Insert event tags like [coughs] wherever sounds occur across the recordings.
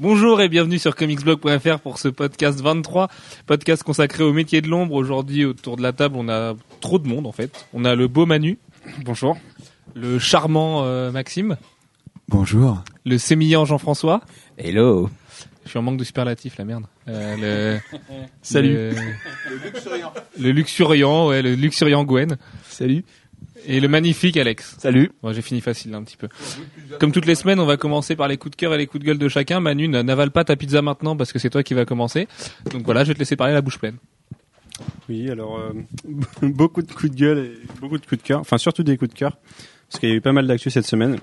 Bonjour et bienvenue sur comicsblog.fr pour ce podcast 23, podcast consacré au métier de l'ombre. Aujourd'hui, autour de la table, on a trop de monde en fait. On a le beau Manu. Bonjour. Le charmant euh, Maxime. Bonjour. Le sémillant Jean-François. Hello. Je suis en manque de superlatif, la merde. Euh, le... [laughs] Salut. Le... luxuriant. Le luxuriant, ouais, le luxuriant Gwen. Salut. Et le magnifique Alex. Salut. Bon, j'ai fini facile là, un petit peu. Comme toutes les semaines, on va commencer par les coups de cœur et les coups de gueule de chacun. Manu, n'avale pas ta pizza maintenant parce que c'est toi qui va commencer. Donc voilà, je vais te laisser parler la bouche pleine. Oui, alors euh, [laughs] beaucoup de coups de gueule et beaucoup de coups de cœur, enfin surtout des coups de cœur, parce qu'il y a eu pas mal d'actu cette semaine.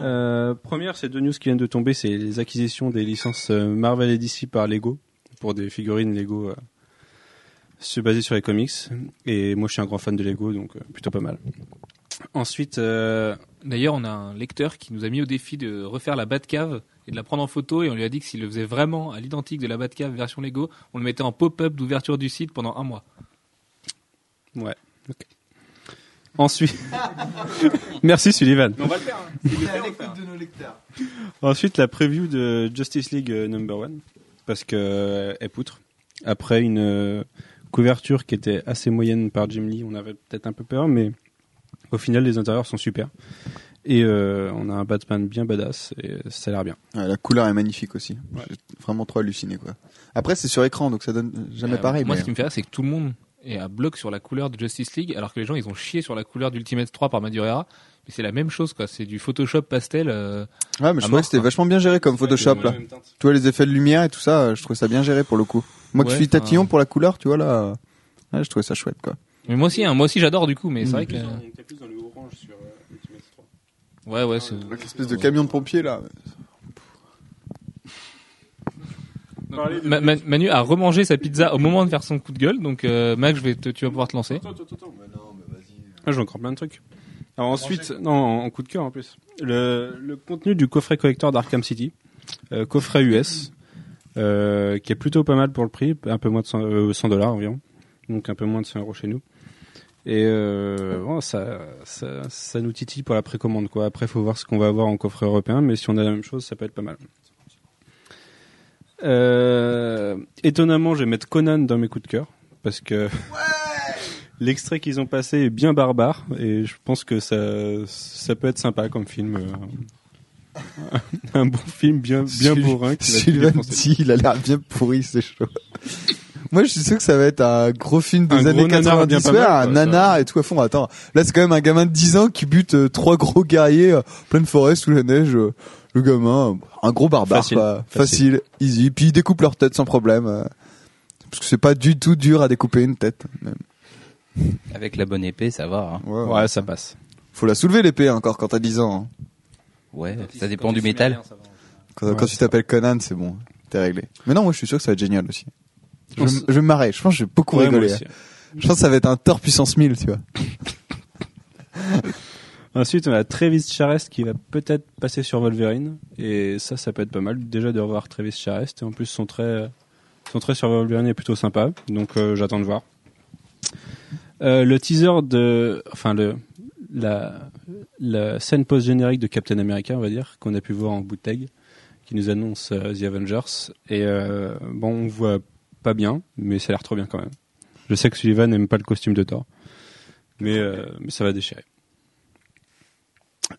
Euh, première, c'est deux news qui viennent de tomber, c'est les acquisitions des licences euh, Marvel et DC par Lego pour des figurines Lego euh, se basées sur les comics. Et moi, je suis un grand fan de Lego, donc euh, plutôt pas mal. Ensuite, euh, D'ailleurs, on a un lecteur qui nous a mis au défi de refaire la Batcave et de la prendre en photo et on lui a dit que s'il le faisait vraiment à l'identique de la Batcave version Lego, on le mettait en pop-up d'ouverture du site pendant un mois. ouais. Ensuite, [laughs] merci Sullivan. on va le faire. de nos lecteurs. Ensuite, la preview de Justice League euh, Number One, parce que elle poutre. Après une euh, couverture qui était assez moyenne par Jim Lee, on avait peut-être un peu peur, mais au final, les intérieurs sont super. Et euh, on a un Batman bien badass, et ça a l'air bien. Ouais, la couleur est magnifique aussi. J'ai vraiment trop halluciné quoi. Après c'est sur écran donc ça donne jamais Euh, pareil. Moi, mais- ce qui me fait rire, c'est que tout le monde est à bloc sur la couleur de Justice League, alors que les gens, ils ont chié sur la couleur d'Ultimate 3 par Madureira. Mais c'est la même chose, quoi. C'est du Photoshop pastel. euh, Ouais mais je trouvais que c'était vachement bien géré comme Photoshop là. Tu vois les effets de lumière et tout ça, euh, je trouvais ça bien géré pour le coup. Moi qui Ouais, suis enfin- tatillon pour la couleur, tu vois là, euh, ouais, je trouvais ça chouette quoi. Mais moi aussi, hein, moi aussi, j'adore du coup. Mais c'est vrai que. plus dans le orange sur Ultimate 3. Ouais, ouais. c'est- Avec l'espèce de camion de pompier là. Ma- Ma- Manu a remangé sa pizza au moment de faire son coup de gueule. Donc, euh, Max, je vais te- tu vas pouvoir te lancer. Ah, j'ai encore plein de trucs. Alors ensuite, non, en coup de cœur en plus. Le, le contenu du coffret collector d'Arkham City, euh, coffret US, euh, qui est plutôt pas mal pour le prix, un peu moins de 100 euh, 100 dollars environ, donc un peu moins de 100 euros chez nous. Et euh, bon, ça, ça, ça nous titille pour la précommande quoi. Après, faut voir ce qu'on va avoir en coffret européen, mais si on a la même chose, ça peut être pas mal. Euh, étonnamment, je vais mettre Conan dans mes coups de cœur parce que l'extrait qu'ils ont passé est bien barbare et je pense que ça, ça peut être sympa comme film. euh, un bon film bien, bien bourrin. Sylvain dit, il a l'air bien pourri, c'est chaud. Moi, je suis sûr que ça va être un gros film des Un années gros nanar bien 90, pas ouais, mal, un nanar et tout à fond. Attends, là, c'est quand même un gamin de 10 ans qui bute euh, trois gros guerriers, euh, pleine forêt, sous la neige. euh, le gamin, euh, un gros barbare, Facile. quoi. Facile. Facile, easy. Puis il découpe leur tête sans problème. parce que c'est pas du tout dur à découper une tête. même. [laughs] Avec la bonne épée, ça va. hein. Ouais, ouais. Ouais, ça passe. Faut la soulever l'épée encore quand t'as 10 ans. hein. Ouais, ça dépend du métal. Quand, Ouais, quand c'est tu t'appelles Conan, c'est bon. T'es réglé. Mais non, moi, je suis sûr que ça va être génial aussi. Je, vais m- je vais me marrer. Je pense que je vais beaucoup Ouais, moi rigoler. aussi. Je pense que ça va être un Thor puissance 1000, tu vois. [laughs] Ensuite, on a Travis Charest qui va peut-être passer sur Wolverine. Et ça, ça peut être pas mal. Déjà de revoir Travis Charest. Et en plus, son trait, son trait sur Wolverine est plutôt sympa. Donc, euh, j'attends de voir. Euh, le teaser de, enfin, le, la, scène post-générique de Captain America, on va dire, qu'on a pu voir en bootleg, qui nous annonce euh, The Avengers. Et euh, bon, on voit pas bien, mais ça a l'air trop bien quand même. Je sais que Sullivan n'aime pas le costume de Thor. Mais, mais ça va déchirer.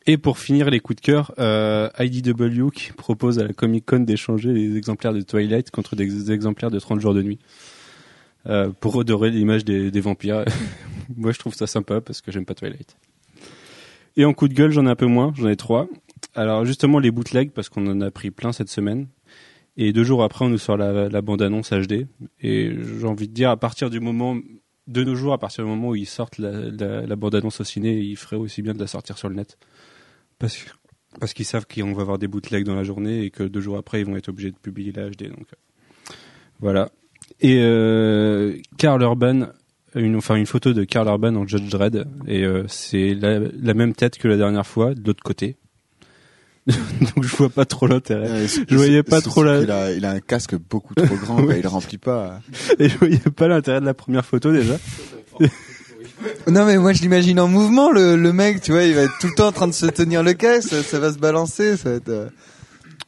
Et pour finir les coups de cœur, euh, IDW qui propose à la Comic Con d'échanger les exemplaires de Twilight contre des exemplaires de 30 jours de nuit. Euh, pour redorer l'image des, des vampires. [laughs] Moi je trouve ça sympa parce que j'aime pas Twilight. Et en coup de gueule j'en ai un peu moins, j'en ai trois. Alors justement les bootlegs parce qu'on en a pris plein cette semaine. Et deux jours après on nous sort la, la bande-annonce HD. Et j'ai envie de dire à partir du moment, de nos jours, à partir du moment où ils sortent la, la, bande-annonce au ciné, ils feraient aussi bien de la sortir sur le net. Parce, parce qu'ils savent qu'on va avoir des bootlegs dans la journée et que deux jours après, ils vont être obligés de publier la HD. Donc, euh, voilà. Et euh, Karl Urban, une, enfin une photo de Karl Urban en Judge Dredd. Et euh, c'est la, la même tête que la dernière fois, de l'autre côté. [laughs] donc je vois pas trop l'intérêt. Ouais, Je voyais pas trop la- Il a, il a un casque beaucoup trop grand, [laughs] quoi, il remplit pas. [laughs] Et je voyais pas l'intérêt de la première photo déjà. Non mais moi je l'imagine en mouvement le, le mec, tu vois, il va être tout le temps en train de se tenir le casque, ça, ça va se balancer, ça va être.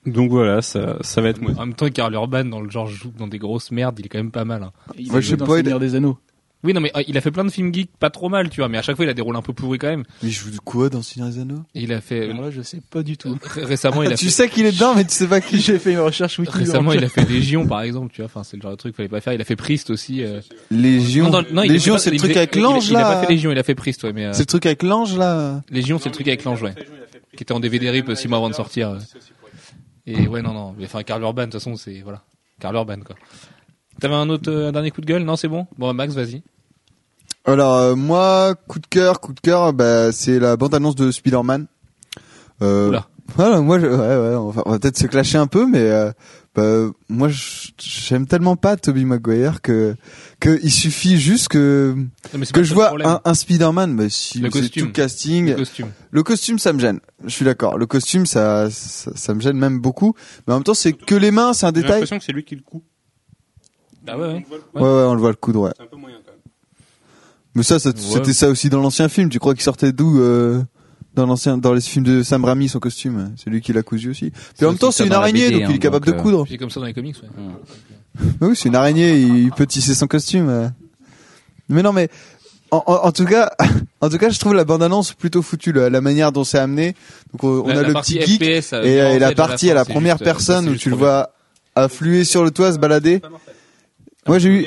Euh, Donc voilà, ça, ça va être moi. En même temps, Karl Urban, dans le genre, joue dans des grosses merdes, il est quand même pas mal. Hein. Il Moi, je sais dans pas, il- des Anneaux. Oui, non, mais euh, il a fait plein de films geeks pas trop mal, tu vois, mais à chaque fois, il a des rôles un peu pourris quand même. Mais je joue quoi dans Seigneur des Anneaux? Il a fait, Alors là, je sais pas du tout. ré- récemment, il a [laughs] Tu fait, sais qu'il est dedans, mais tu sais pas qui. J'ai fait une recherche wiki. récemment, il a fait Légion, par exemple, tu vois, enfin, c'est le genre de truc qu'il fallait pas faire. Il a fait Priest aussi, euh... Légion. Non, dans- non, il Légion, c'est le il truc avec il- l'ange Il a pas là. fait Légion, il a fait Priest, ouais, mais, euh, C'est le truc avec l'ange là. Légion, c'est le truc avec l'ange, ouais. Qui était en DVD rip six mois avant de sortir. Et ouais, non, non. Enfin, Karl Urban, de toute façon, c'est, voilà. Karl Urban, quoi. T'avais un autre, euh, un dernier coup de gueule? Non, c'est bon? Bon, Max, vas-y. Alors euh, moi, coup de cœur, coup de cœur, bah c'est la bande annonce de Spider-Man. Euh, Oula. Voilà, moi, je, ouais, ouais, on va, va peut-être se clasher un peu, mais euh, bah, moi, j'aime tellement pas Tobey Maguire que que il suffit juste que que je vois un, un Spider-Man, si Le costume. tout le casting, Le costume. le costume, ça me gêne. Je suis d'accord. Le costume, ça, ça, ça me gêne même beaucoup. Mais en même temps, c'est que les mains, c'est un J'ai détail. l'impression que c'est lui qui le coud. Ah ouais, ouais. Ouais, ouais, on le voit le coudre, ouais. C'est un peu moyen quand même. Mais ça, ça- c'était ça aussi dans l'ancien film. Tu crois qu'il sortait d'où euh, dans l'ancien, dans les films de Sam Raimi, son costume C'est lui qui l'a cousu aussi. Puis en même temps, c'est une araignée, BD, donc il est hein, capable donc, de euh, coudre. C'est comme ça dans les comics, ouais. Mais oui, c'est une araignée, il peut tisser son costume. euh. Mais non, mais en, en- en tout cas, [laughs] en tout cas, je trouve la bande-annonce plutôt foutue, la, la manière dont c'est amené. Donc on, on La- a la le petit geek FPS, euh, et, la partie à la fin, première juste, personne où tu le vois affluer sur le toit, se balader. Moi, j'ai eu.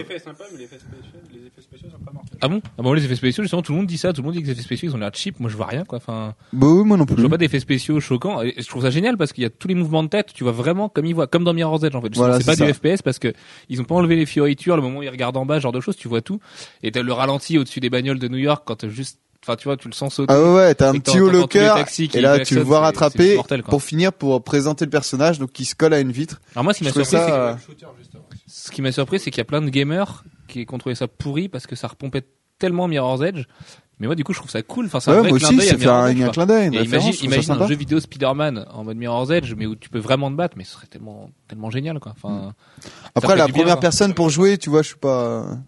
Spéciaux sont pas mortels. Ah bon? Ah bon, les effets spéciaux, justement, tout le monde dit ça, tout le monde dit que les effets spéciaux, ils ont l'air cheap. Moi, je vois rien, quoi. Enfin, Bah oui, moi non je plus. vois pas d'effets spéciaux choquants. Et je trouve ça génial parce qu'il y a tous les mouvements de tête, tu vois vraiment comme ils voient, comme dans Mirror's Edge, en fait. Voilà, c'est pas c'est du ça. FPS parce que ils ont pas enlevé les fioritures, le moment où ils regardent en bas, ce genre de choses, tu vois tout. Et t'as le ralenti au-dessus des bagnoles de New York quand juste, enfin, tu vois, tu le sens sauter. Ah ouais, t'as un Et petit haut le cœur, et là tu le vois rattraper mortel, pour finir pour présenter le personnage, donc qui se colle à une vitre. Alors moi, ce qui m'a Je surpris, ça, euh, ce qui m'a surpris, c'est qu'il y a plein de gamers qui ont trouvé ça pourri parce que ça repompait tellement Mirror's Edge. Mais moi, du coup, je trouve ça cool. Enfin, c'est un Ouais, vrai moi clin d'œil fait un, un clin d'œil, imagine, un jeu vidéo Spider-Man en mode Mirror's Edge, mais où tu peux vraiment te battre, mais ce serait tellement, tellement génial, quoi. Enfin, Après, fait la bien, première quoi. personne pour jouer, tu vois, je suis pas.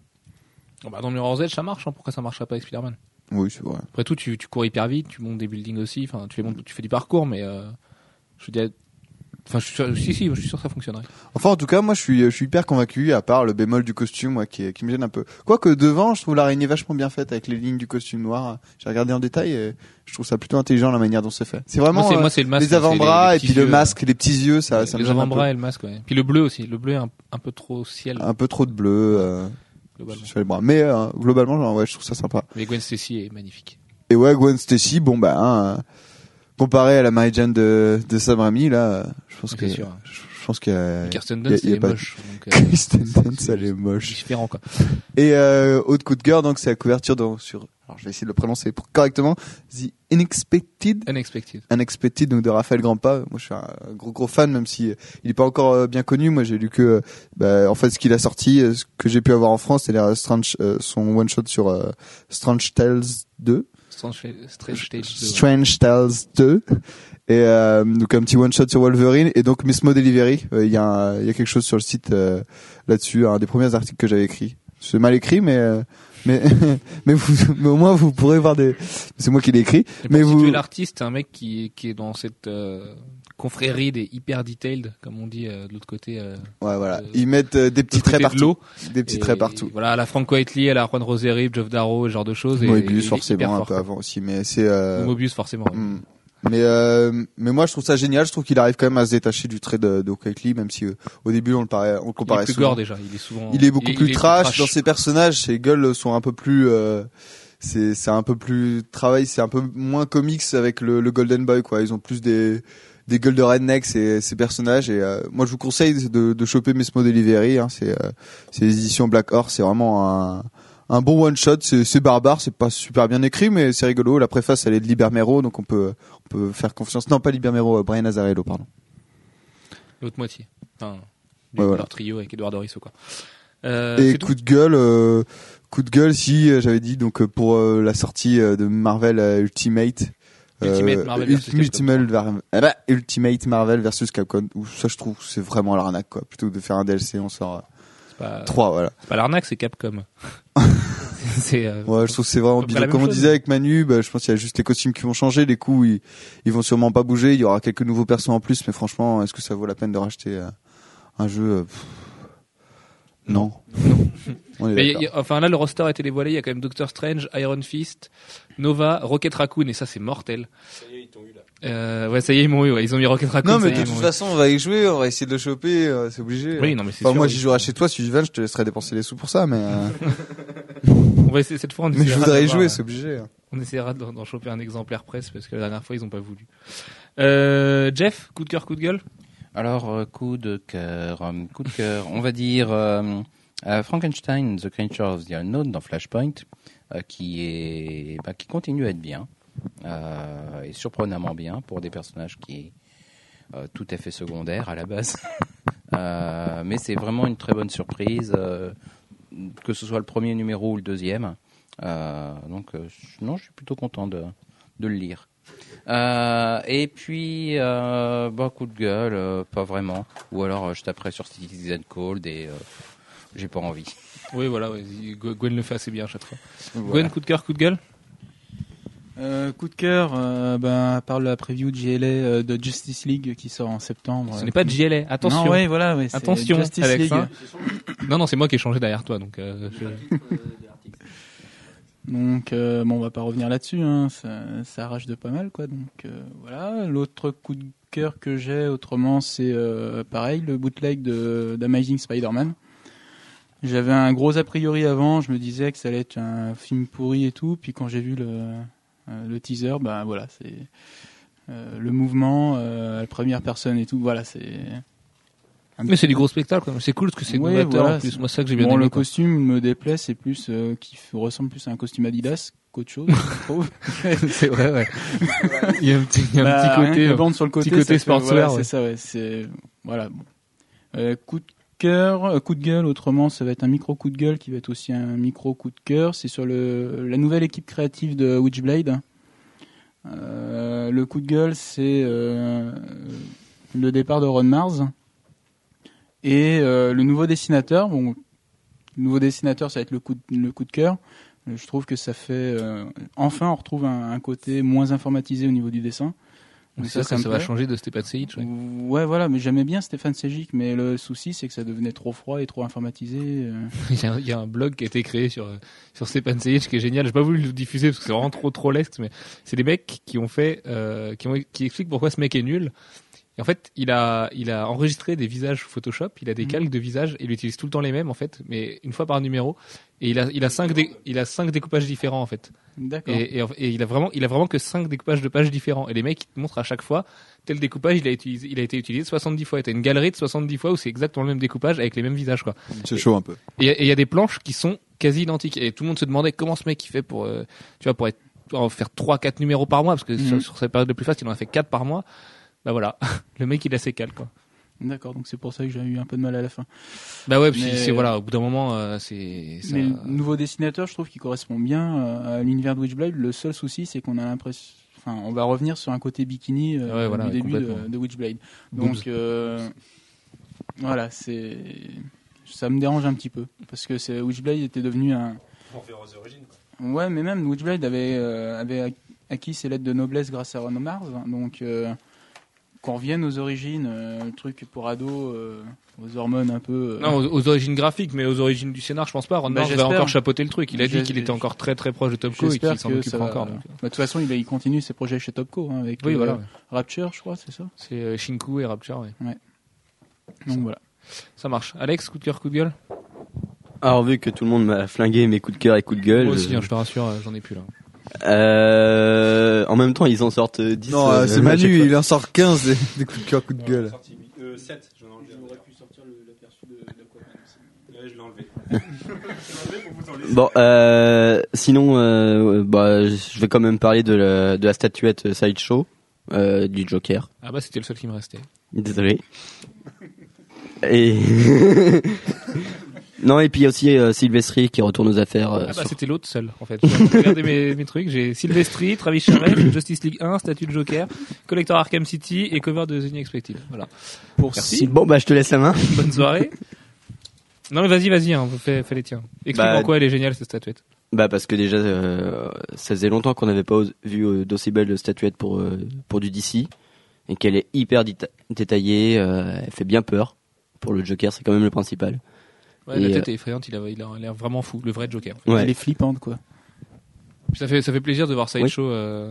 bon, bah, dans Mirror's Edge, ça marche, hein. Pourquoi ça marcherait pas avec Spider-Man? Oui, c'est vrai. Après tout, tu, tu cours hyper vite, tu montes des buildings aussi, enfin, tu fais, tu fais du parcours, mais, euh, je veux dire, enfin, je suis sûr, si, si, je suis sûr que ça fonctionnerait. Enfin, en tout cas, moi, je suis, je suis hyper convaincu, à part le bémol du costume, moi, qui, qui me gêne un peu. Quoique devant, je trouve l'araignée vachement bien faite avec les lignes du costume noir. J'ai regardé en détail et je trouve ça plutôt intelligent la manière dont c'est fait. C'est vraiment moi, euh, moi, c'est le masque. les avant-bras les et puis le masque, les petits yeux, ça, ça me les avant-bras et le masque, ouais. Puis le bleu aussi. Le bleu est un, un peu trop ciel, Un peu trop de bleu euh, globalement. sur les bras. Mais euh, globalement, genre, ouais, je trouve ça sympa. Mais Gwen Stacy est magnifique. Et ouais, Gwen Stacy, bon bah, hein, euh, comparé à la Mary Jane de, de Sam Raimi, là, je pense que, sûr. je, je pense qu'il y a, Kirsten Dunst, elle est moche. Kristen Dunst, elle est moche. différent, quoi. Et euh, autre coup de cœur, donc c'est la couverture dans, sur, alors je vais essayer de le prononcer correctement, The Unexpected, Unexpected. Unexpected, donc de Raphaël Grandpa. Moi, je suis un gros gros fan, même si euh, il est pas encore euh, bien connu. Moi, j'ai lu que, euh, bah, en fait, ce qu'il a sorti, euh, ce que j'ai pu avoir en France, c'est euh, son one shot sur Strange Tales 2. Strange, Strange Stage 2. Strange Tales 2 et euh, donc un petit one shot sur Wolverine. Et donc Mismo Delivery Euh, il y a un- il y a quelque chose sur le site euh, là-dessus un des premiers articles que j'avais écrit c'est mal écrit mais euh, mais [laughs] mais, vous, mais au moins vous pourrez voir des c'est moi qui l'ai écrit mais vous- l'artiste, un mec qui, qui est dans cette euh, confrérie des hyper detailed, comme on dit euh, de l'autre côté. Euh, ouais voilà ils mettent euh, des petits traits de partout des petits Et traits partout Voilà, à la Frank Whiteley, à la Juan Roseri, Geoff Darrow, ce genre de choses. et est forcément un fort, peu avant aussi mais c'est euh, Mobius forcément. ouais. Mais euh, mais moi je trouve ça génial. Je trouve qu'il arrive quand même à se détacher du trait de, de Lee, même si euh, au début on le paraît, on le Il est comparait plus gore déjà. Il est souvent. Il est beaucoup il plus il est trash, dans ses personnages. Ses gueules sont un peu plus, euh, c'est c'est un peu plus travail, c'est un peu moins comics avec le, le Golden Boy quoi. Ils ont plus des des gueules de redneck ces, ces personnages et euh, moi je vous conseille de, de choper Mesmo Delivery. Hein, c'est euh, c'est les éditions Black Horse. C'est vraiment un un bon one shot, c'est barbare, c'est pas super bien écrit, mais c'est rigolo. La préface, elle est de Liber Mero, donc on peut on peut faire confiance. Non, pas Liber Mero, euh, Brian Azarello, pardon. L'autre moitié. Enfin, du Ouais, voilà. leur trio avec Eduardo Risso quoi. Euh, Et coup de gueule, euh, coup de gueule, si j'avais dit donc pour euh, la sortie de Marvel Ultimate. Ultimate Marvel versus Capcom. Ultimate, Var- Ultimate Marvel versus Capcom. Où ça, je trouve, c'est vraiment l'arnaque quoi. Plutôt que de faire un DLC, on sort pas, 3 voilà. c'est pas l'arnaque, c'est Capcom. [laughs] c'est euh, Ouais, je trouve que c'est vraiment bidon. Comme on disait avec Manu, bah, je pense qu'il y a juste les costumes qui vont changer, les coups ils, ils vont sûrement pas bouger, il y aura quelques nouveaux persos en plus, mais franchement, est-ce que ça vaut la peine de racheter euh, un jeu euh, pff, Non. On est Mais d'accord. il y a- enfin là, le roster a été dévoilé. Il y a quand même Doctor Strange, Iron Fist, Nova, Rocket Raccoon, et ça c'est mortel. Euh, ouais, ça y est, ils m'ont eu. ouais. Ils ont mis Rocket Raccoon. Non, mais de toute façon, on va y jouer, on va essayer de le choper, euh, c'est obligé. Oui, non, mais c'est Enfin, sûr. moi, oui. j'y jouerai chez toi, Sylvain, je te laisserai dépenser les sous pour ça, mais, euh, [laughs] On va essayer cette fois. On mais je voudrais y jouer, c'est obligé. On essaiera d'en choper un exemplaire presse parce que la dernière fois ils ont pas voulu. Euh, Jeff, coup de cœur, coup de gueule? Alors, euh, coup de cœur, euh, coup de cœur, on va dire euh, euh, Frankenstein, The Creature of the Unknown dans Flashpoint, euh, qui est, bah, qui continue à être bien, euh, et surprenamment bien pour des personnages qui euh, tout à fait secondaire à la base. [laughs] Euh, mais c'est vraiment une très bonne surprise, euh, que ce soit le premier numéro ou le deuxième. Euh, donc, non, je suis plutôt content de, de le lire. Et puis, bah, coup de gueule, pas vraiment. Ou alors, je taperai sur Citizen Cold et j'ai pas envie. Oui, voilà. ouais, Gwen Gwen le fait assez bien à chaque fois. Voilà. Gwen, coup de cœur, coup de gueule? Euh, coup de cœur, euh, ben, à part la preview de GLA euh, de Justice League qui sort en septembre. Ce euh, n'est pas de JLA. Attention. Non, ouais, voilà, ouais, c'est Attention, Justice Alex, League. hein. Non, non, c'est moi qui ai changé derrière toi, donc. Je- Donc, bon, on va pas revenir là-dessus, hein, ça, ça arrache de pas mal, quoi. Donc, voilà. L'autre coup de cœur que j'ai, autrement, c'est pareil, le bootleg de d'Amazing Spider-Man. J'avais un gros a priori avant, je me disais que ça allait être un film pourri et tout, puis quand j'ai vu le, le teaser, bah voilà, c'est euh, le mouvement, euh, la première personne et tout, voilà, c'est. Mais c'est du gros spectacle. C'est cool parce que c'est Ouais, voilà, en plus. Moi, ça que j'ai bien Bon, aimé. le quoi. costume me déplaît, c'est plus euh, qui ressemble plus à un costume Adidas qu'autre chose, je [laughs] trouve. [laughs] c'est vrai, ouais. il y a un petit, il y a un Bah, petit côté. euh, bande sur le côté, petit côté sportswear, voilà, ouais. C'est ça, ouais. C'est voilà. Bon. Euh, coup de euh, coup de gueule. Autrement, ça va être un micro coup de gueule qui va être aussi un micro coup de cœur. C'est sur la nouvelle équipe créative de Witchblade. Euh, le coup de gueule, c'est euh, le départ de Ron Mars et le nouveau dessinateur. Bon, le nouveau dessinateur, ça va être le coup de, cœur. Je trouve que ça fait enfin on retrouve un côté moins informatisé au niveau du dessin. Donc ça, ça, ça va changer de Stepan Sejic. ouais. Ouais, voilà, mais j'aimais bien Stéphane Sejic, mais le souci, c'est que ça devenait trop froid et trop informatisé. euh. [laughs] Il y, a, il y a un blog qui a été créé sur euh, sur Stepan Sejic qui est génial. J'ai pas voulu le diffuser parce que c'est vraiment trop trop lest, mais c'est des mecs qui ont fait, euh, qui ont qui expliquent pourquoi ce mec est nul. Et en fait, il a il a enregistré des visages Photoshop, il a des Mhm. calques de visages, et il utilise tout le temps les mêmes en fait, mais une fois par numéro. Et il a il a cinq dé- il a cinq découpages différents en fait. D'accord. Et, et, en- et il a vraiment, il a vraiment que 5 découpages de pages différents. Et les mecs ils te montrent à chaque fois tel découpage, il a utilisé, il a été utilisé 70 fois. Et t'as une galerie de 70 fois où c'est exactement le même découpage avec les mêmes visages, quoi. C'est chaud un peu. Et il y a des planches qui sont quasi identiques. Et tout le monde se demandait comment ce mec il fait pour, euh, tu vois, pour être, pour faire 3, 4 numéros par mois, parce que sur, Mhm. sur sa période de plus fast, il en a fait 4 par mois. Bah voilà. [laughs] le mec il a ses cales, quoi. D'accord, donc c'est pour ça que j'ai eu un peu de mal à la fin. Bah ouais, puis c'est, voilà, au bout d'un moment, euh, c'est, ça- Mais le nouveau dessinateur, je trouve qu'il correspond bien euh, à l'univers de Witchblade. Le seul souci, c'est qu'on a l'impression. Enfin, on va revenir sur un côté bikini euh, Ouais, voilà, du début de, Witchblade. Donc, euh, voilà, c'est. Ça me dérange un petit peu. Parce que c'est- Witchblade était devenu un. Ouais, mais même Witchblade avait, euh, avait acquis ses lettres de noblesse grâce à Ron Mars. Donc, euh, qu'on revienne aux origines, euh, le truc pour ados, euh, aux hormones un peu. euh, Non, aux, aux origines graphiques, mais aux origines du scénar, je pense pas. Ron Bah, va encore chapeauter le truc. Il a dit qu'il était encore très très proche de Topco et qu'il s'en occupera encore. donc. Bah, De toute façon, il, il continue ses projets chez Topco hein, avec Oui, voilà. ouais. Rapture, je crois, c'est ça. C'est euh, Shinku et Rapture, ouais. Donc voilà. Ça marche. Alex, coup de cœur, coup de gueule? Alors vu que tout le monde m'a flingué mes coups de cœur et coups de gueule, Moi aussi, hein, je te rassure, j'en ai plus là. Euh, en même temps ils en sortent 10. Non, euh, euh, c'est Manu, il en sort 15 des, des coups de cœur, coups de gueule. Bon, euh, sinon, euh, bah, je vais quand même parler de la, de la statuette Sideshow euh, du Joker. Ah bah c'était le seul qui me restait. Désolé. [laughs] Et [laughs] non, et puis il y a aussi euh, Sylvestri qui retourne aux affaires. euh, Ah bah sur- c'était l'autre seul en fait. J'ai regardé mes, mes trucs, j'ai Sylvestri, Travis Charest, [coughs] Justice League 1, statut de Joker, Collector Arkham City et cover de The Unexpected. Voilà. Pour Merci. Bon, bah je te laisse la main. [laughs] Bonne soirée. Non mais vas-y, vas-y, hein, fais, fais les tiens. Explique-moi Bah, en quoi elle est géniale cette statuette. Bah parce que déjà, euh, ça faisait longtemps qu'on n'avait pas vu euh, d'aussi belle statuette pour pour du DC et qu'elle est hyper déta- détaillée. elle fait bien peur. Pour le Joker, c'est quand même le principal. Ouais, la tête est effrayante, il a, il a l'air vraiment fou, le vrai Joker. Ouais. Elle est flippante, quoi. Ça fait ça fait plaisir de voir Oui. Sideshow euh,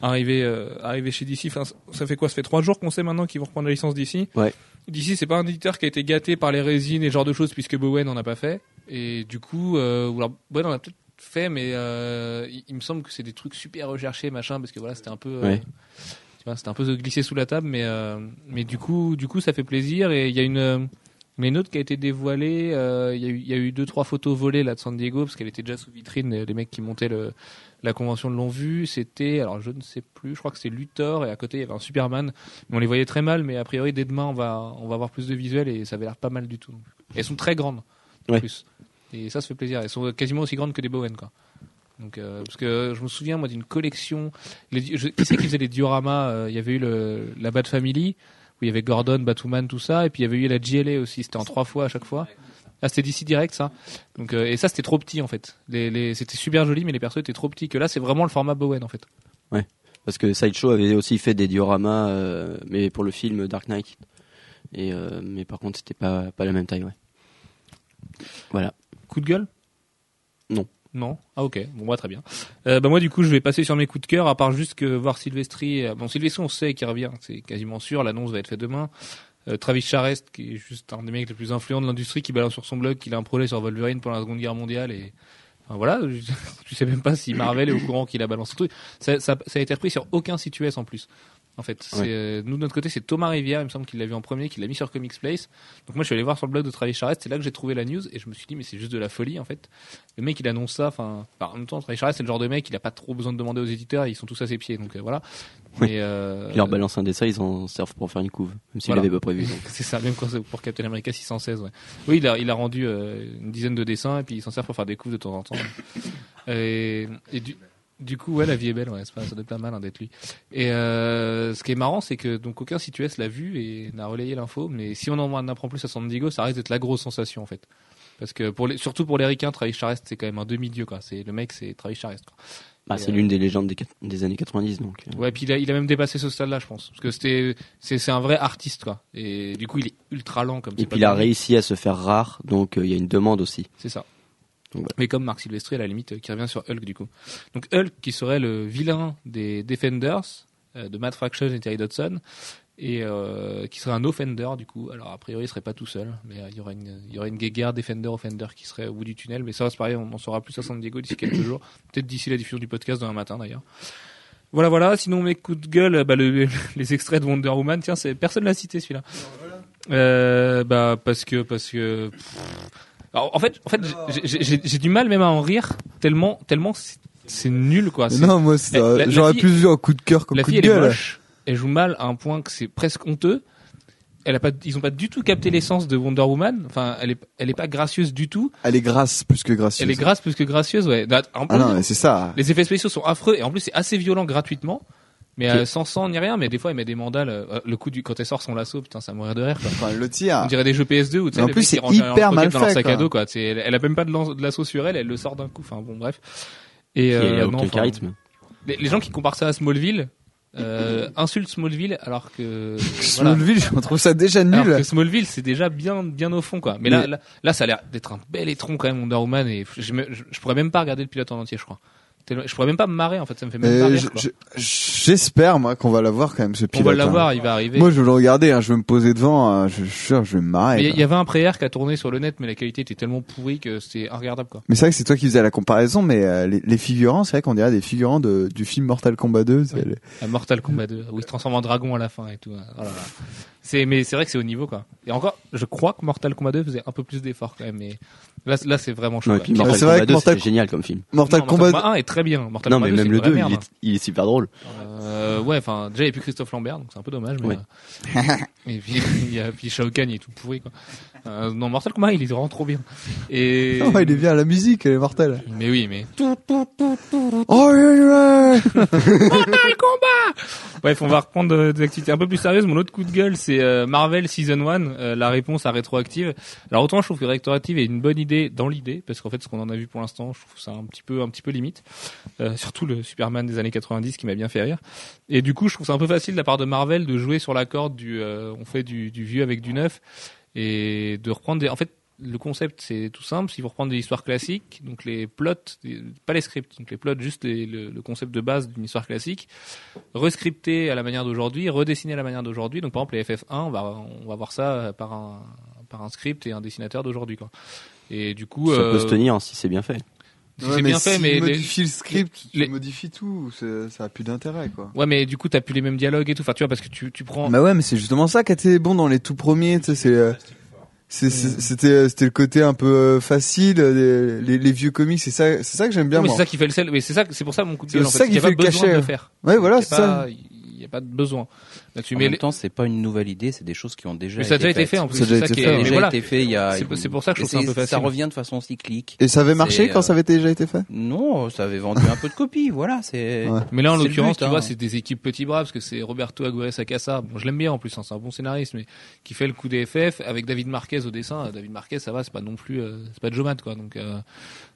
arriver euh, arriver chez DC. Enfin, ça fait quoi? Ça fait trois jours qu'on sait maintenant qu'ils vont reprendre la licence DC. Ouais. DC, c'est pas un éditeur qui a été gâté par les résines et ce genre de choses puisque Bowen n'en a pas fait. Et du coup, euh, alors Bowen en a peut-être fait, mais euh, il, il me semble que c'est des trucs super recherchés, machin, parce que voilà, c'était un peu. euh, Ouais. tu vois, c'était un peu glissé sous la table, mais euh, mais du coup, du coup, ça fait plaisir. Et il y a une a une autre qui a été dévoilée. euh, Il y, a eu- il y a eu deux trois photos volées là de San Diego parce qu'elle était déjà sous vitrine. Les, mecs qui montaient le, la convention l'ont vu. C'était alors je ne sais plus. Je crois que c'est Luthor et à côté il y avait un Superman. Mais on les voyait très mal. Mais a priori dès demain on va on va avoir plus de visuels et ça avait l'air pas mal du tout. Et elles sont très grandes. En Ouais. plus. Et ça se fait plaisir. Elles sont quasiment aussi grandes que des Bowen quoi. Donc euh, parce que je me souviens moi d'une collection. Les, je, qui c'est qui faisait les dioramas euh, Il y avait eu le, la Bat Family où il y avait Gordon, Batwoman, tout ça, et puis il y avait eu la GLA aussi. C'était en trois fois à chaque fois. Ah, c'était d'ici direct ça. Donc euh, et ça c'était trop petit en fait. Les, les, c'était super joli, mais les persos étaient trop petits. Que là c'est vraiment le format Bowen en fait. Parce que Sideshow avait aussi fait des dioramas, euh, mais pour le film Dark Knight. Et euh, mais par contre, c'était pas pas la même taille, ouais. Voilà. Coup de gueule? Non. Non Ah ok, bon moi très bien. Euh, bah moi du coup je vais passer sur mes coups de cœur, à part juste que voir Sylvestri, euh, bon Sylvestri on sait qu'il revient, c'est quasiment sûr, l'annonce va être faite demain. Euh, Travis Charest qui est juste un des mecs les plus influents de l'industrie qui balance sur son blog qu'il a un projet sur Wolverine pendant la seconde guerre mondiale et voilà, [laughs] je, sais même pas si Marvel est au courant qu'il a balancé le truc. Ça, ça, ça a été repris sur aucun site US en plus. En fait, c'est, euh, nous de notre côté c'est Thomas Rivière, il me semble qu'il l'a vu en premier, qu'il l'a mis sur Comics Place. Donc moi je suis allé voir sur le blog de Travis Charest, c'est là que j'ai trouvé la news et je me suis dit mais c'est juste de la folie en fait. Le mec il annonce ça, enfin en même temps Travis Charest c'est le genre de mec il a pas trop besoin de demander aux éditeurs, ils sont tous à ses pieds donc euh, voilà. Oui. Euh, Ils leur balancent un dessin, ils en servent pour faire une couve, même s'ils Voilà. l'avaient pas prévu. [laughs] c'est ça même quand pour Captain America 616 ouais. Oui, il a il a rendu euh, une dizaine de dessins et puis il s'en sert pour faire des coups de temps en temps. et, et du du coup, ouais, la vie est belle, ouais, ça doit être pas mal hein, d'être lui. Et euh, ce qui est marrant, c'est que donc aucun site US l'a vu et n'a relayé l'info, mais si on en apprend plus à San Diego, ça risque d'être la grosse sensation en fait. Parce que pour les, surtout pour les ricains, Travis Charest, c'est quand même un demi-dieu quoi. C'est le mec, c'est Travis Charest. Quoi. Bah, c'est euh, l'une des légendes des, années 90, donc. euh, Ouais, puis il a, il a même dépassé ce stade-là, je pense, parce que c'était, c'est, un vrai artiste quoi. Et du coup, il est ultra lent comme. Et puis il a réussi à se faire rare, donc euh, il y a une demande aussi. C'est ça. Donc, voilà. Mais comme Marc Silvestri, à la limite, qui revient sur Hulk du coup. Donc Hulk, qui serait le vilain des Defenders euh, de Matt Fraction et Terry Dodson, et euh, qui serait un Offender du coup. Alors a priori, il serait pas tout seul, mais euh, il y aurait une, il y aurait une guéguerre Defender Offender qui serait au bout du tunnel. Mais ça, c'est pareil, on en saura plus à San Diego d'ici quelques jours, peut-être d'ici la diffusion du podcast demain matin d'ailleurs. Voilà, voilà. Sinon, mes coups de gueule, bah, le- [laughs] les extraits de Wonder Woman. Tiens, c'est personne l'a cité celui-là. Euh, bah parce que parce que. pff. Alors, en fait, en fait, j'ai- du mal même à en rire tellement tellement c'est- nul quoi. Non, moi, j'aurais plus vu un coup de cœur qu'un coup fille de elle est gueule. moche, elle joue mal à un point que c'est presque honteux. Elle a pas, ils ont pas du tout capté l'essence de Wonder Woman. Enfin, elle est, elle est pas gracieuse du tout. Elle est grasse plus que gracieuse. Elle est grasse plus que gracieuse, ouais. En Ah non, c'est ça. les effets spéciaux sont affreux et en plus c'est assez violent gratuitement. Mais euh, sans sang ni rien, mais des fois elle met des mandales. euh, le coup du quand elle sort son lasso, putain, ça mourir de rire. Quoi. Enfin, le tir. On dirait des jeux PS2 où tu sais, Mais en plus, c'est hyper mal dans leur fait, sac à quoi. dos, quoi. Elle, elle a même pas de, lasso sur elle, elle le sort d'un coup. Enfin bon, bref. Et il euh, non, aucun enfin, charisme. les, les gens qui comparent ça à Smallville euh, insultent Smallville alors que [laughs] voilà. Smallville, je trouve ça déjà Alors nul. que Smallville, c'est déjà bien, bien au fond, quoi. Mais, là, Mais- là, là, ça a l'air d'être un bel étron quand même, Wonder Woman, et je, me- je, je pourrais même pas regarder le pilote en entier, je crois. Je pourrais même pas me marrer, en fait, ça me fait même pas Et rire, je- je- J'espère, moi, qu'on va l'avoir quand même, ce On pilote. va hein. l'avoir, il va arriver. Moi, je veux le regarder, hein, je veux me poser devant, hein, je suis sûr, je vais me marrer. Il y, avait un pré qui a tourné sur le net, mais la qualité était tellement pourrie que c'était regardable, quoi. Mais c'est vrai que c'est toi qui faisais la comparaison, mais euh, les, les figurants, c'est vrai qu'on dirait des figurants de, du film Mortal Kombat 2. c'est Ouais. les- À Mortal Kombat 2, où il se transforme en dragon à la fin et tout. hein. Oh là là. C'est, mais c'est vrai que c'est au niveau, quoi. Et encore, je crois que Mortal Kombat 2 faisait un peu plus d'efforts, quand même, mais là, là, c'est vraiment chaud. Non, et quoi. puis Ouais, Mortal c'est vrai Kombat que 2, Mortal- c'était génial comme film. Mortal Non, Kombat. Kombat 1 est très bien. Mortal Non, Kombat mais 2, même c'est le une vraie 2, merde, il hein. est, il est super drôle. Euh, ouais, enfin, déjà il n'y a plus Christophe Lambert, donc c'est un peu dommage. Mais, Ouais. euh, [laughs] Et puis il y a puis Shao Kahn il est tout pourri quoi. Euh, non Mortal Kombat il est vraiment trop bien. Et [laughs] Oh, il est bien, la musique, elle est mortelle. mais oui mais Oh, yeah, [laughs] yeah. Bref, on va reprendre des activités un peu plus sérieuses. Mon autre coup de gueule, c'est euh, Marvel Season 1, euh, la réponse à rétroactive. Alors autant je trouve que rétroactive est une bonne idée dans l'idée, parce qu'en fait ce qu'on en a vu pour l'instant, je trouve ça un petit peu un petit peu limite. Euh, surtout le Superman des années 90 qui m'a bien fait rire. Et du coup, je trouve ça un peu facile de la part de Marvel de jouer sur la corde du, on fait du, du vieux avec du neuf, et de reprendre des. En fait, le concept c'est tout simple, si vous reprendre des histoires classiques, donc les plots, pas les scripts, donc les plots juste les- le, le concept de base d'une histoire classique, rescripté à la manière d'aujourd'hui, redessiné à la manière d'aujourd'hui. Donc par exemple les FF1, on va on va voir ça par un par un script et un dessinateur d'aujourd'hui quoi. Et du coup Ça euh, peut se tenir si c'est bien fait. si Ouais, c'est bien si fait mais tu les- modifies le script, les- tu modifies tout, ça a plus d'intérêt, quoi. ouais mais du coup t'as plus les mêmes dialogues et tout. Enfin tu vois parce que tu tu prends Bah ouais, mais c'est justement ça qui était bon dans les tout premiers, tu sais, c'est, euh, c'est- c'était, c'était le côté un peu euh, facile, euh, les, les vieux comics, c'est ça, c'est ça que j'aime bien, Non, mais c'est ça qui fait le sel. Mais c'est ça, c'est pour ça mon coup de C'est gueule. En ça qui fait le cachet. de le faire. Ouais, voilà, c'est ça. Il y a pas de besoin là-dessus. En Mais, même les- temps, c'est pas une nouvelle idée, c'est des choses qui ont déjà mais ça a déjà été faites. fait en plus. Ça a ça été qui mais déjà voilà. été fait il y a. C'est- pour ça que je trouve ça un peu facile. Ça revient de façon cyclique. Et ça avait marché quand ça euh, avait déjà été fait? Non, ça avait vendu un peu de copies, voilà. C'est. Ouais. Mais là, en l'occurrence, but, tu vois, hein. c'est des équipes petits bras parce que c'est Roberto Aguirre Sacasa. Bon, je l'aime bien en plus, hein, c'est un bon scénariste, mais qui fait le coup des FF avec David Marquez au dessin. Euh, David Marquez, ça va, c'est pas non plus, euh, c'est pas Joe Matt, quoi. Donc,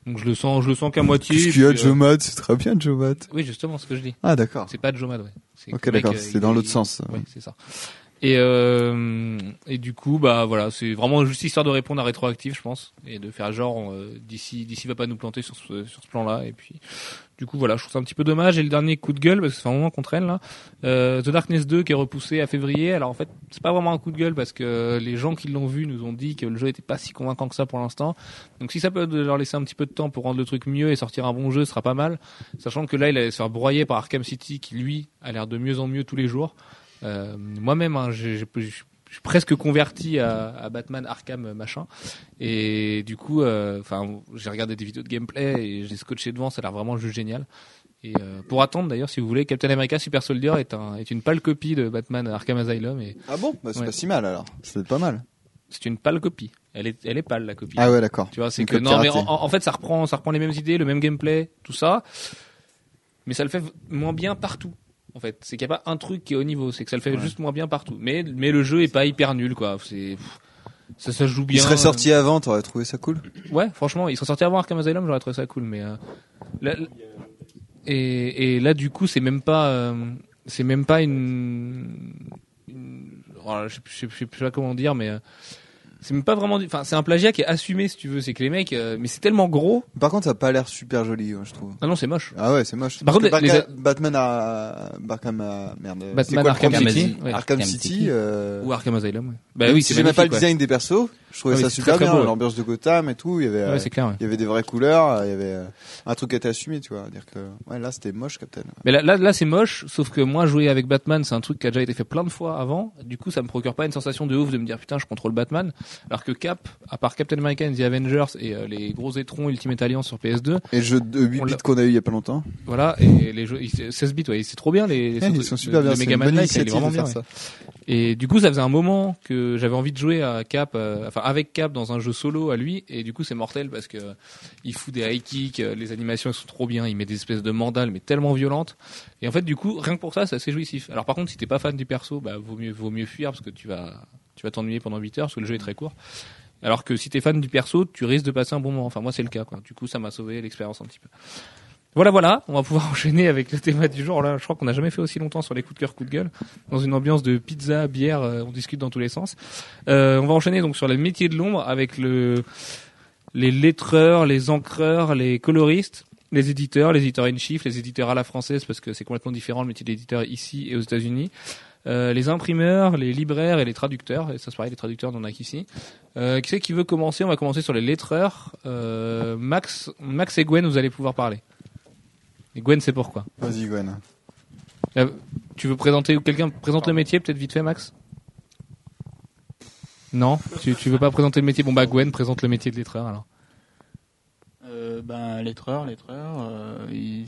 donc je le sens, je le sens qu'à moitié. Qu'est-ce qu'il y a, Joe Matt? C'est très bien, Joe Matt. Oui, justement, ce que je dis. Ah, d'accord. C'est pas Joe Matt, ouais. Ok, d'accord, euh, c'est dans l'autre sens. Ouais, c'est ça. Et euh, et du coup, bah voilà, c'est vraiment juste histoire de répondre à rétroactif, je pense, et de faire genre euh, d'ici d'ici va pas nous planter sur ce sur ce plan-là. Et puis, du coup, voilà, je trouve ça un petit peu dommage. Et le dernier coup de gueule, parce que fait un moment qu'on traîne là, euh, The Darkness 2 qui est repoussé à février. Alors en fait, c'est pas vraiment un coup de gueule parce que les gens qui l'ont vu nous ont dit que le jeu était pas si convaincant que ça pour l'instant. Donc si ça peut leur laisser un petit peu de temps pour rendre le truc mieux et sortir un bon jeu, ce sera pas mal. Sachant que là, il allait se faire broyer par Arkham City qui lui a l'air de mieux en mieux tous les jours. Euh, Moi-même, hein, je suis presque converti à, à Batman Arkham machin. Et du coup, euh, enfin, j'ai regardé des vidéos de gameplay et j'ai scotché devant, ça a l'air vraiment juste génial. Et euh, pour attendre d'ailleurs, si vous voulez, Captain America Super Soldier est, un, est une pâle copie de Batman Arkham Asylum et Ah bon? Bah, c'est Ouais. pas si mal alors. C'est pas mal. c'est une pâle copie. Elle est, elle est pâle la copie. Ah ouais, d'accord. Tu vois, c'est que non, mais en, en fait, ça reprend, ça reprend les mêmes idées, le même gameplay, tout ça, mais ça le fait moins bien partout. En fait, c'est qu'il n'y a pas un truc qui est au niveau, c'est que ça le fait juste moins bien partout. Mais mais le jeu est pas hyper nul, quoi. C'est ça, ça se joue bien. Il serait sorti avant, t'aurais trouvé ça cool? Ouais, franchement, il serait sorti avant Arkham Asylum, j'aurais trouvé ça cool, mais euh, là- et, et là du coup, c'est même pas, euh, c'est même pas une, une- oh, je, sais- je, sais- je sais pas comment dire, mais euh, c'est même pas vraiment, du- enfin, c'est un plagiat qui est assumé, si tu veux, c'est que les mecs, euh, mais c'est tellement gros. Par contre, ça a pas l'air super joli, ouais, je trouve. Ah non, c'est moche. Ah ouais, c'est moche. Par contre, les- Barca- Batman à Arkham à merde. c'est Batman quoi Arkham City, ouais. Arkham Arkham City. City. euh, Ou Arkham Asylum. Ouais. Bah oui, si c'est j'aimais pas le ouais. design des persos, je trouvais Ah oui, ça super très, très bien, beau, ouais. l'ambiance de Gotham et tout, il y avait euh, Ouais, c'est clair. ouais. il y avait des vraies couleurs, il y avait euh, un truc qui était assumé, tu vois, dire que ouais, là c'était moche Captain. Mais là, là, là c'est moche, sauf que moi, jouer avec Batman, c'est un truc qui a déjà été fait plein de fois avant. Du coup, ça me procure pas une sensation de ouf de me dire putain, je contrôle Batman. Alors que Cap, à part Captain America and The Avengers et euh, les gros étrons Ultimate Alliance sur PS2, Et le jeu de 8 On l'a- bits qu'on a eu il y a pas longtemps. voilà, et les jeux, ils- 16 bits, ouais, c'est trop bien les, les Ouais, ils sont super de bien, c'est Mega Man il est vraiment bien. ça. Et du coup, ça faisait un moment que j'avais envie de jouer à Cap, euh, enfin avec Cap dans un jeu solo à lui, et du coup c'est mortel parce que euh, il fout des high kicks, euh, les animations sont trop bien, il met des espèces de mandales mais tellement violentes, et en fait du coup rien que pour ça c'est assez jouissif. Alors par contre si t'es pas fan du perso, bah vaut mieux vaut mieux fuir parce que tu vas tu vas t'ennuyer pendant 8 heures parce que le jeu est très court. Alors que si t'es fan du perso, tu risques de passer un bon moment. Enfin moi c'est le cas quoi. Du coup ça m'a sauvé l'expérience un petit peu. Voilà, voilà, on va pouvoir [laughs] enchaîner avec le thème du jour. Là, je crois qu'on n'a jamais fait aussi longtemps sur les coups de cœur, coups de gueule, dans une ambiance de pizza, bière, euh, on discute dans tous les sens. Euh, on va enchaîner donc sur les métiers de l'ombre avec le les lettreurs, les encreurs, les coloristes, les éditeurs, les éditeurs in chief, les éditeurs à la française parce que c'est complètement différent le métier d'éditeur ici et aux États-Unis. Euh, les imprimeurs, les libraires et les traducteurs. Et ça c'est pareil, les traducteurs, on en a qu'ici. Euh, qui c'est qui veut commencer? On va commencer sur les lettreurs. Euh, Max, Max et Gwen, vous allez pouvoir parler. Et Gwen, c'est pourquoi. Vas-y Gwen. Euh, tu veux présenter ou quelqu'un présente le métier peut-être vite fait Max? Non, tu, tu veux pas présenter le métier? Bon bah Gwen présente le métier de lettreur alors. Euh, ben, lettreur, lettreur, euh, il-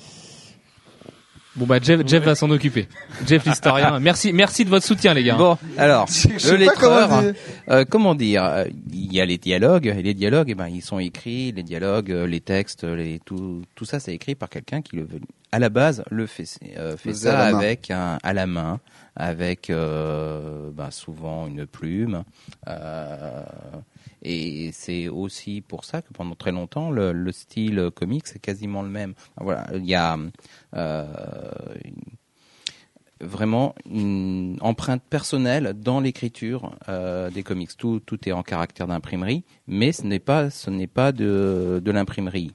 Bon bah Jeff, Jeff va s'en occuper. Jeff l'historien. [laughs] Merci, merci de votre soutien les gars. Bon, alors, Je le lettreur, comment dire. euh, comment dire euh, Il y a les dialogues, et les dialogues, eh ben, ils sont écrits, les dialogues, euh, les textes, les, tout, tout ça, c'est écrit par quelqu'un qui, le, à la base, le fait, euh, fait ça à la main. avec un, à la main, avec euh, ben, souvent une plume. Euh, et c'est aussi pour ça que pendant très longtemps, le, le style comique, c'est quasiment le même. Voilà, il y a vraiment une empreinte personnelle dans l'écriture euh, des comics. Tout, tout est en caractère d'imprimerie, mais ce n'est pas, ce n'est pas de, de l'imprimerie.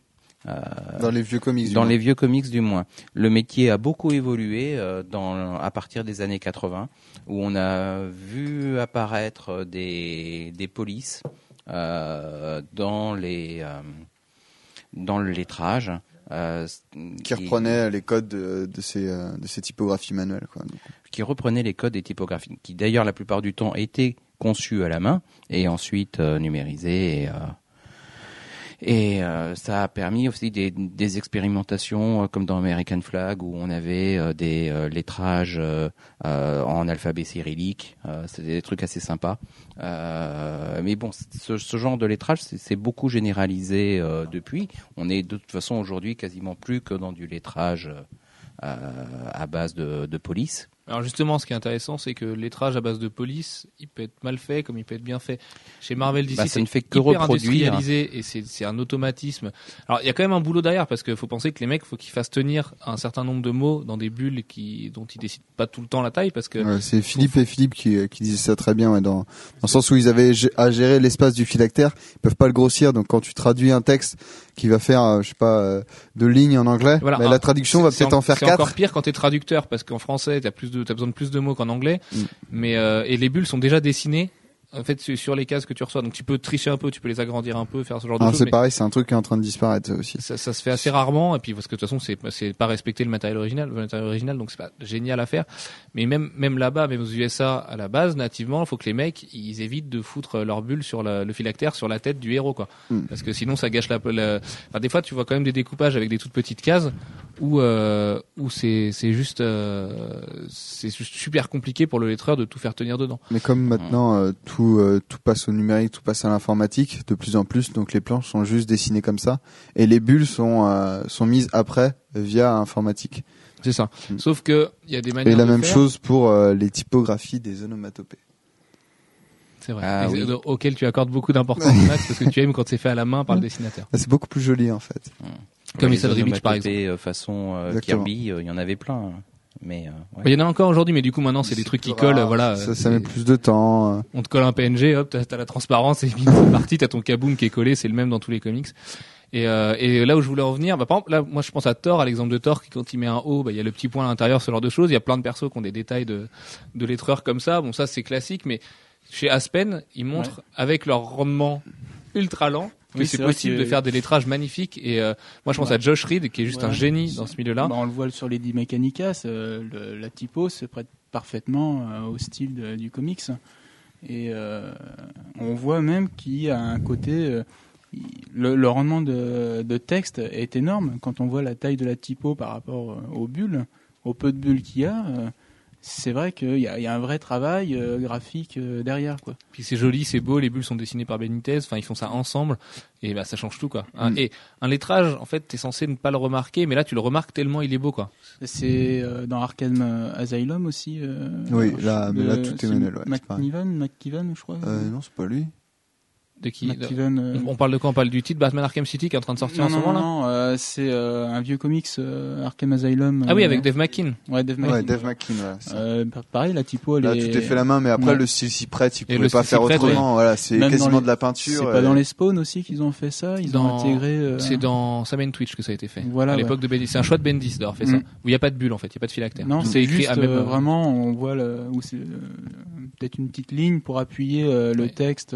Euh, Dans les vieux comics. du dans moins. les vieux comics du moins. Le métier a beaucoup évolué euh, dans, à partir des années 80, où on a vu apparaître des, des polices euh, dans les euh, dans le lettrage. Euh, Qui reprenait les codes de, de ces, euh, de ces typographies manuelles. Quoi. Qui reprenait les codes des typographies, qui d'ailleurs la plupart du temps étaient conçus à la main et ensuite euh, numérisés. Et, euh, et euh, ça a permis aussi des, des expérimentations euh, comme dans American Flag où on avait euh, des euh, lettrages en alphabet cyrillique. C'était des trucs assez sympas. Mais bon, ce, ce genre de lettrage, c'est beaucoup généralisé depuis. On est de toute façon aujourd'hui quasiment plus que dans du lettrage à base de, de police. Alors justement, ce qui est intéressant, c'est que le lettrage à base de police, il peut être mal fait comme il peut être bien fait. Chez Marvel DC, Bah, ça c'est ne fait que hyper reproduire. industrialisé et c'est c'est un automatisme. Alors il y a quand même un boulot derrière parce qu'il faut penser que les mecs, faut qu'ils fassent tenir un certain nombre de mots dans des bulles qui dont ils décident pas tout le temps la taille parce que Ouais, c'est Philippe et Philippe qui, qui disaient ça très bien, ouais, dans, dans le sens où ils avaient à gérer l'espace du phylactère, ils peuvent pas le grossir, donc quand tu traduis un texte qui va faire, euh, je sais pas, euh, deux lignes en anglais, Voilà. bah, Ah, la traduction va c'est- peut-être en faire C'est quatre. encore pire quand t'es traducteur parce qu'en français t'as plus de t'as besoin de plus de mots qu'en anglais. Mm. Mais euh, et les bulles sont déjà dessinées en fait sur- sur les cases que tu reçois. Donc tu peux tricher un peu, tu peux les agrandir un peu, faire ce genre de Ah, choses. c'est pareil, c'est un truc qui est en train de disparaître ça aussi. ça, ça se fait assez rarement et puis parce que de toute façon c'est c'est pas respecter le matériel original, le matériel original donc c'est pas génial à faire. Mais même même là-bas, même aux USA à la base nativement, il faut que les mecs ils évitent de foutre leur bulle sur la- le phylactère sur la tête du héros quoi. Mm. Parce que sinon ça gâche la, la- Enfin, des fois tu vois quand même des découpages avec des toutes petites cases où euh, où c'est c'est juste euh, c'est juste super compliqué pour le lettreur de tout faire tenir dedans. Mais comme maintenant euh, tout euh, tout passe au numérique, tout passe à l'informatique, de plus en plus, donc les planches sont juste dessinées comme ça, et les bulles sont euh, sont mises après via informatique. C'est ça. Mm. Sauf que il y a des manières Et la de même faire. chose pour euh, les typographies des onomatopées. C'est vrai. Ah oui. Auquel tu accordes beaucoup d'importance [laughs] Max parce que tu aimes quand c'est fait à la main par le dessinateur. Ah, c'est beaucoup plus joli en fait. Comme les Issa Dribich, par onomatopées, euh, façon euh. Kirby, euh, il y en avait plein. Mais euh, ouais. Il y en a encore aujourd'hui, mais du coup maintenant c'est des trucs qui collent, voilà. Ça, euh, ça met plus de temps. euh. On te colle un PNG, hop, t'as la transparence et c'est parti, t'as ton kaboom qui est collé, c'est le même dans tous les comics. Et, euh, et là où je voulais en venir, bah, par exemple, là, moi je pense à Thor, à l'exemple de Thor, qui quand il met un O, bah, il y a le petit point à l'intérieur, ce genre de choses. Il y a plein de persos qui ont des détails de, de lettreurs comme ça. Bon, ça c'est classique, mais chez Aspen, ils montrent avec leur rendement ultra lent que Oui, c'est possible que- de faire des lettrages magnifiques. Et euh, moi je pense Ouais. à Josh Reed, qui est juste Ouais. un génie dans ce milieu-là. Bah, on le voit sur les Mechanicas, euh, le- la typo se prête parfaitement euh, au style de- du comics. Et euh, on voit même qu'il y a un côté. le, le rendement de, de texte est énorme quand on voit la taille de la typo par rapport aux bulles, au peu de bulles qu'il y a. c'est vrai qu'il y, a- il y a un vrai travail euh, graphique euh, derrière. Quoi. Puis c'est joli, c'est beau, les bulles sont dessinées par Benitez, enfin ils font ça ensemble et bah ça change tout quoi. Un- Mm. Et un lettrage, en fait, t'es censé ne pas le remarquer, mais là tu le remarques tellement il est beau quoi. C'est euh, dans Arkham Asylum aussi. euh, Oui, là- mais là, tout est manuel, ouais. McNiven, McKiven, je crois. Euh, non, c'est pas lui. De qui McKiven, euh, On parle de quoi? On parle du titre Batman Arkham City qui est en train de sortir non, en ce non, moment là? non, euh, c'est euh, un vieux comics euh, Arkham Asylum. Ah oui, avec Dave McKean. Ouais, Dave Ouais, McKean. Dave McKean. C'est. Euh, pareil, la typo, elle Là, est... tout est fait la main, mais après Ouais. le style s'y prête, il Et pouvait le pas faire prête, autrement. Voilà, c'est quasiment les- de la C'est peinture. pas et- dans les spawns aussi qu'ils ont fait ça? Ils Dans- ont intégré... euh, C'est dans Sam Twitch que ça a été fait. Voilà, à ouais. l'époque de Bendis. C'est un choix de Bendis d'avoir fait Mm. ça. Où il n'y a pas de bulle en fait, il n'y a pas de phylactère. Non, c'est c'est écrit juste à même. vraiment, on voit où c'est peut-être une petite ligne pour appuyer le Ouais. texte,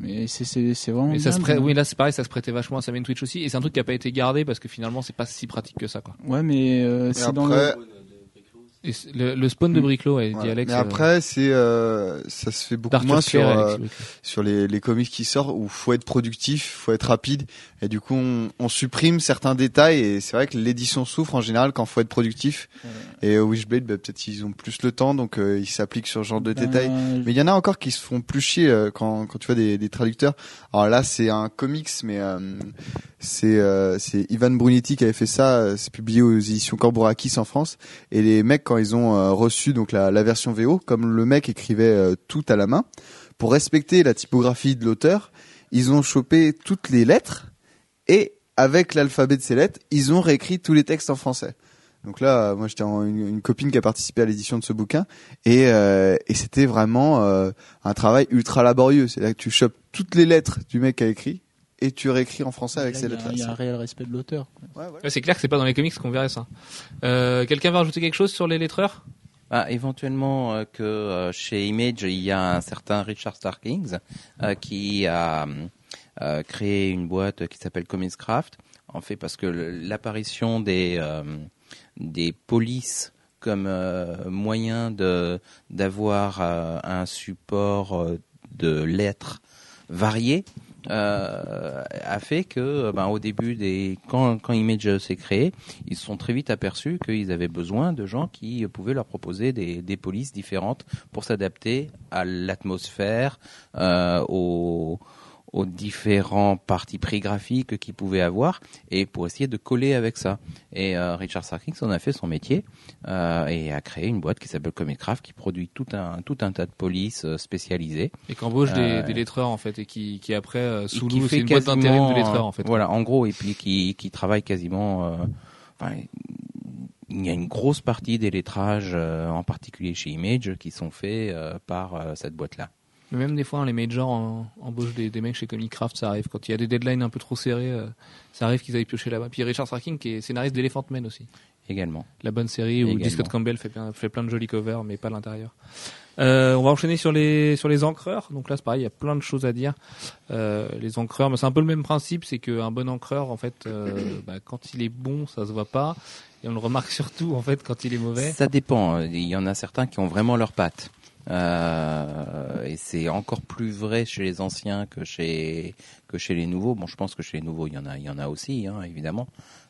mais c'est c'est c'est vraiment. Mais ça se prête, mais- oui, là c'est pareil, ça se prêtait vachement à Sam Twitch aussi, et c'est un truc qui a pas été gardé parce que finalement c'est pas si pratique que ça quoi. Ouais, mais euh, Et c'est dans le. Et le, le spawn de Mm. Briclo, ouais, dit Voilà. Alex. Mais euh, après, c'est euh, ça se fait beaucoup moins sur euh, Alex sur les, les comics qui sortent où faut être productif, faut être rapide et du coup on, on supprime certains détails et c'est vrai que l'édition souffre en général quand faut être productif et au Wishblade bah, peut-être ils ont plus le temps donc euh, ils s'appliquent sur ce genre de Ben, détails. Mais il y en a encore qui se font plus chier euh, quand, quand tu vois des, des traducteurs. Alors là, c'est un comics, mais euh, c'est euh, c'est Ivan Brunetti qui avait fait ça. C'est publié aux éditions Corborakis en France. Et les mecs, quand ils ont euh, reçu donc la, version VO, comme le mec écrivait euh, tout à la main, pour respecter la typographie de l'auteur, ils ont chopé toutes les lettres et avec l'alphabet de ces lettres, ils ont réécrit tous les textes en français. Donc là, moi j'étais une, copine qui a participé à l'édition de ce bouquin et, euh, c'était vraiment un travail ultra laborieux. C'est là que tu chopes toutes les lettres du mec qui a écrit et tu réécris en français avec Là, ces lettres-là. Il y a un réel respect de l'auteur. Ouais. Ouais, c'est clair que c'est pas dans les comics qu'on verrait ça. Euh, Quelqu'un va rajouter quelque chose sur les lettreurs? Bah, éventuellement euh, que euh, chez Image, il y a un certain Richard Starkings euh, qui a euh, créé une boîte qui s'appelle Comicscraft. En fait, parce que l'apparition des euh, des polices comme euh, moyen de d'avoir euh, un support de lettres variées euh, a fait que euh, ben, au début des quand quand Image s'est créé, ils se sont très vite aperçus qu'ils avaient besoin de gens qui pouvaient leur proposer des, des polices différentes pour s'adapter à l'atmosphère, euh, aux, aux différents partis pris graphiques qu'ils pouvaient avoir et pour essayer de coller avec ça. Et euh, Richard Starkings en a fait son métier euh, et a créé une boîte qui s'appelle Comicraft qui produit tout un tout un tas de polices euh, spécialisées et qu'embauche des, Euh, des lettreurs en fait et qui, qui après sous qui c'est une boîte d'intérim de lettreurs en fait. Voilà, en gros, et puis qui, qui travaille quasiment. enfin, il y a une grosse partie des lettrages, euh, en particulier chez Image, qui sont faits euh, par euh, cette boîte-là. Mais même des fois, hein, les majors en- embauchent des, des mecs chez Comiccraft, ça arrive. Quand il y a des deadlines un peu trop serrés, euh, ça arrive qu'ils aillent piocher là-bas. Puis Richard Starking qui est scénariste d'Elephant Man aussi. Également. La bonne série où. Scott Campbell fait, plein- fait plein de jolis covers, mais pas l'intérieur. Euh, on va enchaîner sur les sur les encreurs. Donc là, c'est pareil, il y a plein de choses à dire. Euh, les encreurs, mais c'est un peu le même principe, c'est qu'un bon encreur, en fait, euh, bah, quand il est bon, ça se voit pas, et on le remarque [laughs] surtout en fait quand il est mauvais. Ça dépend. Il y en a certains qui ont vraiment leurs pattes. Euh, et c'est encore plus vrai chez les anciens que chez que chez les nouveaux. Bon, je pense que chez les nouveaux, il y en a, il y en a aussi, hein, évidemment.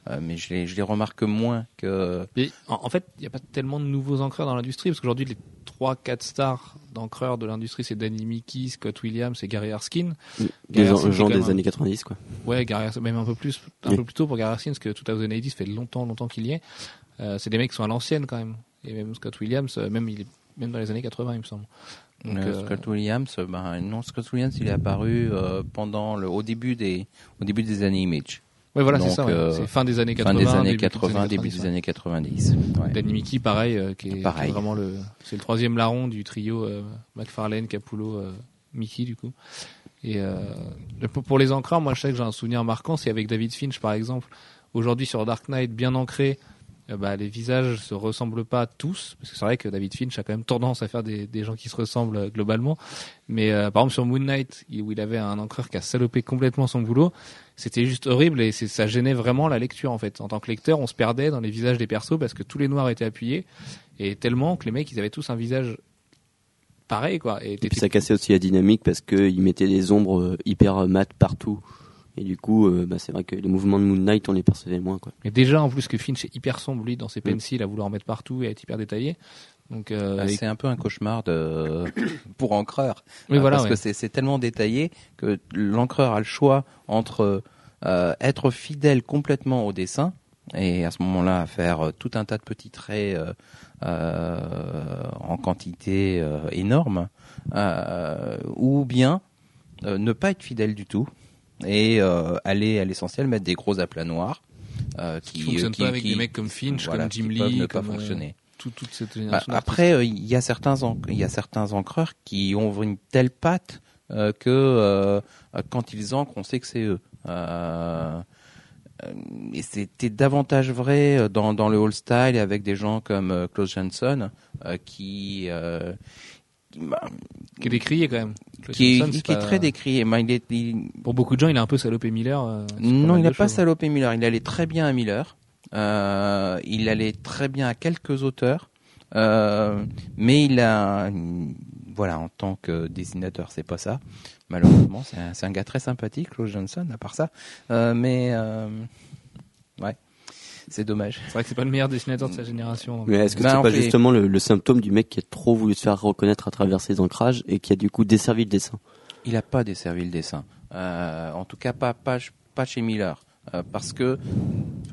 Euh, mais je les, je les remarque moins que. Et en, en fait, il n'y a pas tellement de nouveaux encreurs dans l'industrie, parce qu'aujourd'hui, les 3-4 stars d'encreurs de l'industrie, c'est Danny Mickey, Scott Williams et Gary Erskine. Des Gary gens des un- années 90, quoi. Ouais, Gary Erskine, même un peu plus, un Oui. peu plus tôt pour Gary Erskine, parce que 2080 fait longtemps, longtemps qu'il y est. Euh, c'est des mecs qui sont à l'ancienne quand même. Et même Scott Williams, même il est même dans les années 80, il me semble. Donc, Euh, Scott Williams, ben non, Scott Williams, il est apparu euh, pendant le, au début des, au début des années Image, ouais, voilà, c'est ça. ouais. euh, C'est fin des années fin 80, des années début 80, des début 90, des années 90. ouais. Danny Mickey, pareil, euh, qui, est, qui est Pareil. vraiment le, c'est le troisième larron du trio euh, McFarlane, Capullo, euh, Mickey du coup. Et pour les encreurs, moi je sais que j'ai un souvenir marquant, c'est avec David Finch par exemple. Aujourd'hui sur Dark Knight, bien ancré, bah, les visages se ressemblent pas tous, parce que c'est vrai que David Finch a quand même tendance à faire des, des gens qui se ressemblent euh, globalement. Mais euh, par exemple sur Moon Knight, où il avait un encreur qui a salopé complètement son boulot, c'était juste horrible et ça gênait vraiment la lecture en fait. En tant que lecteur, on se perdait dans les visages des persos parce que tous les noirs étaient appuyés et tellement que les mecs ils avaient tous un visage pareil quoi. Et Et puis ça cassait aussi la dynamique parce qu'ils mettaient des ombres euh, hyper euh, mat partout. Et du coup, euh, bah, c'est vrai que les mouvements de Moon Knight, on les percevait moins, quoi. Et déjà en plus que Finch est hyper sombre lui dans ses Mm. pencils à vouloir en mettre partout et à être hyper détaillé. Donc euh, Bah, c'est un peu un cauchemar de [coughs] pour encreur. oui Euh, voilà. parce ouais. que c'est tellement détaillé que l'encreur a le choix entre euh, être fidèle complètement au dessin et à ce moment-là faire tout un tas de petits traits euh, euh, en quantité euh, énorme, euh, ou bien euh, ne pas être fidèle du tout et euh, aller à l'essentiel, mettre des gros aplats noirs. euh, qui fonctionne qui- pas avec qui- des mecs comme Finch, voilà, comme Jim Lee, ne pas comme euh, fonctionner. tout- toute cette Bah, après, euh, il y a certains il y a certains encreurs qui ont une telle patte euh, que euh, euh, quand ils encrent, on sait que c'est eux. Euh, euh, et c'était davantage vrai euh, dans, dans le old style avec des gens comme euh, Klaus euh, euh, qui, bah, qui est décrié quand même. qui est, qui très décrié. Mais il est- il- Pour beaucoup de gens, il a un peu salopé Miller. euh, non, il n'a pas salopé Miller. Il allait très bien à Miller. Euh, il allait très bien à quelques auteurs. Euh, mais il a, voilà, en tant que dessinateur, c'est pas ça. Malheureusement, c'est un, un gars très sympathique, Claude Johnson, à part ça. Mais c'est dommage. C'est vrai que c'est pas le meilleur dessinateur de sa génération. Mais est-ce que Ben, c'est pas fait- justement le, le symptôme du mec qui a trop voulu se faire reconnaître à travers ses ancrages et qui a du coup desservi le dessin? Il a pas desservi le dessin. Euh, en tout cas, pas pas pas chez Miller. Euh, parce que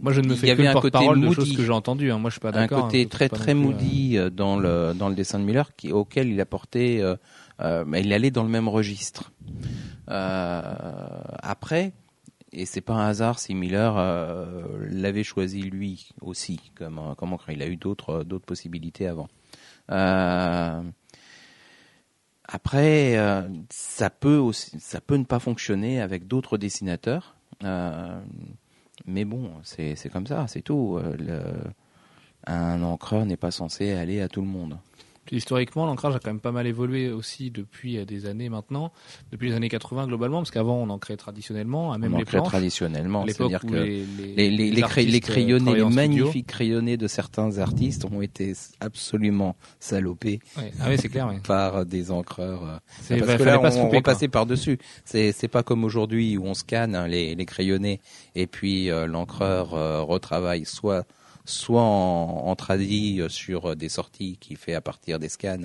Moi, je ne me Il y fais que avait le un côté de choses que j'ai entendues. hein. Moi, je suis pas un d'accord. côté hein. très pas très euh, moody euh, dans le dans le dessin de Miller qui auquel il apportait euh, euh, mais il allait dans le même registre Euh, après et c'est pas un hasard si Miller euh, l'avait choisi lui aussi comme euh, comme il a eu d'autres d'autres possibilités avant. Euh, après euh, ça peut aussi ça peut ne pas fonctionner avec d'autres dessinateurs. Euh, mais bon c'est comme ça c'est tout. Euh, un encreur n'est pas censé aller à tout le monde. Historiquement, l'ancrage a quand même pas mal évolué aussi depuis euh, des années maintenant, depuis les années 80 globalement, parce qu'avant on ancrait traditionnellement, à même On les ancrait planches. traditionnellement, c'est-à-dire que les, les, euh, crayonnés, les magnifiques crayonnés de certains artistes ont été absolument salopés Ouais. Ah oui, c'est clair. Ouais. par des encreurs. euh, C'est, parce bah, que là, pas on, passait par-dessus. C'est, pas comme aujourd'hui où on scanne hein, les, les crayonnés et puis euh, l'encreur euh, retravaille soit soit en, en tradi euh, sur euh, des sorties qu'il fait à partir des scans,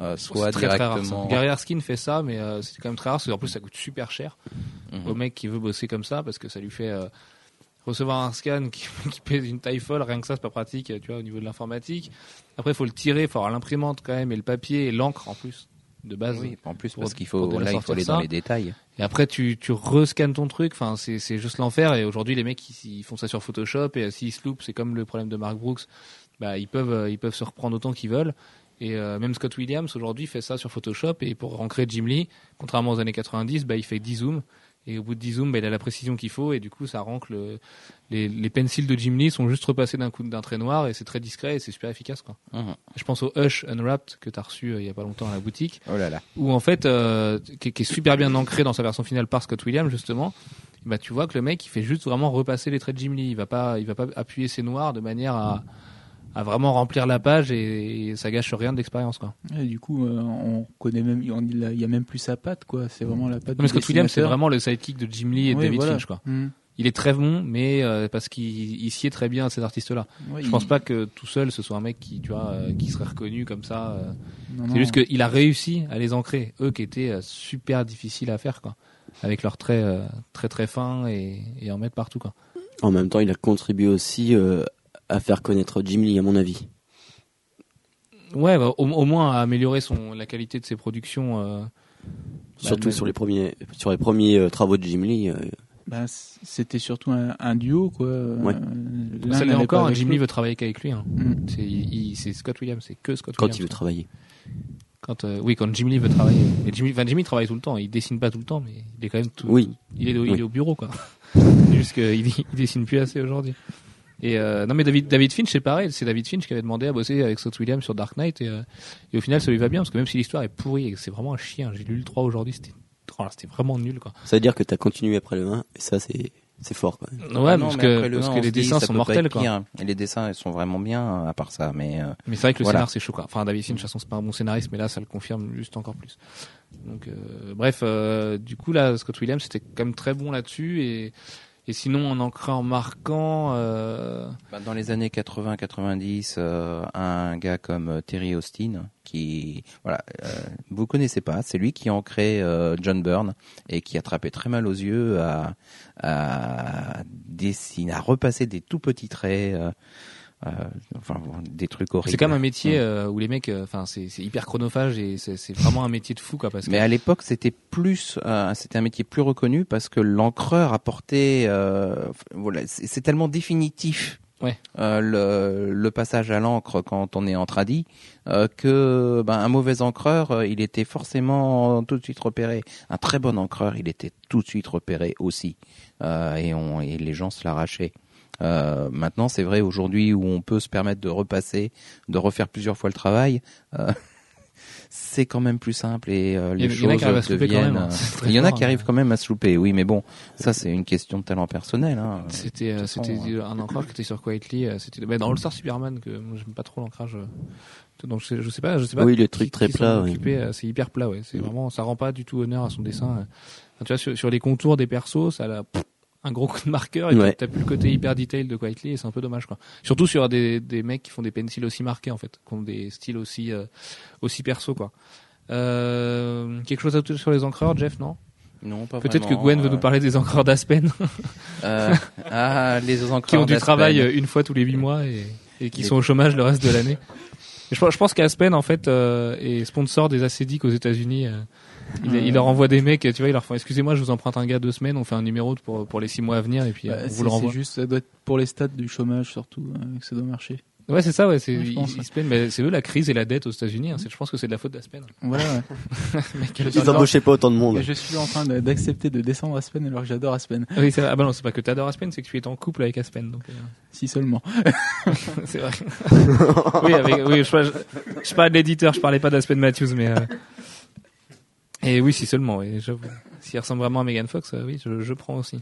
euh, soit C'est très, très rare, directement. Gary Erskine fait ça, mais euh, c'est quand même très rare, parce qu'en plus ça coûte super cher Mhm. au mec qui veut bosser comme ça, parce que ça lui fait euh, recevoir un scan [laughs] qui, qui pèse une taille folle, rien que ça c'est pas pratique, tu vois, au niveau de l'informatique. Après il faut le tirer, il faut avoir l'imprimante quand même, et le papier, et l'encre en plus, de base. Oui, en plus pour- parce qu'il faut là il faut aller ça. dans les détails. Et après, tu, tu rescannes ton truc. Enfin, c'est, c'est juste l'enfer. Et aujourd'hui, les mecs, ils, ils font ça sur Photoshop. Et s'ils se loupent, c'est comme le problème de Mark Brooks. Bah, ils peuvent, euh, ils peuvent se reprendre autant qu'ils veulent. Et euh, même Scott Williams aujourd'hui fait ça sur Photoshop. Et pour ancrer Jim Lee, contrairement aux années 90, bah, il fait 10 zooms. Et au bout de 10 zooms, bah, il a la précision qu'il faut. Et du coup, ça rend que le, les, les pencils de Jim Lee sont juste repassés d'un coup d'un trait noir. Et c'est très discret et c'est super efficace. Quoi. Mhm. Je pense au Hush Unwrapped que tu as reçu euh, il y a pas longtemps à la boutique Oh là là. où en fait euh, qui, qui est super bien ancré dans sa version finale par Scott Williams justement bah tu vois que le mec il fait juste vraiment repasser les traits de Jim Lee il va pas il va pas appuyer ses noirs de manière à à vraiment remplir la page et, et ça gâche rien de l'expérience quoi. Et du coup, euh, on connaît même, il y a même plus sa patte, quoi. C'est vraiment la patte. Non, mais du Scott Williams c'est vraiment le sidekick de Jim Lee et Oui, David voilà. Finch quoi. Mhm. Il est très bon mais euh, parce qu'il il sied très bien à ces artistes là. Je il- pense pas que tout seul ce soit un mec qui tu vois euh, qui serait reconnu comme ça euh, C'est juste qu'il a réussi à les ancrer, eux qui étaient euh, super difficiles à faire, quoi. Avec leurs traits euh, très très fins et, et en mettre partout, quoi. En même temps, il a contribué aussi euh, à faire connaître Jim Lee, à mon avis. Ouais, bah, au, au moins à améliorer son, la qualité de ses productions. euh, Surtout mais- sur les premiers, sur les premiers euh, travaux de Jim Lee. euh, Ben, c- c'était surtout un, un duo, quoi. Ouais. Euh, ça l'est encore, hein, Jim Lee veut travailler qu'avec lui. Hein. Mm. C'est, Scott Williams, c'est que Scott quand Williams. il veut travailler. Quand, euh, oui, quand Jim Lee veut travailler. Mais Jim, Lee- enfin, Jim Lee travaille tout le temps. Il dessine pas tout le temps, mais il est quand même tout. Oui. Il est, au- il Oui. est au bureau, quoi. [laughs] juste qu'il il dessine plus assez aujourd'hui. Et euh, non, mais David, David Finch, c'est pareil. C'est David Finch qui avait demandé à bosser avec Scott Williams sur Dark Knight. Et, euh, et au final, ça lui va bien, parce que même si l'histoire est pourrie et c'est vraiment un chien, j'ai lu le 3 aujourd'hui, c'était, oh c'était vraiment nul, quoi. Ça veut dire que tu as continué après le 1, et ça, c'est c'est fort. Quand même. Ouais, Ah non, parce que, le parce les dit, dessins sont mortels, quoi. Et les dessins, ils sont vraiment bien, à part ça. Mais euh, Mais c'est vrai que le Voilà. scénar c'est chaud quoi. Enfin David Finch de toute façon c'est pas un bon scénariste mais là ça le confirme juste encore plus. Donc euh, bref euh, du coup là Scott Williams c'était quand même très bon là-dessus et et sinon en marquant euh, bah, dans les années 80-90, euh, un gars comme euh, Terry Austin, qui, voilà, euh, vous connaissez pas, c'est lui qui a ancré euh, John Byrne et qui attrapait très mal aux yeux à, à dessiner, à repasser des tout petits traits. Euh, enfin des trucs horribles. c'est même un métier Ouais. euh, où les mecs euh, enfin c'est hyper chronophage et c'est vraiment un métier de fou quoi parce que Mais à l'époque, c'était plus, c'était un métier plus reconnu parce que l'encreur apportait, voilà, c'est tellement définitif. Ouais. euh, le, le passage à l'encre quand on est en tradi euh, que ben, un mauvais encreur euh, il était forcément tout de suite repéré un très bon encreur il était tout de suite repéré aussi et, on, et les gens se l'arrachaient euh, maintenant c'est vrai aujourd'hui où on peut se permettre de repasser de refaire plusieurs fois le travail euh, [laughs] c'est quand même plus simple et euh, les Il y en a choses qui arrivent à se louper quand deviennent. hein. euh, Il y en a qui hein. arrivent quand même à se louper. Oui, mais bon, ça c'est une question de talent personnel. Hein. C'était euh, c'était un ancrage qui était sur Quietly. euh, C'était bah, dans All Star Superman que moi j'aime pas trop l'ancrage. euh, Donc je sais, je sais pas, je sais pas. Oui, le truc qui très plat, oui. euh, C'est hyper plat, ouais. C'est vraiment, ça rend pas du tout honneur à son dessin. euh. Enfin, tu vois, sur, sur les contours des persos, ça a pff, un gros coup de marqueur et Ouais. t'as plus le côté hyper detail de Quietly et c'est un peu dommage, quoi. Surtout sur des, des mecs qui font des pencils aussi marqués, en fait, qui ont des styles aussi, euh, aussi perso, quoi. Euh, quelque chose à ajouter sur les encreurs, Jeff, non? Non, pas Peut-être que Gwen veut euh, nous parler des encreurs d'Aspen. [laughs] euh, ah, les encreurs [laughs] qui ont du travail euh, une fois tous les huit mois et, et qui Les- sont au chômage le reste de l'année. Je, pense- je pense qu'Aspen en fait euh, est sponsor des acédiques aux États-Unis. Euh. il, il leur envoie des mecs, tu vois, ils leur font excusez-moi, je vous emprunte un gars deux semaines, on fait un numéro pour pour les six mois à venir et puis euh, Bah, on vous le renvoie. c'est juste, ça doit être pour les stats du chômage surtout euh, que ça doit marcher. Ouais, c'est ça, ouais, c'est Ouais, je ouais. c'est eux la crise et la dette aux États-Unis. hein. Je pense que c'est de la faute d'Aspen. Voilà. Ouais. [laughs] [laughs] Ils embauchaient pas autant de monde. Et je suis en train d'accepter de descendre Aspen alors que j'adore Aspen. Oui, c'est vrai. ah bah non, c'est pas que t'adores Aspen, c'est que tu es en couple avec Aspen. Donc, euh, Si seulement. [laughs] c'est vrai. oui, avec, oui, je, je, je parlais de l'éditeur, je parlais pas d'Aspen Matthews, mais. euh, Et oui, si seulement, oui, j'avoue. S'il ressemble vraiment à Megan Fox, euh, oui, je, je prends aussi.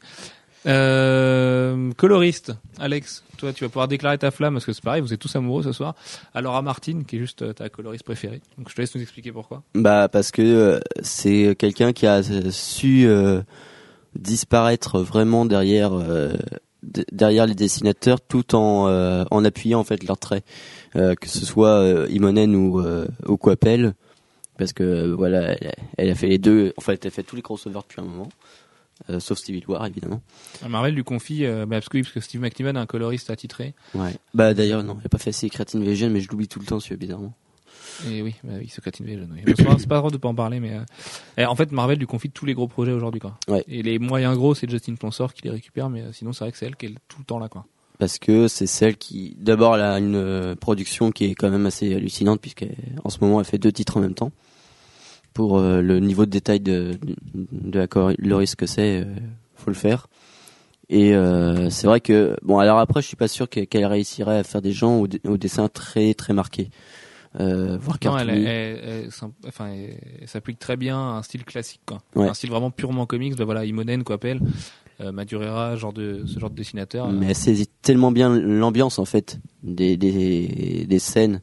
Euh, coloriste, Alex, toi tu vas pouvoir déclarer ta flamme parce que c'est pareil, vous êtes tous amoureux ce soir. Alors à Martine, qui est juste euh, ta coloriste préférée. Donc je te laisse nous expliquer pourquoi. Bah parce que euh, c'est quelqu'un qui a su euh, disparaître vraiment derrière derrière les dessinateurs tout en en appuyant en fait leurs traits que ce soit Imonen ou ou parce que euh, voilà elle, elle a fait les deux en fait elle fait tous les crossovers depuis un moment euh, sauf Civil War évidemment Marvel lui confie, euh, bah, parce, que, oui, parce que Steve McNiven est un coloriste attitré. ouais bah d'ailleurs non elle a pas fait Secret Invasion mais je l'oublie tout le temps celui bizarrement Et oui, bah oui, Secret Invasion. Oui. Mais C'est pas, drôle de pas en parler, mais euh, et en fait Marvel lui confie tous les gros projets aujourd'hui quoi. Ouais. Et les moyens gros, c'est Justin Sponsor qui les récupère, mais sinon c'est vrai que c'est elle qui est tout le temps là quoi. Parce que c'est celle qui d'abord elle a une euh, production qui est quand même assez hallucinante puisqu'en ce moment elle fait deux titres en même temps pour euh, le niveau de détail de, de la coloriste que c'est euh, faut le faire et euh, c'est vrai que bon alors après je suis pas sûr que- qu'elle réussirait à faire des gens au, au dessin très très marqué euh, voire Non, elle, elle- elle enfin, elle- s'applique très bien à un style classique, quoi. Ouais. Un style vraiment purement comics. Bah voilà, Imonen, quoi appelle, euh, Madurera, genre de ce genre de dessinateur. mais elle saisit tellement bien l'ambiance en fait des, des, des scènes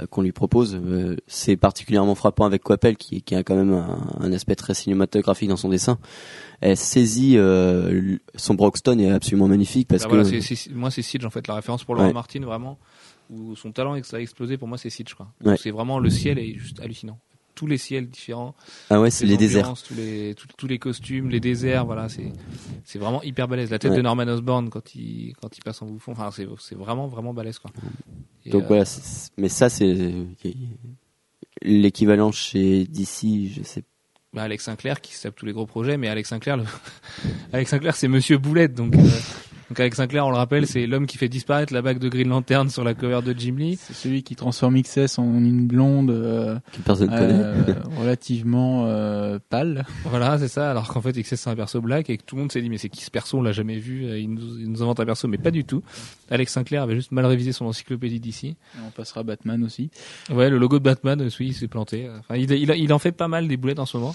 euh, qu'on lui propose. Euh, c'est particulièrement frappant avec Coppel qui, qui a quand même un, un aspect très cinématographique dans son dessin. Elle saisit euh, son Broxton est absolument magnifique parce Bah que voilà, c'est- c'est- moi c'est Siege en fait la référence pour Laurent Ouais. Martin vraiment où son talent a explosé pour moi c'est Siege quoi. Ouais. C'est vraiment le ciel est juste hallucinant. Tous les ciels différents, ah ouais c'est les déserts. tous les tous, tous les costumes, les déserts, voilà, c'est c'est vraiment hyper balèze. La tête Ouais. de Norman Osborn quand il quand il passe en bouffon, enfin c'est c'est vraiment vraiment balèze quoi. Et, Donc euh, voilà, mais ça c'est l'équivalent chez DC, je sais. bah, Alex Sinclair qui se tape tous les gros projets, mais Alex Sinclair, le... [laughs] Alex Sinclair c'est Monsieur Boulette, donc, euh, donc Alex Sinclair, on le rappelle, c'est l'homme qui fait disparaître la bague de Green Lantern sur la cover de Jim Lee. C'est celui qui transforme XS en une blonde euh, euh, relativement euh, pâle. Voilà, c'est ça. Alors qu'en fait, XS c'est un perso black et que tout le monde s'est dit mais c'est qui ce perso? On l'a jamais vu. euh, Il nous, il nous invente un perso, mais pas du tout. Alex Sinclair avait juste mal révisé son encyclopédie d'ici. On passera Batman aussi. Ouais, le logo de Batman, euh, oui, il s'est planté. Enfin, il, il, il en fait pas mal des boulettes en ce moment.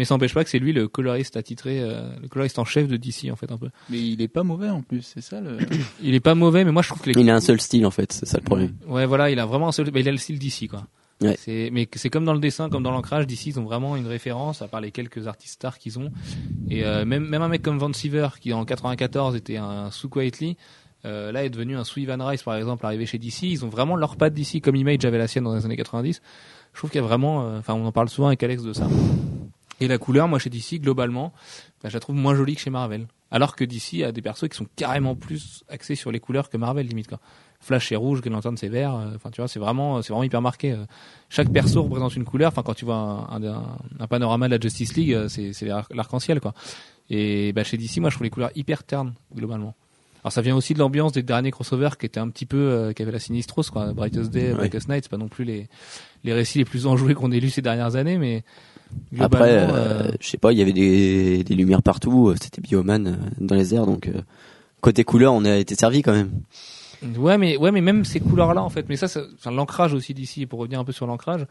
Mais ça n'empêche pas que c'est lui le coloriste attitré, euh, le coloriste en chef de DC en fait un peu. Mais il est pas mauvais en plus, c'est ça le. [coughs] Il est pas mauvais, mais moi je trouve que les Il a un seul style en fait, c'est ça le problème. Ouais, voilà, il a vraiment un seul, mais il a le style d'ici, quoi. Ouais. C'est, mais c'est comme dans le dessin, comme dans l'ancrage, d'ici, ils ont vraiment une référence, à part les quelques artistes stars qu'ils ont. Et euh, même, même un mec comme Van Siever, qui en 94 était un sous Quietly, euh, là est devenu un sous Ivan Rice, par exemple, arrivé chez DC. Ils ont vraiment leur patte d'ici, comme Image avait la sienne dans les années 90. Je trouve qu'il y a vraiment, euh, enfin, on en parle souvent avec Alex de ça. Et la couleur, moi, chez DC, globalement, bah, je la trouve moins jolie que chez Marvel. Alors que DC a des persos qui sont carrément plus axés sur les couleurs que Marvel, limite, quoi. Flash c'est rouge, Green Lantern c'est vert. euh, Enfin, tu vois, c'est vraiment, c'est vraiment hyper marqué. euh. Chaque perso représente une couleur. Enfin, quand tu vois un, un, panorama de la Justice League, euh, c'est, c'est l'arc- l'arc-en-ciel, quoi. Et bah, chez DC, moi, je trouve les couleurs hyper ternes, globalement. Alors, ça vient aussi de l'ambiance des derniers crossovers qui étaient un petit peu, euh, qui avaient la sinistrose, quoi. Brightest Day, Ouais. Blackest Night, c'est pas non plus les, les récits les plus enjoués qu'on ait lus ces dernières années, mais Après, euh, euh, je sais pas, il y avait des, des lumières partout, euh, c'était Bioman euh, dans les airs, donc euh, côté couleur, on a été servi quand même. Ouais, mais ouais, mais même ces couleurs-là, en fait. Mais ça, ça- enfin, l'ancrage aussi d'ici. Pour revenir un peu sur l'ancrage,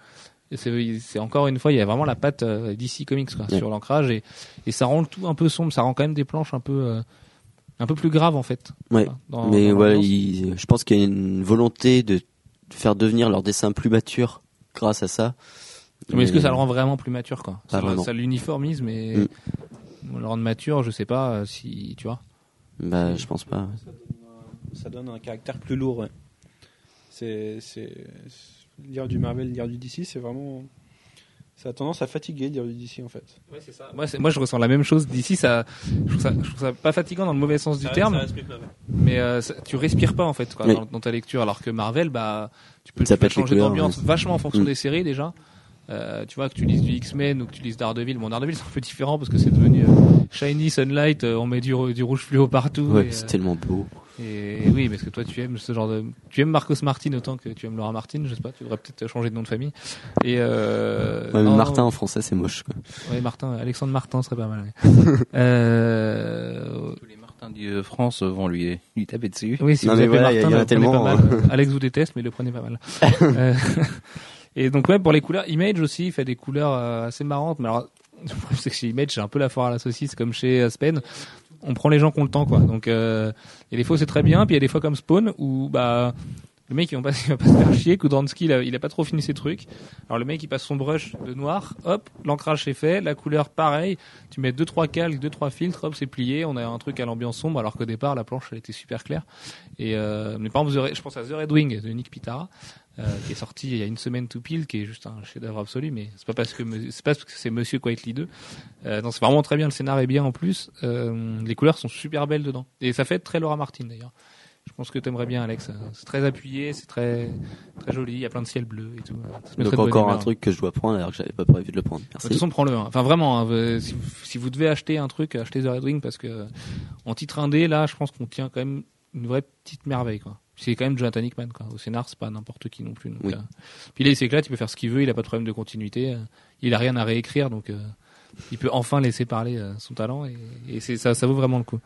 c'est encore une fois, il y a vraiment la patte DC Comics quoi, Ouais. sur l'ancrage et et ça rend le tout un peu sombre. Ça rend quand même des planches un peu euh, un peu plus graves en fait. Ouais. Dans- Mais dans voilà, l'ambiance. il- je pense qu'il y a une volonté de faire devenir leur dessin plus mature grâce à ça. Mais est-ce que ça le rend vraiment plus mature quoi? Pas Ça, l'uniformise, mais Mm. le rendre mature, je sais pas euh, si tu vois. Bah, je pense pas. Ça donne un caractère plus lourd. ouais. C'est, c'est, c'est- lire du Marvel, lire du DC, c'est vraiment. Ça a tendance à fatiguer lire du DC en fait. Ouais, c'est ça. Moi, je ressens la même chose d'ici. Ça, je trouve ça, je trouve ça pas fatigant dans le mauvais sens du terme, mais euh, ça- tu respires pas en fait quoi, Oui. dans, dans ta lecture. Alors que Marvel, bah, tu peux, Ça tu peux changer d'ambiance ouais. vachement en fonction Mm. des séries déjà. Euh, tu vois que tu lises du X-Men ou que tu lises Daredevil. Bon, Daredevil c'est un peu différent parce que c'est devenu euh, shiny, sunlight. euh, on met du, du rouge fluo partout. Ouais, c'est euh, tellement beau. Et oui, parce que toi, tu aimes ce genre de, tu aimes Marcos Martin autant que tu aimes Laura Martin. Je sais pas, tu devrais peut-être changer de nom de famille. Et euh, Ouais, mais non, Martin en français, c'est moche. Quoi. Ouais, Martin, Alexandre Martin serait pas mal. ouais. [laughs] euh, Tous les Martins de France vont lui, lui taper dessus. oui, si Non, vous mais voilà, il y a- Martin, il y en a le prenez tellement, pas hein. mal. Alex vous déteste, mais le prenez pas mal. [laughs] Euh, [laughs] et donc ouais, pour les couleurs, Image aussi il fait des couleurs euh, assez marrantes. Mais alors, le problème, c'est que chez Image, c'est un peu la foire à la saucisse, comme chez Aspen. On prend les gens qui ont le temps, quoi. Donc, euh, il y a des fois c'est très bien, puis il y a des fois comme Spawn où bah le mec il va pas, [laughs] il va pas se faire chier. Kudransky il a, il a pas trop fini ses trucs. Alors le mec il passe son brush de noir, hop, l'ancrage c'est fait, la couleur pareil. Tu mets deux trois calques, deux trois filtres, hop c'est plié. On a un truc à l'ambiance sombre alors qu'au départ la planche elle était super claire. Et euh, mais par exemple, je pense à The Red Wing de Nick Pitara. Euh, qui est sorti il y a une semaine tout pile, qui est juste un chef-d'œuvre absolu, mais c'est pas parce que c'est pas parce que c'est Monsieur Quietly 2. Euh, non, c'est vraiment très bien, le scénar est bien en plus. Euh, les couleurs sont super belles dedans, et ça fait très Laura Martin d'ailleurs. Je pense que t'aimerais bien, Alex. C'est très appuyé, c'est très très joli. Il y a plein de ciel bleu et tout. Donc de encore un truc que je dois prendre alors que j'avais pas prévu de le prendre. De Merci. toute façon, prends-le. hein. Enfin, vraiment, hein, si, vous, devez acheter un truc, achetez The Red Wing parce que en titre indé, là, je pense qu'on tient quand même une vraie petite merveille, quoi. C'est quand même Jonathan Hickman, quoi. Au scénar, c'est pas n'importe qui non plus. Donc, Oui. euh, Puis là, il s'éclate, il peut faire ce qu'il veut, il a pas de problème de continuité. euh, Il a rien à réécrire, donc euh, il peut enfin laisser parler euh, son talent et, et c'est ça, ça vaut vraiment le coup.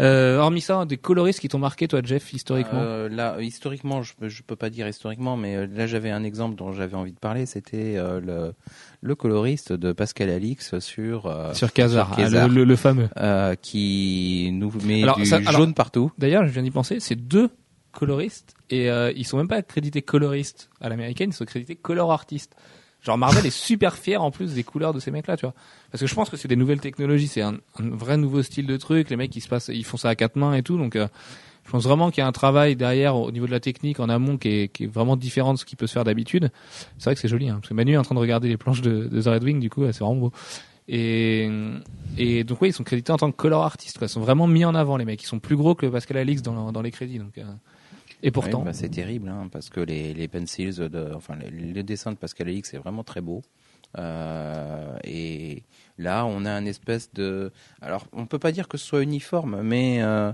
Euh, hormis ça, des coloristes qui t'ont marqué, toi, Jeff, historiquement. Euh, là, historiquement, je, je peux pas dire historiquement, mais là j'avais un exemple dont j'avais envie de parler. C'était le, le coloriste de Pascal Alix sur sur Kazar, ah, le, le- le fameux. qui nous met Alors, du ça- alors- jaune partout. D'ailleurs, je viens d'y penser, c'est deux coloristes et ils sont même pas crédités coloristes à l'américaine, ils sont crédités color artistes. Genre Marvel est super fier en plus des couleurs de ces mecs-là, tu vois. Parce que je pense que c'est des nouvelles technologies, c'est un, un vrai nouveau style de truc. Les mecs ils se passent, ils font ça à quatre mains et tout, donc euh, je pense vraiment qu'il y a un travail derrière au niveau de la technique en amont qui est, qui est vraiment différent de ce qui peut se faire d'habitude. C'est vrai que c'est joli, hein, parce que Manu est en train de regarder les planches de, de The Red Wing, du coup, c'est vraiment beau. Et, et donc oui, ils sont crédités en tant que color artistes. Ils sont vraiment mis en avant les mecs. Ils sont plus gros que Pascal Alix dans, dans les crédits, donc. euh, et pourtant, Ouais, bah, c'est terrible, hein, parce que les, les pencils, de, enfin les, les dessins de Pascal Alix, c'est vraiment très beau. Euh, et là, on a un espèce de, alors on peut pas dire que ce soit uniforme, mais euh,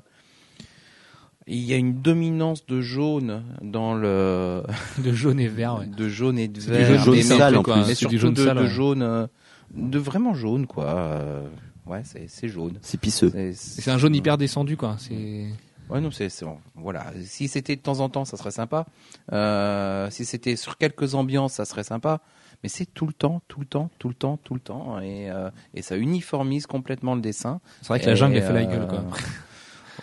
il y a une dominance de jaune dans le, [laughs] de jaune et vert, ouais. de jaune et de C'est du vert, jaune mais, sale, surtout- en plus. mais C'est du surtout jaune de, sale, de ouais. jaune, euh, de vraiment jaune, quoi. Euh, ouais, c'est c'est jaune. C'est pisseux. C'est un jaune hyper descendu, quoi. C'est. Ouais, non, c'est voilà. Si c'était de temps en temps, ça serait sympa. Euh, si c'était sur quelques ambiances, ça serait sympa. Mais c'est tout le temps, tout le temps, tout le temps, tout le temps, et, euh, et ça uniformise complètement le dessin. C'est vrai que la jungle Et, a fait la euh, gueule, quoi.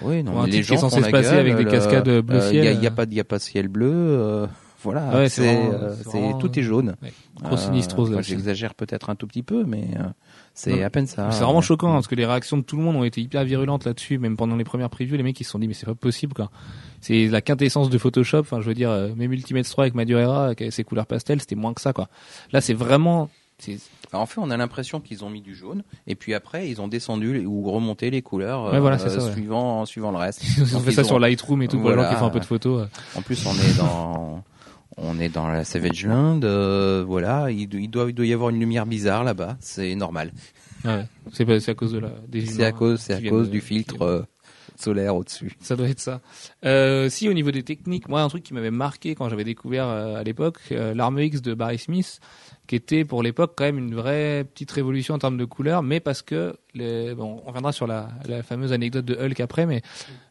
Oui, non, mais les gens censé font se passer gueule, avec des cascades bleu euh, Il y a, ciel. il y a pas, il a pas de ciel bleu. euh, voilà, Ouais, c'est euh, tout est jaune. Ouais. Trop sinistrose, aussi. J'exagère peut-être un tout petit peu, mais euh, c'est à peine ça. C'est vraiment choquant hein, parce que les réactions de tout le monde ont été hyper virulentes là-dessus. Même pendant les premières previews, les mecs ils se sont dit mais c'est pas possible quoi. C'est la quintessence de Photoshop. Enfin, je veux dire, euh, même Ultimate 3 avec Madureira, avec ses couleurs pastel, c'était moins que ça quoi. Là, c'est vraiment. Alors, en fait, on a l'impression qu'ils ont mis du jaune, et puis après, ils ont descendu ou remonté les couleurs Ouais, voilà, c'est ça, ouais. suivant, suivant le reste. Ils ont Donc, fait ça sur Lightroom et tout pour les gens Voilà. qui font un peu de photos. euh. En plus, on est dans, on est dans la Savage Land, euh, voilà, il, do- il doit, il doit y avoir une lumière bizarre là-bas, c'est normal. Ouais, c'est à cause de la. des C'est à cause, c'est qui à viennent cause de- du filtre. euh, solaire au-dessus. Ça doit être ça. Euh, si au niveau des techniques, moi un truc qui m'avait marqué quand j'avais découvert euh, à l'époque euh, l'arme X de Barry Smith, qui était pour l'époque quand même une vraie petite révolution en termes de couleurs, mais parce que bon, on reviendra sur la, fameuse anecdote de Hulk après, mais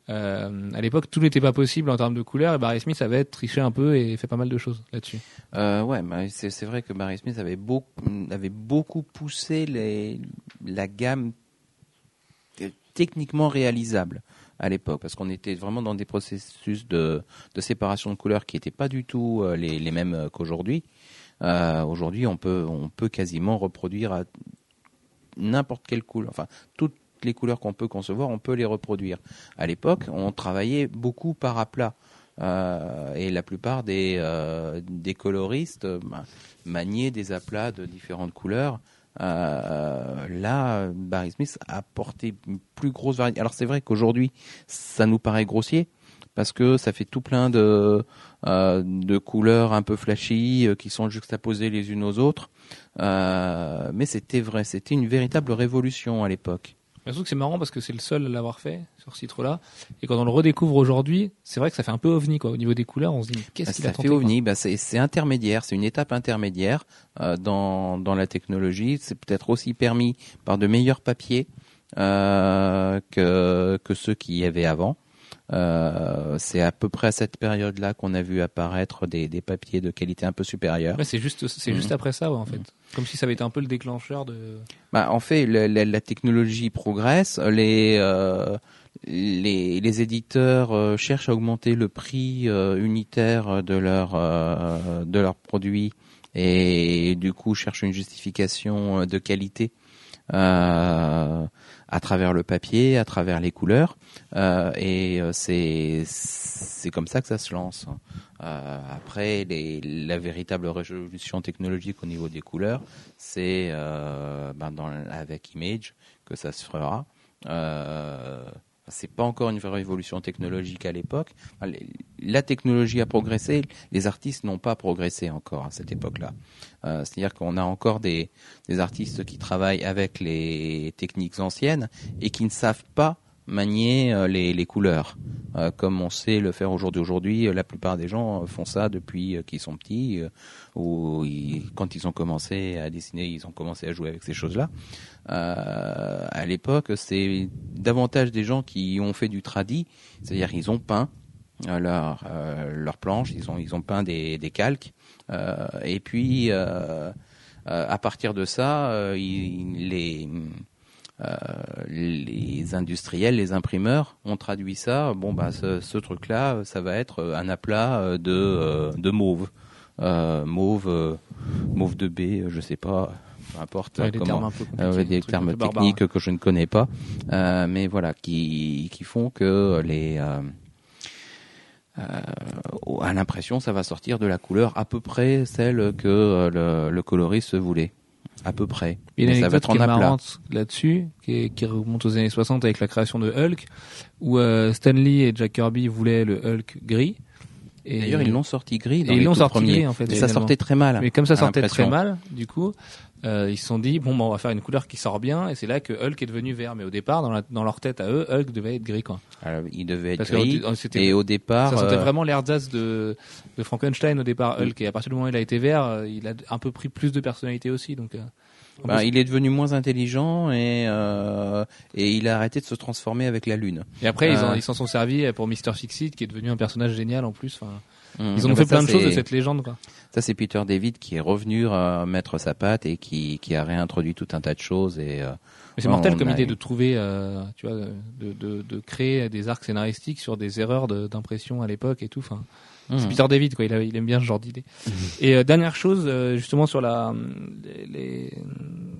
euh, à l'époque tout n'était pas possible en termes de couleurs et Barry Smith avait triché un peu et fait pas mal de choses là-dessus. Euh, ouais, c'est vrai que Barry Smith avait beaucoup, poussé la gamme techniquement réalisable à l'époque, parce qu'on était vraiment dans des processus de, séparation de couleurs qui n'étaient pas du tout euh, les, les mêmes euh, qu'aujourd'hui. Euh, aujourd'hui, on peut, on peut quasiment reproduire n'importe quelle couleur, enfin toutes les couleurs qu'on peut concevoir, on peut les reproduire. À l'époque, on travaillait beaucoup par aplat. Euh, et la plupart des, euh, des coloristes euh, bah, maniaient des aplats de différentes couleurs. Euh, là, Barry Smith a apporté une plus grosse variété. Alors c'est vrai qu'aujourd'hui, ça nous paraît grossier parce que ça fait tout plein de, euh, de couleurs un peu flashy euh, qui sont juxtaposées les unes aux autres. Euh, mais c'était vrai, c'était une véritable révolution à l'époque. Surtout que c'est marrant parce que c'est le seul à l'avoir fait sur ce titre-là. Et quand on le redécouvre aujourd'hui, c'est vrai que ça fait un peu ovni quoi. Au niveau des couleurs, on se dit qu'est-ce qu'il a ça tenté fait quoi ovni, bah c'est c'est intermédiaire, c'est une étape intermédiaire euh, dans dans la technologie. C'est peut-être aussi permis par de meilleurs papiers euh, que que ceux qu'il y avait avant. Euh, c'est à peu près à cette période-là qu'on a vu apparaître des, des papiers de qualité un peu supérieure. Ouais, c'est juste, c'est Mhm. juste après ça, ouais, en fait. Comme si ça avait été un peu le déclencheur de. Bah, en fait, la, la- la technologie progresse, les euh, les, les éditeurs euh, cherchent à augmenter le prix unitaire de leur de leurs produits et du coup cherchent une justification de qualité euh, à travers le papier, à travers les couleurs, euh, et euh, c'est c'est comme ça que ça se lance. Euh, après, les, la véritable révolution technologique au niveau des couleurs, c'est euh, ben dans, avec Image que ça se fera. C'est pas encore une vraie révolution technologique à l'époque. La technologie a progressé, les artistes n'ont pas progressé encore à cette époque-là. Euh, C'est-à-dire qu'on a encore des artistes qui travaillent avec les techniques anciennes et qui ne savent pas manier euh, les, les couleurs euh, comme on sait le faire aujourd'hui. Aujourd'hui, euh, la plupart des gens font ça depuis qu'ils sont petits, ou quand ils ont commencé à dessiner, ils ont commencé à jouer avec ces choses-là. À l'époque, c'est davantage des gens qui ont fait du tradi, c'est-à-dire ils ont peint euh, leur planche, ils ont ils ont peint des, des calques, et puis à partir de ça, ils- les euh, les industriels, les imprimeurs ont traduit ça. Bon, bah, ce, ce truc-là, ça va être un aplat euh, de, euh, de mauve. Euh, mauve, mauve de B, je sais pas, peu importe Ouais, des comment. termes des termes techniques que je ne connais pas, mais voilà, qui, qui font que les, à l'impression, ça va sortir de la couleur à peu près celle que le, le coloriste voulait, à peu près. Il y a une anecdote qui est marrante là-dessus, qui, remonte aux années 60 avec la création de Hulk, où euh, Stan Lee et Jack Kirby voulaient le Hulk gris. Et D'ailleurs, ils l'ont sorti gris dans et ils l'ont sorti gris, en fait, Mais ça sortait très mal. Mais comme ça sortait très mal, du coup, euh, ils se sont dit bon, bah, on va faire une couleur qui sort bien, et c'est là que Hulk est devenu vert. Mais au départ, dans, la- dans leur tête à eux, Hulk devait être gris, quoi. Alors, il devait être Parce gris. euh, Et au départ, ça sentait euh, vraiment l'erzace de, de Frankenstein au départ, Hulk. Et à partir du moment où il a été vert, il a un peu pris plus de personnalité aussi. Donc, euh, bah, il est devenu moins intelligent et, euh, et il a arrêté de se transformer avec la lune. Et après, ils en- Euh. ils s'en sont servis pour Mr. Fixit, qui est devenu un personnage génial en plus. Enfin, Mmh. ils ont fait ça, plein de choses de cette légende, quoi. Ça, c'est Peter David qui est revenu euh, mettre sa patte et qui, qui a réintroduit tout un tas de choses. Et, euh, Mais c'est mortel comme a idée de trouver, euh, tu vois, de, de, de créer des arcs scénaristiques sur des erreurs d'impression à l'époque et tout. Enfin, c'est mmh. Peter David, quoi. Il, a- il aime bien ce genre d'idée. Et euh, dernière chose, euh, justement sur la les,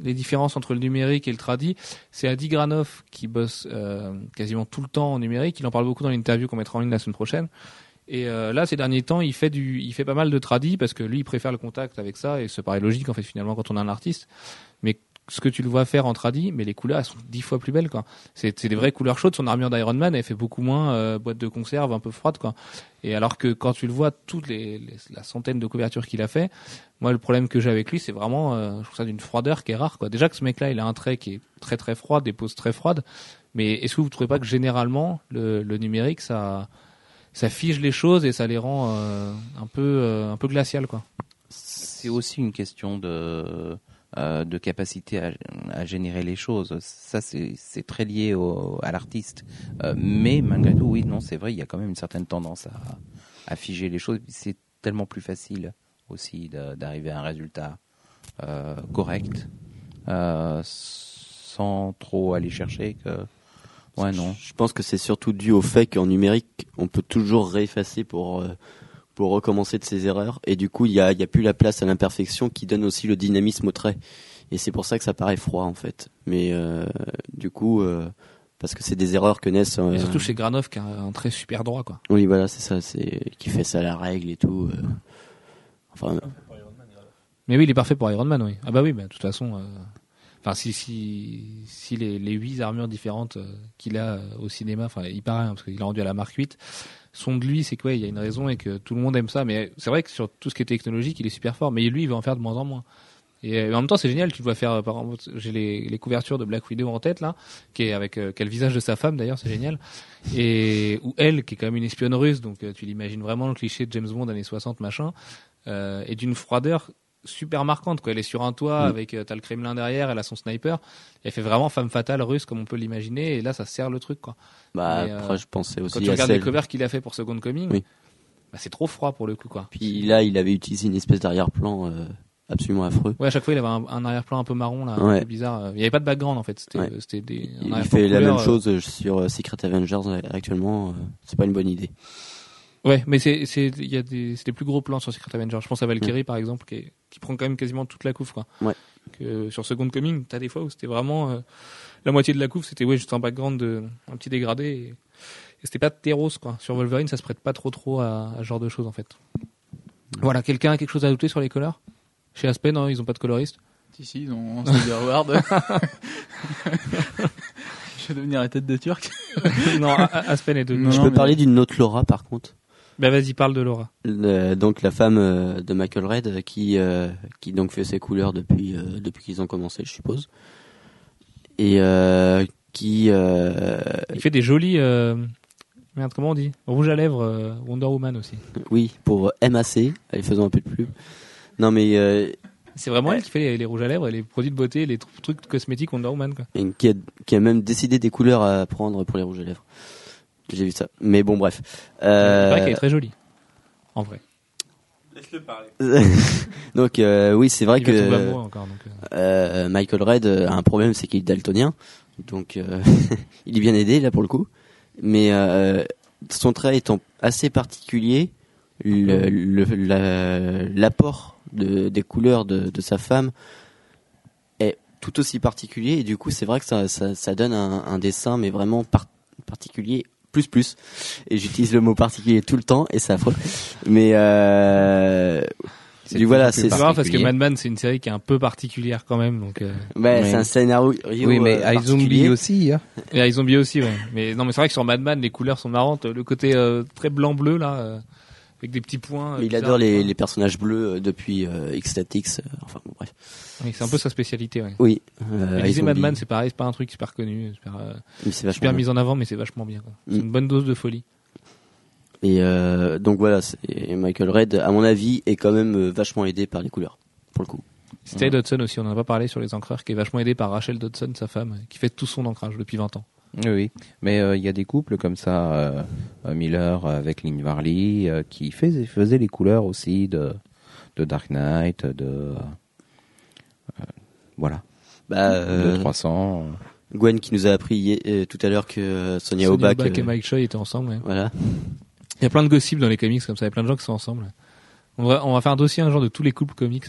les, différences entre le numérique et le tradi, c'est Adi Granoff qui bosse euh, quasiment tout le temps en numérique. Il en parle beaucoup dans l'interview qu'on mettra en ligne la semaine prochaine. Et là, ces derniers temps, il fait du, il fait pas mal de tradi parce que lui, il préfère le contact avec ça et ça paraît logique en fait finalement quand on a un artiste. Ce que tu le vois faire en tradi, mais les couleurs elles sont dix fois plus belles quoi. C'est des vraies couleurs chaudes. Son armure d'Iron Man, elle fait beaucoup moins euh, boîte de conserve un peu froide quoi. Et alors que quand tu le vois, toutes les, la centaine de couvertures qu'il a fait, moi le problème que j'ai avec lui, c'est vraiment, euh, je trouve ça d'une froideur qui est rare quoi. Déjà que ce mec-là, il a un trait qui est très très froid, des poses très froides, Mais est-ce que vous trouvez pas que généralement le, le numérique ça ça fige les choses et ça les rend euh, un peu un peu glaciales quoi? C'est aussi une question de euh, de capacité à, à générer les choses. Ça, c'est très lié à l'artiste. Euh, mais malgré tout, oui, non, c'est vrai, il y a quand même une certaine tendance à, à figer les choses. C'est tellement plus facile aussi d'arriver à un résultat euh, correct sans trop aller chercher que. Ouais, non. Je pense que c'est surtout dû au fait qu'en numérique, on peut toujours réeffacer pour pour recommencer de ses erreurs, et du coup, il y a, il y a plus la place à l'imperfection qui donne aussi le dynamisme au trait. Et c'est pour ça que ça paraît froid en fait. Mais euh, du coup, euh, parce que c'est des erreurs que naissent. euh, Et surtout chez Granov qui a un trait super droit quoi. Oui, voilà, c'est ça, c'est qui fait ça à la règle et tout. euh. Enfin, Mais oui, il est parfait pour Iron Man, oui. Ah bah oui, bah, de toute façon, euh, enfin si si si les les huit armures différentes euh, qu'il a euh, au cinéma, enfin il paraît hein, parce qu'il a rendu à la marque 8, sont de lui, c'est quoi Il y a une raison et que tout le monde aime ça. Mais c'est vrai que sur tout ce qui est technologique, il est super fort. Mais lui, il veut en faire de moins en moins. Et euh, en même temps, c'est génial. Tu dois faire, euh, par exemple, j'ai les, couvertures de Black Widow en tête là, qui est avec euh, quel visage de sa femme d'ailleurs, c'est génial. Et ou elle, qui est quand même une espionne russe, donc tu l'imagines vraiment le cliché de James Bond années 60 machin, euh, et d'une froideur super marquante quoi. Elle est sur un toit Mm. avec euh, t'as le Kremlin derrière, elle a son sniper. Elle fait vraiment femme fatale russe comme on peut l'imaginer. Et là, ça sert le truc quoi. bah Mais, euh, après, je pensais aussi Quand tu à regardes les celle. covers qu'il a fait pour Second Coming, Oui. bah, c'est trop froid pour le coup quoi. Puis là, il avait utilisé une espèce d'arrière-plan euh, absolument affreux. Ouais, à chaque fois il avait un, un arrière-plan un peu marron là, un peu bizarre. Il y avait pas de background en fait. C'était Ouais. c'était des. Il, fait la couleur, même chose sur Secret Avengers actuellement. c'est pas une bonne idée. Ouais, mais c'est c'est il y a des c'est des plus gros plans sur Secret Avenger. Je pense à Valkyrie par exemple qui est- qui prend quand même quasiment toute la couve quoi. Ouais. Que sur Second Coming, t'as des fois où c'était vraiment euh, la moitié de la couve, c'était ouais juste un background de un petit dégradé et, et c'était pas terros quoi. Sur Wolverine, ça se prête pas trop trop à, à ce genre de choses en fait. Voilà, quelqu'un a quelque chose à ajouter sur les couleurs Chez Aspen, non, ils ont pas de coloriste. Si, si, ils ont Steve Howard. [laughs] [laughs] Je vais devenir la tête de Turc. non, Aspen est de. Non, je peux mais- parler d'une autre Laura par contre. Bah vas-y, parle de Laura. Le- donc la femme euh, de Michael Red euh, qui euh, qui donc fait ses couleurs depuis euh, depuis qu'ils ont commencé, je suppose. Et qui Il fait des jolis merde, comment on dit? Rouge à lèvres Wonder Woman aussi. oui pour MAC, allez faisons un peu de pub. Non mais C'est vraiment elle qui fait les, les rouges à lèvres et les produits de beauté, les tr- trucs cosmétiques Wonder Woman quoi. et qui a, qui a même décidé des couleurs à prendre pour les rouges à lèvres. J'ai vu ça. Mais bon bref. Il paraît qu'elle est Euh, très jolie. En vrai. [laughs] donc euh, oui c'est vrai Il que amoureux encore donc. euh. Euh, Michael Red euh, a un problème, c'est qu'il est daltonien, donc euh, [laughs] il est bien aidé là pour le coup. Mais euh, son trait étant assez particulier, le- le- la- l'apport de, des couleurs de, de sa femme est tout aussi particulier et du coup c'est vrai que ça, ça, ça donne un, un dessin mais vraiment par- particulier plus plus et j'utilise le mot particulier tout le temps et c'est affreux mais euh, C'est du voilà c'est grave parce que particulier. Mad Men c'est une série qui est un peu particulière quand même donc. Euh... Oui. c'est un scénario. Oui, mais euh, iZombie aussi. Hein. Et ils Zombie aussi ouais. Mais non mais c'est vrai que sur Mad Men les couleurs sont marrantes. Le côté euh, très blanc bleu là euh, avec des petits points. euh, Mais il adore les, personnages bleus euh, depuis euh, X-Statix. enfin bon, bref. Oui, c'est un peu sa spécialité ouais. Oui. Euh, Mais disait iZombie, Mad Men c'est pareil, c'est pas un truc super connu, super, mis en avant mais c'est vachement bien. C'est Mm. une bonne dose de folie. Et euh, donc voilà, Michael Red, à mon avis, est quand même vachement aidé par les couleurs, pour le coup. Stay Dodson aussi, on en a pas parlé sur les encreurs, qui est vachement aidé par Rachel Dodson, sa femme, qui fait tout son ancrage depuis 20 ans. Oui, oui. Mais euh, il y a des couples comme ça, euh, euh, Miller avec Lynn Varley, euh, qui faisaient, faisaient les couleurs aussi de, de Dark Knight, de voilà, Bah, de euh, 300. Gwen qui nous a appris euh, tout à l'heure que Sonia Aubac et Mike Choi étaient ensemble. ouais. voilà. Il y a plein de gossips dans les comics comme ça, il y a plein de gens qui sont ensemble. On va, on va faire un dossier un genre de tous les couples comics.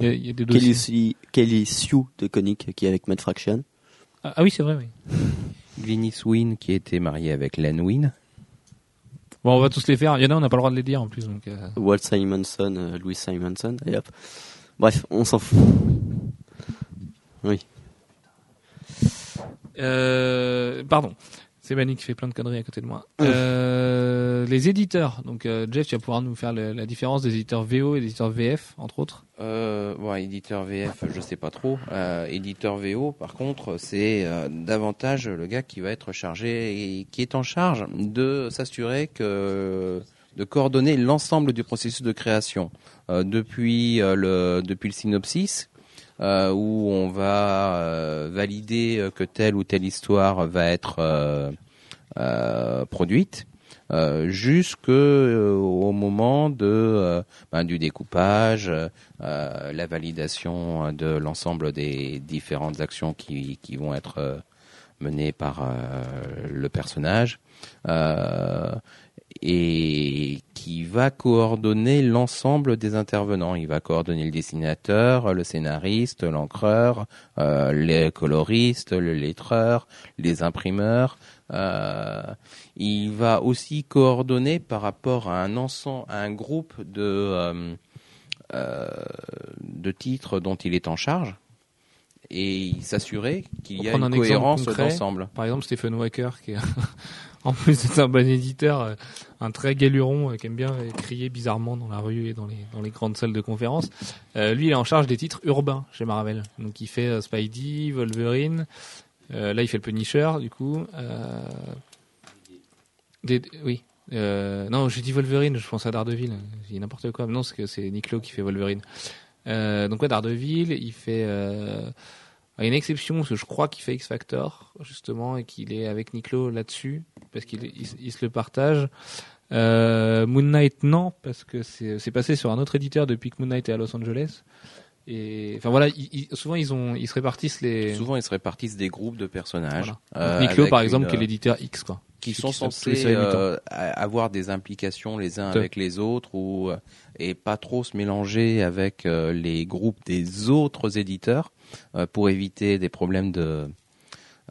Il y a, il y a des dossiers. Kelly, Sue- Kelly Sue de Conic qui est avec Matt Fraction. Ah, ah oui, c'est vrai, oui. Glynis Wynne qui était mariée avec Len Wynne. Bon, on va tous les faire. Il y en a, on n'a pas le droit de les dire en plus. Donc, euh, Walt Simonson, euh, Louis Simonson, et hop. Bref, on s'en fout. Oui. Euh, pardon. C'est Manu qui fait plein de conneries à côté de moi. Euh, les éditeurs. Donc euh, Jeff, tu vas pouvoir nous faire le- la différence des éditeurs VO et des éditeurs VF, entre autres. Euh, éditeur VF, je sais pas trop. Euh, éditeur VO, par contre, c'est davantage le gars qui va être chargé et qui est en charge de s'assurer que de coordonner l'ensemble du processus de création depuis le depuis le synopsis. Euh, où on va euh, valider euh, que telle ou telle histoire va être produite, euh, jusque au moment de ben, du découpage, la validation de l'ensemble des différentes actions qui, qui vont être menées par le personnage. Et qui va coordonner l'ensemble des intervenants. Il va coordonner le dessinateur, le scénariste, l'encreur, euh, les coloristes, le lettreur, les imprimeurs. Euh, il va aussi coordonner par rapport à un ensemble, à un groupe de euh, euh, de titres dont il est en charge et s'assurer qu'il y a une un cohérence d'ensemble. Par exemple, Stephen Wacker, qui est, en plus d'être un bon éditeur, euh, un très galuron euh, qui aime bien crier bizarrement dans la rue et dans les, grandes salles de conférence. Euh, lui, il est en charge des titres urbains chez Marvel. Donc, il fait Spidey, Wolverine. Là, il fait le Punisher, du coup. Oui. Non, j'ai dit Wolverine, je pense à Daredevil. J'ai dit n'importe quoi. Non, c'est c'est Nick Lowe qui fait Wolverine. Donc ouais, Daredevil, il fait. Euh, il y a une exception, parce que je crois qu'il fait X Factor, justement, et qu'il est avec Niclo là-dessus, parce qu'il est- il, il se le partage. Euh, Moon Knight, non, parce que c'est passé sur un autre éditeur depuis que Moon Knight est à Los Angeles. Et enfin voilà, ils- souvent ils ont ils se répartissent les. Souvent, ils se répartissent des groupes de personnages. Voilà. euh, Niclo, par exemple, une, qui est l'éditeur X, quoi. Qui sont censés euh, avoir des implications les uns avec les autres ou euh, et pas trop se mélanger avec euh, les groupes des autres éditeurs pour éviter des problèmes de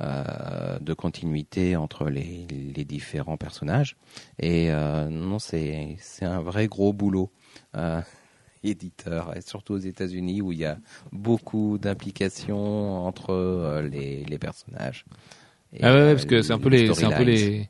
euh, de continuité entre les, les différents personnages. Et euh, non c'est c'est un vrai gros boulot euh, [laughs] éditeur et surtout aux États-Unis où il y a beaucoup d'implications entre les, les personnages Ah ouais, euh, parce que c'est un peu les, c'est un peu les,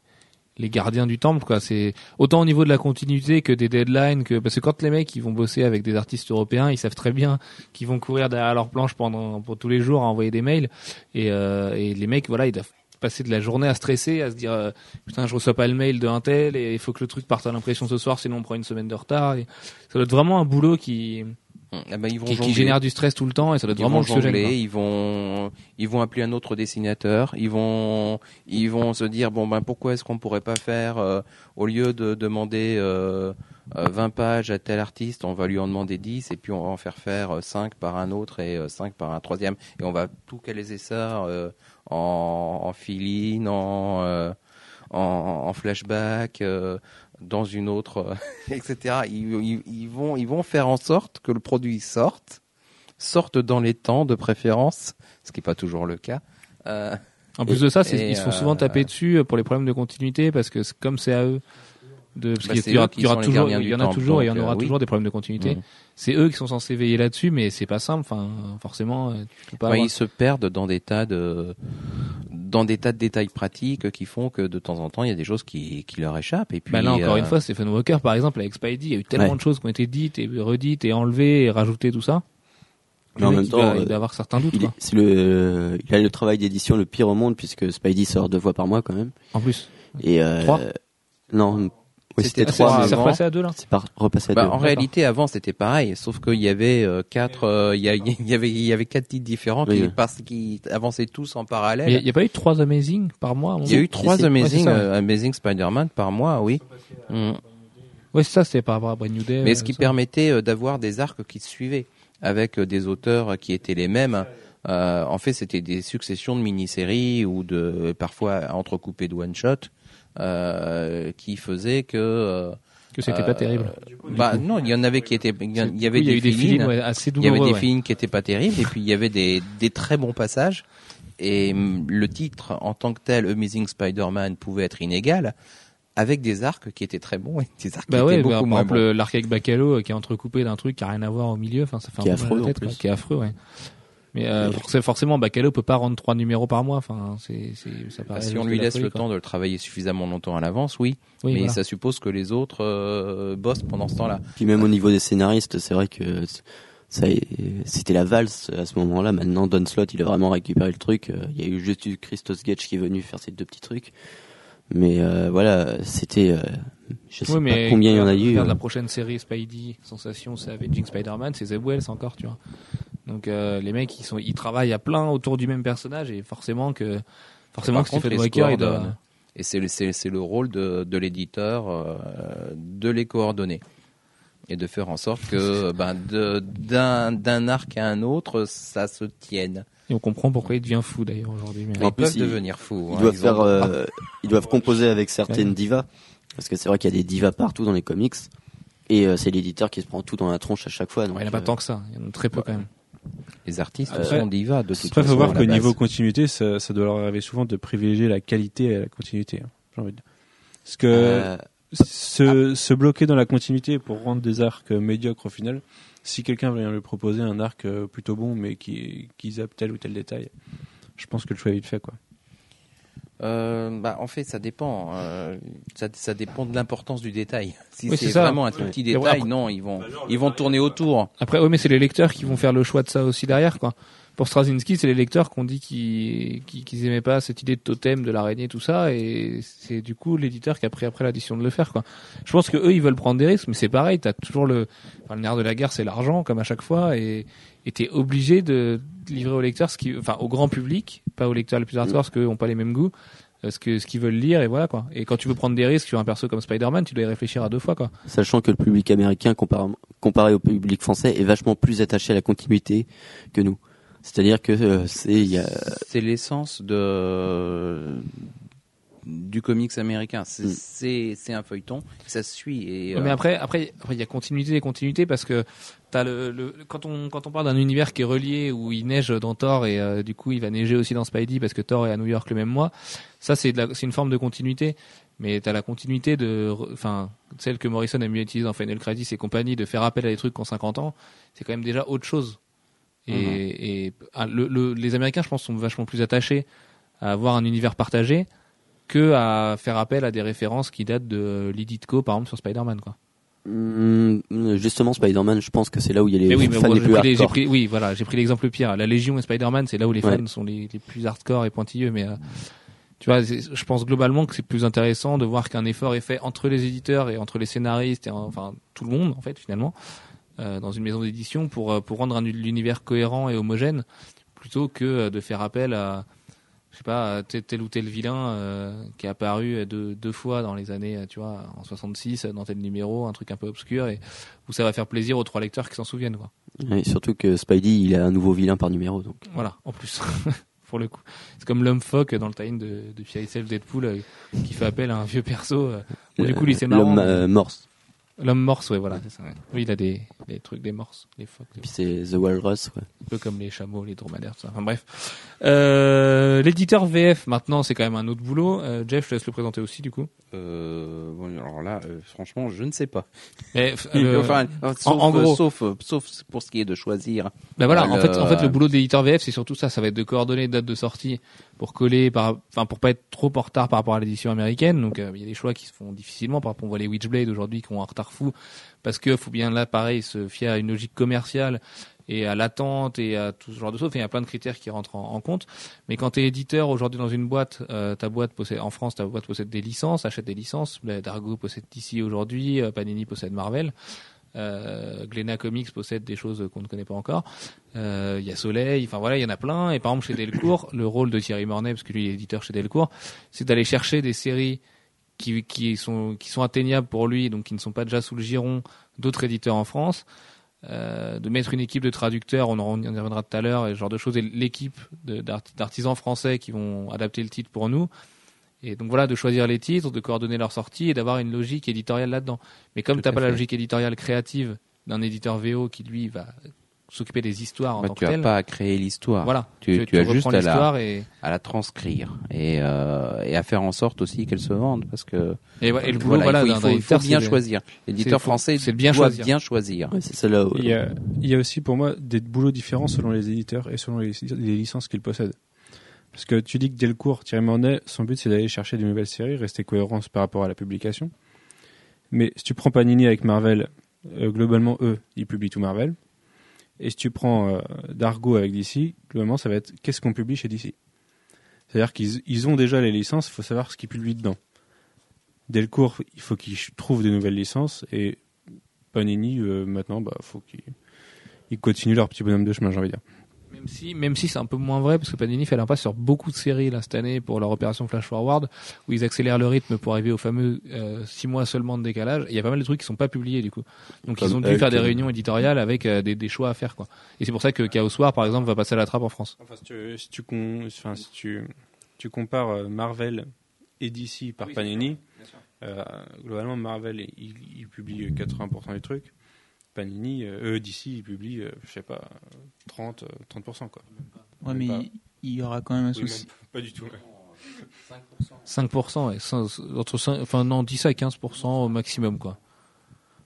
les gardiens du temple, quoi. C'est autant au niveau de la continuité que des deadlines, que parce que quand les mecs ils vont bosser avec des artistes européens, ils savent très bien qu'ils vont courir derrière leur planche pendant pour tous les jours à envoyer des mails et, euh, et les mecs, voilà, ils doivent passer de la journée à stresser, à se dire euh, putain je reçois pas le mail de un tel et il faut que le truc parte à l'impression ce soir, sinon on prend une semaine de retard. Et ça doit être vraiment un boulot qui Ah ben, ils vont qui, génère du stress tout le temps et ça doit être ils vraiment vont jongler, ils vont, ils vont appeler un autre dessinateur, ils vont, ils vont se dire bon ben pourquoi est-ce qu'on pourrait pas faire euh, au lieu de demander euh, euh, 20 pages à tel artiste, on va lui en demander 10 et puis on va en faire faire euh, 5 par un autre et euh, 5 par un troisième et on va tout caliser ça euh, en, en fill-in, en, euh, en, en flashback. euh, dans une autre, euh, [laughs] etc. Ils, ils- ils vont, ils vont faire en sorte que le produit sorte, sorte dans les temps de préférence, ce qui n'est pas toujours le cas. Euh, En plus de ça, ils se font euh, souvent taper dessus pour les problèmes de continuité parce que comme c'est à eux de parce Bah, qu'il y aura, y toujours il y en a toujours et il y en aura euh, oui. toujours des problèmes de continuité. Mhm. C'est eux qui sont censés veiller là-dessus mais c'est pas simple enfin forcément tu peux pas ouais, ils se perdent dans des tas de dans des tas de détails pratiques qui font que de temps en temps il y a des choses qui, qui leur échappent et puis Bah là encore euh, une fois Stephen Walker par exemple avec Spidey il y a eu tellement Ouais. de choses qui ont été dites et redites et enlevées et rajoutées tout ça. Mais en même il temps, doit, il doit avoir certains doutes Il, est- le, il a le travail d'édition le pire au monde puisque Spidey sort deux fois par mois quand même. En plus. Et euh, Trois? Non, C'était c'était trois. c'est c'est avant. repassé à deux là. C'est pas repassé à bah, deux. en réalité avant c'était pareil sauf qu'il y avait euh, quatre euh, il y, a- il y avait il y avait quatre titres différents Oui, qui oui. parce qui avançaient tous en parallèle il y a- pas eu trois Amazing par mois Il y a eu trois. Ouais, Amazing, c'est ça, ouais. euh, Amazing Spider-Man par mois, oui. Mm. C'est ça c'est par rapport à Brand New Day. Mais ce qui ça. permettait euh, d'avoir des arcs qui se suivaient, avec euh, des auteurs qui étaient les mêmes. Euh, en fait, c'était des successions de mini-séries ou de parfois entrecoupées de one-shot euh, qui faisaient que. euh, que c'était euh, pas terrible. bah non, il y en avait qui étaient. Il y, avait y a des films ouais, assez il y avait douloureux. des ouais. films qui étaient pas terribles, et puis il y avait des, des très bons passages. Et hum, le titre en tant que tel, Amazing Spider-Man, pouvait être inégal, avec des arcs qui étaient très bons et des arcs Bah qui ouais, étaient bah, beaucoup par moins exemple, bons. l'arc avec Bacalo euh, qui est entrecoupé d'un truc qui a rien à voir au milieu, enfin ça fait Qui est un affreux, tête, plus. quoi, qui est affreux, ouais. Mais euh, forc- forcément, Bacalo peut pas rendre trois numéros par mois. Enfin, c'est, c'est, ça paraît Bah, si on lui la laisse folie, le quoi. temps de le travailler suffisamment longtemps à l'avance, oui. Oui, mais voilà. ça suppose que les autres euh, bossent pendant ce temps-là. Puis même au niveau des scénaristes, c'est vrai que c'était la valse à ce moment-là. Maintenant, Don Slott, il a vraiment récupéré le truc. Euh, Il y a eu juste Christos Gage qui est venu faire ces deux petits trucs. Mais euh, voilà, c'était, euh, je sais Oui, mais pas combien il y en a eu. regarde la prochaine série Spidey, Sensation, c'est Avenging Spider-Man, c'est Zeb Wells encore, tu vois. Donc euh, les mecs, ils sont, ils travaillent à plein autour du même personnage et forcément que, forcément Par que contre, Stephen Walker, il doit. Et c'est le, le rôle de, de l'éditeur euh, de les coordonner et de faire en sorte que [laughs] ben, de, d'un, d'un arc à un autre, ça se tienne. Et on comprend pourquoi il devient fou d'ailleurs aujourd'hui. mais- En Ils plus, peuvent devenir fous. Ils hein, doivent ils faire, ont- euh, ils doivent composer avec certaines Ouais. divas, parce que c'est vrai qu'il y a des divas partout dans les comics, et euh, c'est l'éditeur qui se prend tout dans la tronche à chaque fois. Donc, Ouais, il n'y en a pas euh, tant que ça, il y en a très peu quand même. Les artistes Après- sont divas de toute Après, façon. faut voir qu'au niveau continuité, ça, ça doit leur arriver souvent de privilégier la qualité à la continuité. hein, j'ai envie de dire. Parce que euh, se, se bloquer dans la continuité pour rendre des arcs médiocres au final, si quelqu'un vient lui proposer un arc euh, plutôt bon mais qui, qui zappe tel ou tel détail, je pense que le choix est vite fait. Quoi. Euh, bah, en fait, ça dépend. euh, ça, ça dépend de l'importance du détail. Si Oui, c'est vraiment un tout petit détail, après- non, ils vont, ils vont tourner autour. Après, oui, mais c'est les lecteurs qui vont faire le choix de ça aussi derrière, quoi. Pour Straczynski, c'est les lecteurs qui ont dit qu'ils qu'ils aimaient pas cette idée de totem, de l'araignée, tout ça, et c'est du coup l'éditeur qui a pris après la décision de le faire, quoi. Je pense que eux, ils veulent prendre des risques, mais c'est pareil, t'as toujours le, enfin, le nerf de la guerre, c'est l'argent, comme à chaque fois, et, et t'es obligé de livrer ce qui, enfin, au grand public, pas aux lecteurs les plus hardcore, parce qu'eux ont pas les mêmes goûts, euh, ce que, ce qu'ils veulent lire, et voilà, quoi. Et quand tu veux prendre des risques sur un perso comme Spider-Man, tu dois y réfléchir à deux fois, quoi. sachant que le public américain, comparé, comparé au public français, est vachement plus attaché à la continuité que nous. C'est-à-dire que euh, c'est, il y a, C'est l'essence de du comics américain. C'est Mm. c'est c'est un feuilleton, ça se suit. Et, euh, Mais après, après, après, il y a continuité et continuité parce que t'as le, le, quand on, quand on parle d'un univers qui est relié où il neige dans Thor et euh, du coup il va neiger aussi dans Spidey parce que Thor est à New York le même mois. Ça, c'est une forme de continuité. Mais t'as la continuité de, enfin, celle que Morrison a mieux utilisée dans Final Crisis et compagnie, de faire appel à des trucs qui ont 50 ans. C'est quand même déjà autre chose. Et, et ah, le, le- les Américains, je pense, sont vachement plus attachés à avoir un univers partagé que à faire appel à des références qui datent de Lee Ditko, par exemple, sur Spider-Man, quoi. Hum, justement Spider-Man, je pense que c'est là où il y a les Mais oui, mais fans bon, les plus pris, hardcore. pris- oui, voilà, j'ai pris l'exemple pire. La Légion et Spider-Man, c'est là où les fans Ouais. sont les, les plus hardcore et pointilleux. Mais euh, tu vois, je pense globalement que c'est plus intéressant de voir qu'un effort est fait entre les éditeurs et entre les scénaristes et enfin tout le monde en fait finalement euh, dans une maison d'édition pour euh, pour rendre un, l'univers cohérent et homogène plutôt que de faire appel à je sais pas tel, ou tel vilain euh, qui est apparu deux, deux fois dans les années euh, tu vois en 66 dans tel numéro un truc un peu obscur et où ça va faire plaisir aux trois lecteurs qui s'en souviennent quoi. Surtout que Spidey, il a un nouveau vilain par numéro, donc. Voilà, en plus. [laughs] Pour le coup. C'est comme l'homme phoque dans le tie de, de Self Deadpool euh, qui fait appel à un vieux perso. euh. Bon, du coup, lui, c'est marrant. L'homme euh, morse. L'homme morse, ouais, voilà, c'est ça. ouais. Oui, il a des, des trucs, des morses, des phoques, des- Puis c'est The Walrus, ouais. un peu comme les chameaux, les dromadaires, tout ça. Enfin bref. Euh, L'éditeur VF, maintenant, c'est quand même un autre boulot. Euh, Jeff, je te laisse le présenter aussi, du coup. euh, bon, alors là, euh, franchement, je ne sais pas. Mais, [laughs] enfin, sauf, en gros. sauf, euh, sauf pour ce qui est de choisir. Bah voilà, en fait, en fait, le boulot d'éditeur VF, c'est surtout ça. Ça va être de coordonner les dates de sortie pour coller, par, enfin, pour pas être trop en retard par rapport à l'édition américaine. Donc, euh, il y a des choix qui se font difficilement. Par exemple, on voit les Witchblade aujourd'hui qui ont un retard fou parce que faut bien là, pareil, se fier à une logique commerciale et à l'attente et à tout ce genre de choses. Il y a plein de critères qui rentrent en, en compte. Mais quand tu es éditeur aujourd'hui dans une boîte, euh, ta boîte possède, en France, ta boîte possède des licences, achète des licences. Bah, Dargo possède DC aujourd'hui, euh, Panini possède Marvel. Euh, Glénat Comics possède des choses qu'on ne connaît pas encore. Euh, Il y a Soleil, enfin voilà, il y en a plein. Et par exemple chez Delcourt, [laughs] le rôle de Thierry Mornay, parce que lui est éditeur chez Delcourt, c'est d'aller chercher des séries qui, qui sont qui sont atteignables pour lui, donc qui ne sont pas déjà sous le giron d'autres éditeurs en France. Euh, de mettre une équipe de traducteurs, on en on y reviendra tout à l'heure, et ce genre de choses, et l'équipe d'artisans français qui vont adapter le titre pour nous. Et donc voilà, de choisir les titres, de coordonner leur sortie et d'avoir une logique éditoriale là-dedans. Mais comme Tout t'as à pas la logique éditoriale créative d'un éditeur VO qui lui va s'occuper des histoires en Bah, tant tu que as telles. pas à créer l'histoire. Voilà. Tu, tu as juste à la, et, à la transcrire et, euh, et à faire en sorte aussi qu'elle se vende parce que et, ouais, et le boulot, voilà, voilà, il faut, d'un il faut, il faut éditeur, bien choisir. L'éditeur français c'est bien doit choisir. bien choisir. Ouais, c'est celle-là. où- Il y, a, il y a aussi pour moi des boulots différents selon les éditeurs et selon les, les licences qu'ils possèdent. Parce que tu dis que Delcourt, Thierry Mornay, son but c'est d'aller chercher de nouvelles séries, rester cohérent par rapport à la publication. Mais si tu prends Panini avec Marvel, euh, globalement eux, ils publient tout Marvel. Et si tu prends euh, Dargo avec DC, globalement ça va être qu'est-ce qu'on publie chez DC. C'est-à-dire qu'ils ils ont déjà les licences, il faut savoir ce qu'ils publient dedans. Delcourt, il faut qu'ils trouvent des nouvelles licences et Panini, euh, maintenant, bah, faut qu'ils ils continuent leur petit bonhomme de chemin, j'ai envie de dire. Même si, même si c'est un peu moins vrai, parce que Panini fait l'impasse sur beaucoup de séries là, cette année pour leur opération Flash Forward, où ils accélèrent le rythme pour arriver au fameux 6 mois seulement de décalage. Il y a pas mal de trucs qui sont pas publiés du coup. Donc ils ont dû faire des euh. réunions éditoriales avec euh, des, des choix à faire quoi. Et c'est pour ça que Chaos War par exemple va passer à la trappe en France. Enfin, si tu, si tu, con- enfin, si tu, tu compares euh, Marvel et DC par Panini, euh, globalement, Marvel, il, il publie 80% des trucs. Panini, euh, eux, DC, ils publient, euh, je sais pas, 30, euh, 30%, quoi. Ouais, Même mais pas. il, y aura quand même un Oui, souci. même pas du tout. ouais. 5%, ouais, cin- entre 5, enfin non 10 à 15% au maximum quoi.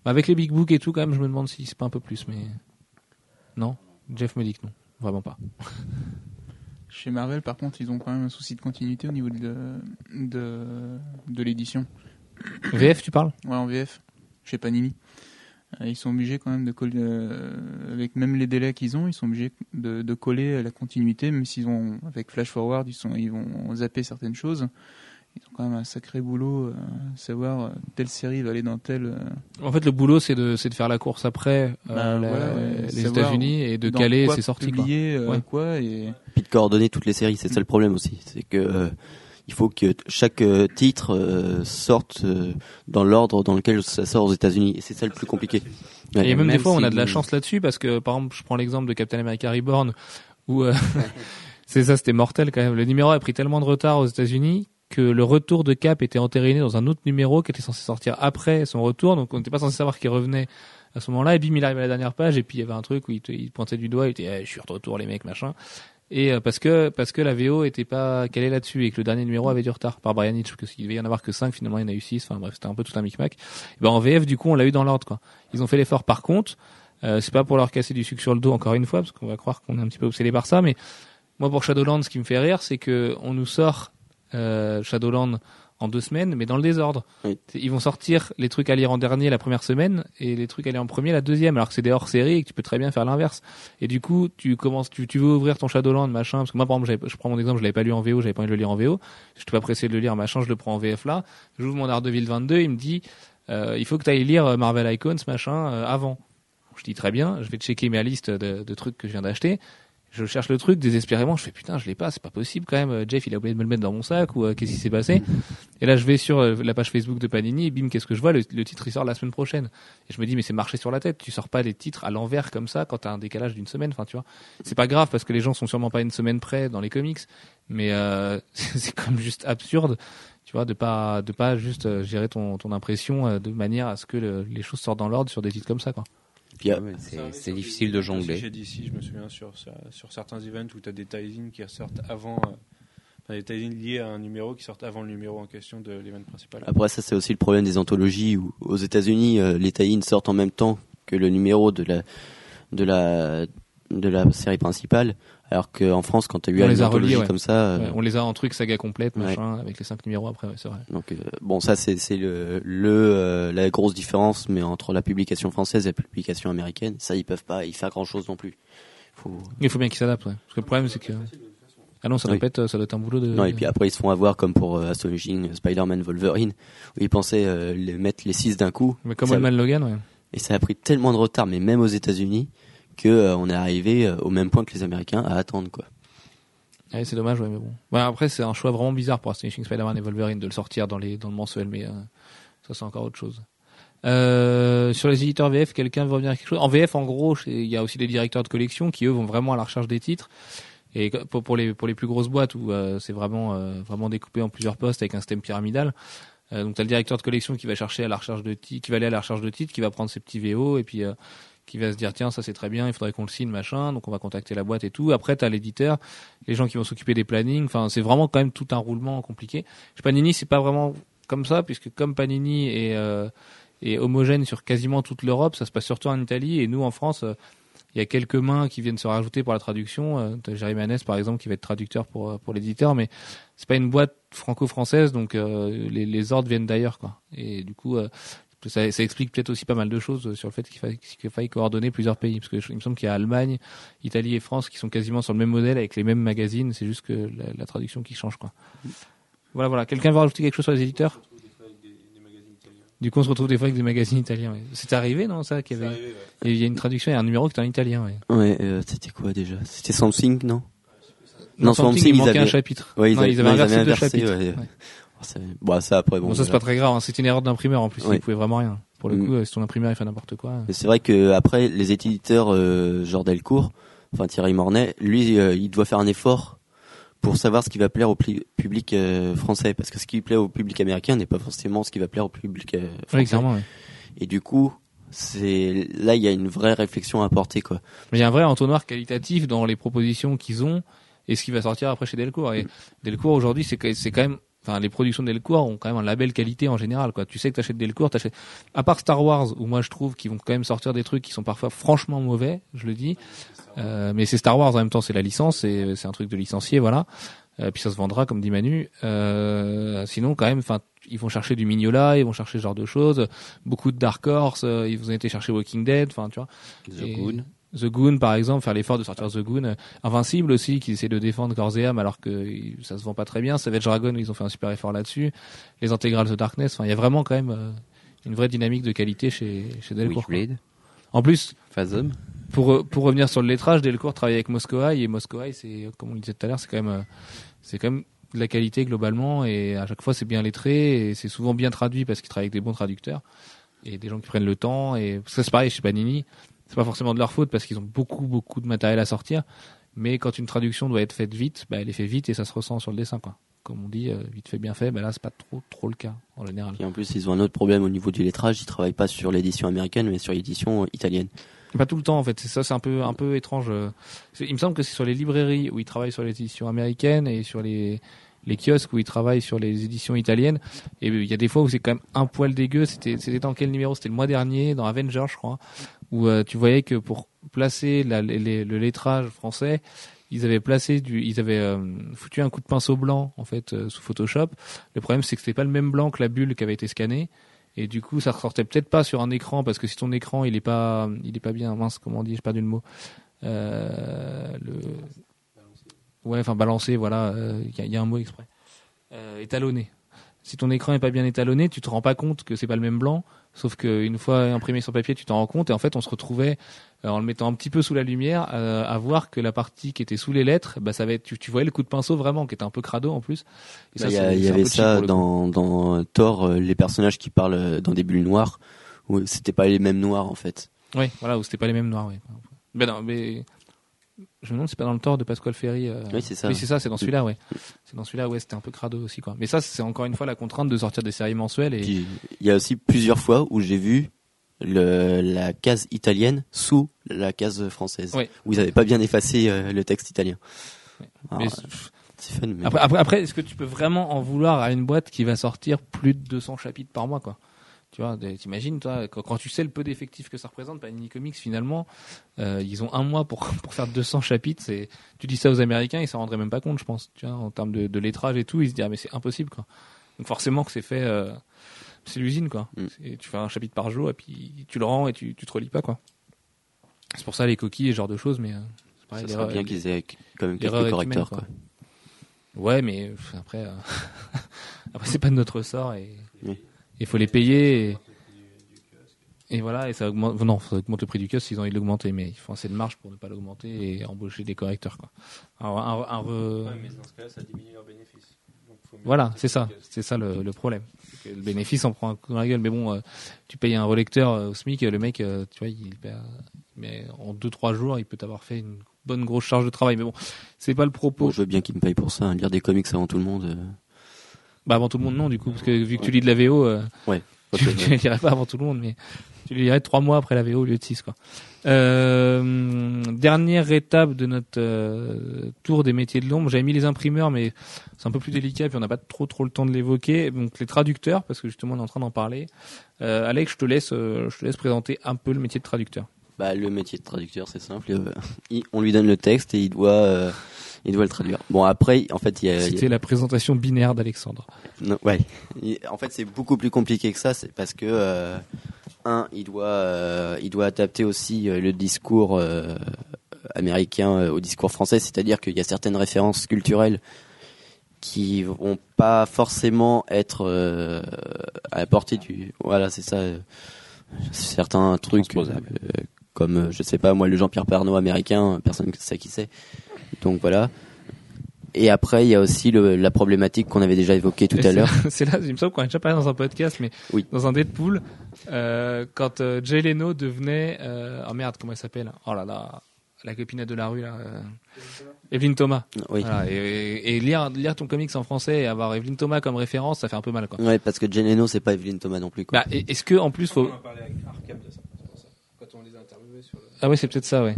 Avec les big books et tout quand même, je me demande si c'est pas un peu plus, mais non. Jeff me dit que non, vraiment pas. [laughs] Chez Marvel, par contre, ils ont quand même un souci de continuité au niveau de, de, de l'édition. VF tu parles? Ouais, en VF, chez Panini. Euh, Ils sont obligés quand même de coller, euh, avec même les délais qu'ils ont, ils sont obligés de, de coller la continuité, même s'ils ont, avec Flash Forward, ils, sont, ils vont zapper certaines choses. Ils ont quand même un sacré boulot, euh, savoir euh, telle série va aller dans telle. euh, En fait, le boulot, c'est de, c'est de faire la course après euh, Bah, la- voilà, ouais, les États-Unis et de caler quoi ses sorties. Quoi. publier, euh, Ouais. quoi, et Puis de coordonner toutes les séries, c'est ça le problème aussi. C'est que euh, il faut que chaque euh, titre euh, sorte euh, dans l'ordre dans lequel ça sort aux États-Unis. Et c'est ça le plus compliqué. Ouais. Et même, des même fois, on a de la chance là-dessus parce que, par exemple, je prends l'exemple de Captain America Reborn où euh, [laughs] c'est ça, c'était mortel quand même. Le numéro a pris tellement de retard aux États-Unis que le retour de Cap était entériné dans un autre numéro qui était censé sortir après son retour, donc on n'était pas censé savoir qu'il revenait à ce moment-là. Et bim, il arrive à la dernière page et puis il y avait un truc où il, te- il pointait du doigt, il était, Eh, je suis de retour les mecs, machin. Et euh, parce que parce que la VO était pas calée là-dessus et que le dernier numéro avait du retard par Brian Hitch, parce qu'il devait y en avoir que 5, finalement il y en a eu 6, enfin bref, c'était un peu tout un micmac. Et ben en VF du coup on l'a eu dans l'ordre quoi. Ils ont fait l'effort par contre, euh, c'est pas pour leur casser du sucre sur le dos encore une fois, parce qu'on va croire qu'on est un petit peu obsédé par ça, mais moi pour Shadowlands ce qui me fait rire c'est que on nous sort euh, Shadowlands en deux semaines, mais dans le désordre. Oui. Ils vont sortir les trucs à lire en dernier la première semaine et les trucs à lire en premier la deuxième, alors que c'est des hors-séries et que tu peux très bien faire l'inverse. Et du coup, tu commences, tu, tu veux ouvrir ton Shadowland, machin, parce que moi, par exemple, je prends mon exemple, je l'avais pas lu en VO, j'avais pas envie de le lire en VO. Je suis pas pressé de le lire, machin, je le prends en VF là. J'ouvre mon Daredevil 22, il me dit, euh, il faut que tu ailles lire euh, Marvel Icons, machin, euh, avant. Je dis très bien, je vais checker ma liste de, de trucs que je viens d'acheter. Je cherche le truc désespérément, je fais putain, je l'ai pas, c'est pas possible quand même. Euh, Jeff, il a oublié de me le mettre dans mon sac ou euh, qu'est-ce qui s'est passé Et là, je vais sur euh, la page Facebook de Panini et bim, qu'est-ce que je vois? Le, le titre il sort la semaine prochaine. Et je me dis mais c'est marché sur la tête. Tu sors pas les titres à l'envers comme ça quand t'as un décalage d'une semaine. Enfin, tu vois, c'est pas grave parce que les gens sont sûrement pas une semaine près dans les comics, mais euh, [laughs] c'est comme juste absurde. Tu vois, de pas de pas juste gérer ton, ton impression de manière à ce que le- les choses sortent dans l'ordre sur des titres comme ça, quoi. Puis, euh, Ouais, c'est- c'est difficile de jongler. Chez DC, je me souviens sur, sur, certains events où tu as des tie-ins qui ressortent avant. euh, des tie-ins liés à un numéro qui sortent avant le numéro en question de l'event principal. Après, ça c'est aussi le problème des anthologies où aux États-Unis, euh, les tie sortent en même temps que le numéro de la de la de la série principale, alors qu'en France, quand tu as eu On une les a anthologie reliés, ouais. comme ça, euh, Ouais, on les a en truc saga complète, Ouais. machin, avec les cinq numéros après, ouais, c'est vrai. donc euh, bon, ça c'est le, le euh, la grosse différence, mais entre la publication française et la publication américaine, ça ils peuvent pas y faire grand chose non plus. Faut... Il faut bien qu'ils s'adaptent, ouais. Parce que le problème, c'est que. Ah non, ça doit, Oui. être, ça doit être un boulot de. Non, et puis après ils se font avoir comme pour euh, Astonishing Spider-Man Wolverine, où ils pensaient euh, les mettre les six d'un coup, Mais comme ça- Old Man Logan, ouais. et ça a pris tellement de retard, mais même aux États-Unis, que euh, on est arrivé euh, au même point que les Américains à attendre quoi. C'est dommage, ouais, mais bon. Après, c'est un choix vraiment bizarre pour Astonishing Spider-Man et Wolverine de le sortir dans, les, le mensuel, mais euh, ça, c'est encore autre chose. Sur les éditeurs VF, quelqu'un veut revenir à quelque chose? En VF, en gros, il y a aussi des directeurs de collection qui, eux, vont vraiment à la recherche des titres. Et pour, les, les plus grosses boîtes où c'est vraiment, découpé en plusieurs postes avec un système pyramidal, donc tu as le directeur de collection qui va chercher à la recherche de qui va aller à la recherche de titres, qui va prendre ses petits VO et puis qui va se dire tiens ça c'est très bien, il faudrait qu'on le signe machin, donc on va contacter la boîte et tout. Après t'as l'éditeur, les gens qui vont s'occuper des plannings. Enfin c'est vraiment quand même tout un roulement compliqué. Chez Panini c'est pas vraiment comme ça puisque comme Panini est, euh, est homogène sur quasiment toute l'Europe, ça se passe surtout en Italie et nous en France. euh, il y a quelques mains qui viennent se rajouter pour la traduction. Euh, Jérémy Hanès, par exemple, qui va être traducteur pour, euh, pour l'éditeur, mais c'est pas une boîte franco-française, donc euh, les, les ordres viennent d'ailleurs, quoi. Et du coup, euh, ça, ça explique peut-être aussi pas mal de choses sur le fait qu'il faille, qu'il faille coordonner plusieurs pays, parce que je- il me semble qu'il y a Allemagne, Italie et France qui sont quasiment sur le même modèle avec les mêmes magazines. C'est juste que la, la traduction qui change, quoi. Voilà, voilà. Quelqu'un veut rajouter quelque chose sur les éditeurs? Du coup, on se retrouve des fois avec des magazines italiens. ouais. C'est arrivé, non, ça qu'il y avait... Il y a une traduction, il y a un numéro qui est en italien, ouais. Ouais, euh, c'était quoi déjà? C'était Something, non? Non, Something, Thing, il ils manquait avaient- un chapitre. Ouais, ils non, avaient- ils avaient non, ils inversé deux chapitres. Ouais. Ouais. Oh, ça- Bon, ça après, bon. Bon, ça c'est pas très grave, hein. c'est une erreur d'imprimeur en plus, Oui. il pouvait vraiment rien. Pour le Mm. coup, euh, si ton imprimeur il fait n'importe quoi. Mais C'est vrai que après les éditeurs euh, genre Delcourt, enfin Thierry Mornay, lui euh, il doit faire un effort pour savoir ce qui va plaire au public euh, français parce que ce qui plaît au public américain n'est pas forcément ce qui va plaire au public euh, français. Oui. Et du coup, c'est là il y a une vraie réflexion à apporter quoi. Mais il y a un vrai entonnoir qualitatif dans les propositions qu'ils ont et ce qui va sortir après chez Delcourt. Et Delcourt aujourd'hui, c'est quand même, enfin, les productions de Delcourt ont quand même un label qualité en général, quoi. Tu sais que t'achètes Delcourt, t'achètes, à part Star Wars, où moi je trouve qu'ils vont quand même sortir des trucs qui sont parfois franchement mauvais, je le dis. Euh, mais c'est Star Wars en même temps, c'est la licence, c'est c'est un truc de licencié, voilà. Euh, puis ça se vendra, comme dit Manu. Euh, sinon, quand même, enfin, ils vont chercher du Mignola, ils vont chercher ce genre de choses. Beaucoup de Dark Horse, euh, ils ont été chercher Walking Dead, enfin, tu vois. The Et- Goon. The Goon, par exemple, faire l'effort de sortir The Goon. Euh, Invincible aussi, qui essaie de défendre corps et âme alors que euh, ça se vend pas très bien. Savage Dragon, ils ont fait un super effort là-dessus. Les intégrales The Darkness, enfin, il y a vraiment quand même euh, une vraie dynamique de qualité chez, chez Delcourt. En plus, Phasm. pour, pour revenir sur le lettrage, Delcourt travaille avec Moscow High et Moscow High, c'est, comme on le disait tout à l'heure, c'est quand même, c'est quand même de la qualité globalement et à chaque fois c'est bien lettré et c'est souvent bien traduit parce qu'ils travaillent avec des bons traducteurs et des gens qui prennent le temps et ça c'est pareil chez Panini, c'est pas forcément de leur faute parce qu'ils ont beaucoup beaucoup de matériel à sortir, mais quand une traduction doit être faite vite, bah, elle est faite vite et ça se ressent sur le dessin quoi. Comme on dit, euh, vite fait bien fait, bah là c'est pas trop trop le cas en général. Et en plus ils ont un autre problème au niveau du lettrage, ils travaillent pas sur l'édition américaine mais sur l'édition euh, italienne. Pas tout le temps en fait, c'est ça, c'est un peu un peu étrange. euh. Il me semble que c'est sur les librairies où ils travaillent sur les éditions américaines et sur les les kiosques où ils travaillent sur les éditions italiennes. Et il y a des fois où c'est quand même un poil dégueu. C'était dans quel numéro? C'était le mois dernier dans Avenger, je crois, où euh, tu voyais que pour placer le lettrage français, ils avaient placé ils avaient euh, foutu un coup de pinceau blanc en fait euh, sous Photoshop. Le problème c'est que c'était pas le même blanc que la bulle qui avait été scannée. Et du coup, ça ressortait peut-être pas sur un écran parce que si ton écran il est pas, il est pas bien mince, comment on dit, j'ai perdu le mot. Le, ouais, enfin balancé, voilà, il y, a- y a un mot exprès. Euh, étalonné. Si ton écran est pas bien étalonné, tu te rends pas compte que c'est pas le même blanc. Sauf qu'une fois imprimé sur papier, tu t'en rends compte. Et en fait, on se retrouvait euh, en le mettant un petit peu sous la lumière euh, à voir que la partie qui était sous les lettres, bah ça va être, tu, tu voyais le coup de pinceau vraiment, qui était un peu crado en plus. Bah, Il y, a- avait ça dans, dans Thor, euh, les personnages qui parlent euh, dans des bulles noires, où c'était pas les mêmes noirs en fait. Oui, voilà, où c'était pas les mêmes noirs, oui. Ben non, mais je me demande si c'est pas dans le tort de Pasquale Ferry. euh, Oui, c'est ça. Oui, c'est ça, c'est dans celui-là, ouais. C'est dans celui-là, ouais, c'était un peu crado aussi, quoi. Mais ça, c'est encore une fois la contrainte de sortir des séries mensuelles et Puis, il y a aussi plusieurs fois où j'ai vu le, la case italienne sous la case française, Ouais. où ils avaient pas bien effacé euh, le texte italien. Alors, Mais euh, c'est fun. Mais après, après, après, est-ce que tu peux vraiment en vouloir à une boîte qui va sortir plus de 200 chapitres par mois, quoi? Tu vois, t'imagines, toi, quand, tu sais le peu d'effectifs que ça représente, Panini Comics, finalement, euh, ils ont un mois pour, [laughs] pour faire 200 chapitres. C'est, tu dis ça aux Américains, ils s'en rendraient même pas compte, je pense. Tu vois, en termes de, de lettrage et tout, ils se disent, ah, mais c'est impossible, quoi. Donc forcément que c'est fait, euh, c'est l'usine, quoi. Mm. Tu fais un chapitre par jour et puis tu le rends et tu, tu te relis pas, quoi. C'est pour ça les coquilles et ce genre de choses, mais euh, c'est pareil, ça serait bien qu'ils aient quand même quelques correcteurs. quoi. Quoi. Ouais, mais pff, après, euh, [laughs] après c'est pas de notre sort et il faut les payer. Et, et voilà, et ça augmente. Non, ça augmente le prix du kiosque s'ils ont envie de l'augmenter, mais il faut assez de marge pour ne pas l'augmenter et embaucher des correcteurs. Quoi. Alors, un, un re- mais dans ce cas-là, ça diminue leurs bénéfices. Voilà, c'est ça, c'est ça le, le problème. Que le bénéfice en prend un coup dans la gueule, mais bon, euh, tu payes un relecteur euh, au SMIC, le mec, euh, tu vois, il, perd- mais en 2-3 jours, il peut t'avoir fait une bonne grosse charge de travail. Mais bon, c'est pas le propos. Bon, je veux bien qu'ils me payent pour ça, hein, lire des comics avant tout le monde. Bah avant tout le monde non du coup parce que vu que tu lis de la VO euh, Ouais. [laughs] Tu, les lirais pas avant tout le monde, mais tu les lirais trois mois après la VO au lieu de six, quoi. Euh, dernière étape de notre euh, tour des métiers de l'ombre. J'avais mis les imprimeurs, mais c'est un peu plus délicat, puis on n'a pas trop trop le temps de l'évoquer. Donc les traducteurs, parce que justement on est en train d'en parler. Alex, je te laisse, je te laisse présenter un peu le métier de traducteur. Bah, le métier de traducteur, c'est simple. il- on lui donne le texte et il doit, il doit le traduire. Bon, après, en fait, il y a, C'était la présentation binaire d'Alexandre. Non, ouais. En fait, c'est beaucoup plus compliqué que ça. C'est parce que euh, un, il doit, euh, il doit adapter aussi euh, le discours euh, américain euh, au discours français. C'est-à-dire qu'il y a certaines références culturelles qui vont pas forcément être euh, à la portée du. Voilà, c'est ça. euh, certains trucs euh. Comme, euh, je sais pas, moi, le Jean-Pierre Pernaut américain, personne ne sait qui c'est. Donc voilà. Et après, il y a aussi le- la problématique qu'on avait déjà évoquée tout Et à l'heure. [laughs] C'est là, il me semble qu'on a déjà parlé dans un podcast, mais Oui. dans un Deadpool, euh, quand euh, Jay Leno devenait, euh, oh merde, comment elle s'appelle? Oh là là, la copinette de la rue là, euh, Evelyn Thomas. Oui. Voilà, et, lire lire ton comics en français et avoir Evelyn Thomas comme référence, ça fait un peu mal quoi. Ouais, parce que Jane Leno, c'est pas Evelyn Thomas non plus. Quoi. Bah, est-ce que en plus faut Ah ouais, c'est peut-être ça, ouais.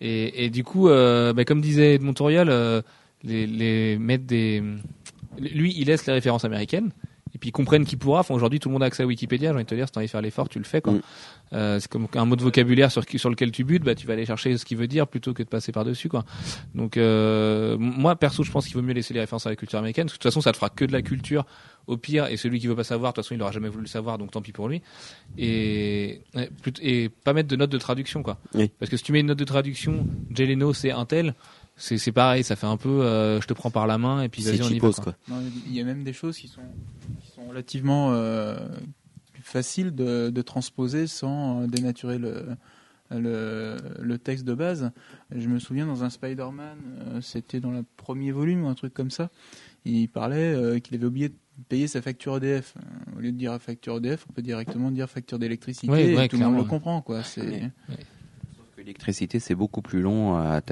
Et, et du coup, euh, bah, comme disait Edmond Touriol, euh, les, les des, lui, il laisse les références américaines. Et puis ils comprennent qui pourra. Enfin, aujourd'hui, tout le monde a accès à Wikipédia. J'ai envie de te dire, si t'as envie de faire l'effort, tu le fais. Quoi. Mm. Euh, c'est comme un mot de vocabulaire sur, lequel tu butes, bah, tu vas aller chercher ce qu'il veut dire plutôt que de passer par dessus. Quoi. Donc, euh, moi, perso, je pense qu'il vaut mieux laisser les références à la culture américaine. Parce que de toute façon, ça te fera que de la culture au pire. Et celui qui veut pas savoir, de toute façon, il aura jamais voulu le savoir. Donc, tant pis pour lui. Et, plutôt- et pas mettre de notes de traduction, quoi. Oui. Parce que si tu mets une note de traduction, Jay Leno, c'est un tel. C'est, c'est pareil, ça fait un peu, euh, je te prends par la main et puis vas-y, on y va. cheapos, quoi. quoi. Non, Il y a même des choses qui sont, qui sont relativement euh, faciles de, de transposer sans euh, dénaturer le, le, le texte de base. Je me souviens dans un Spider-Man, euh, c'était dans le premier volume ou un truc comme ça, il parlait euh, qu'il avait oublié de payer sa facture EDF. Au lieu de dire facture EDF, on peut directement dire facture d'électricité Ouais, et tout le monde le comprend. Quoi. C'est... Ouais. L'électricité, c'est beaucoup plus long à,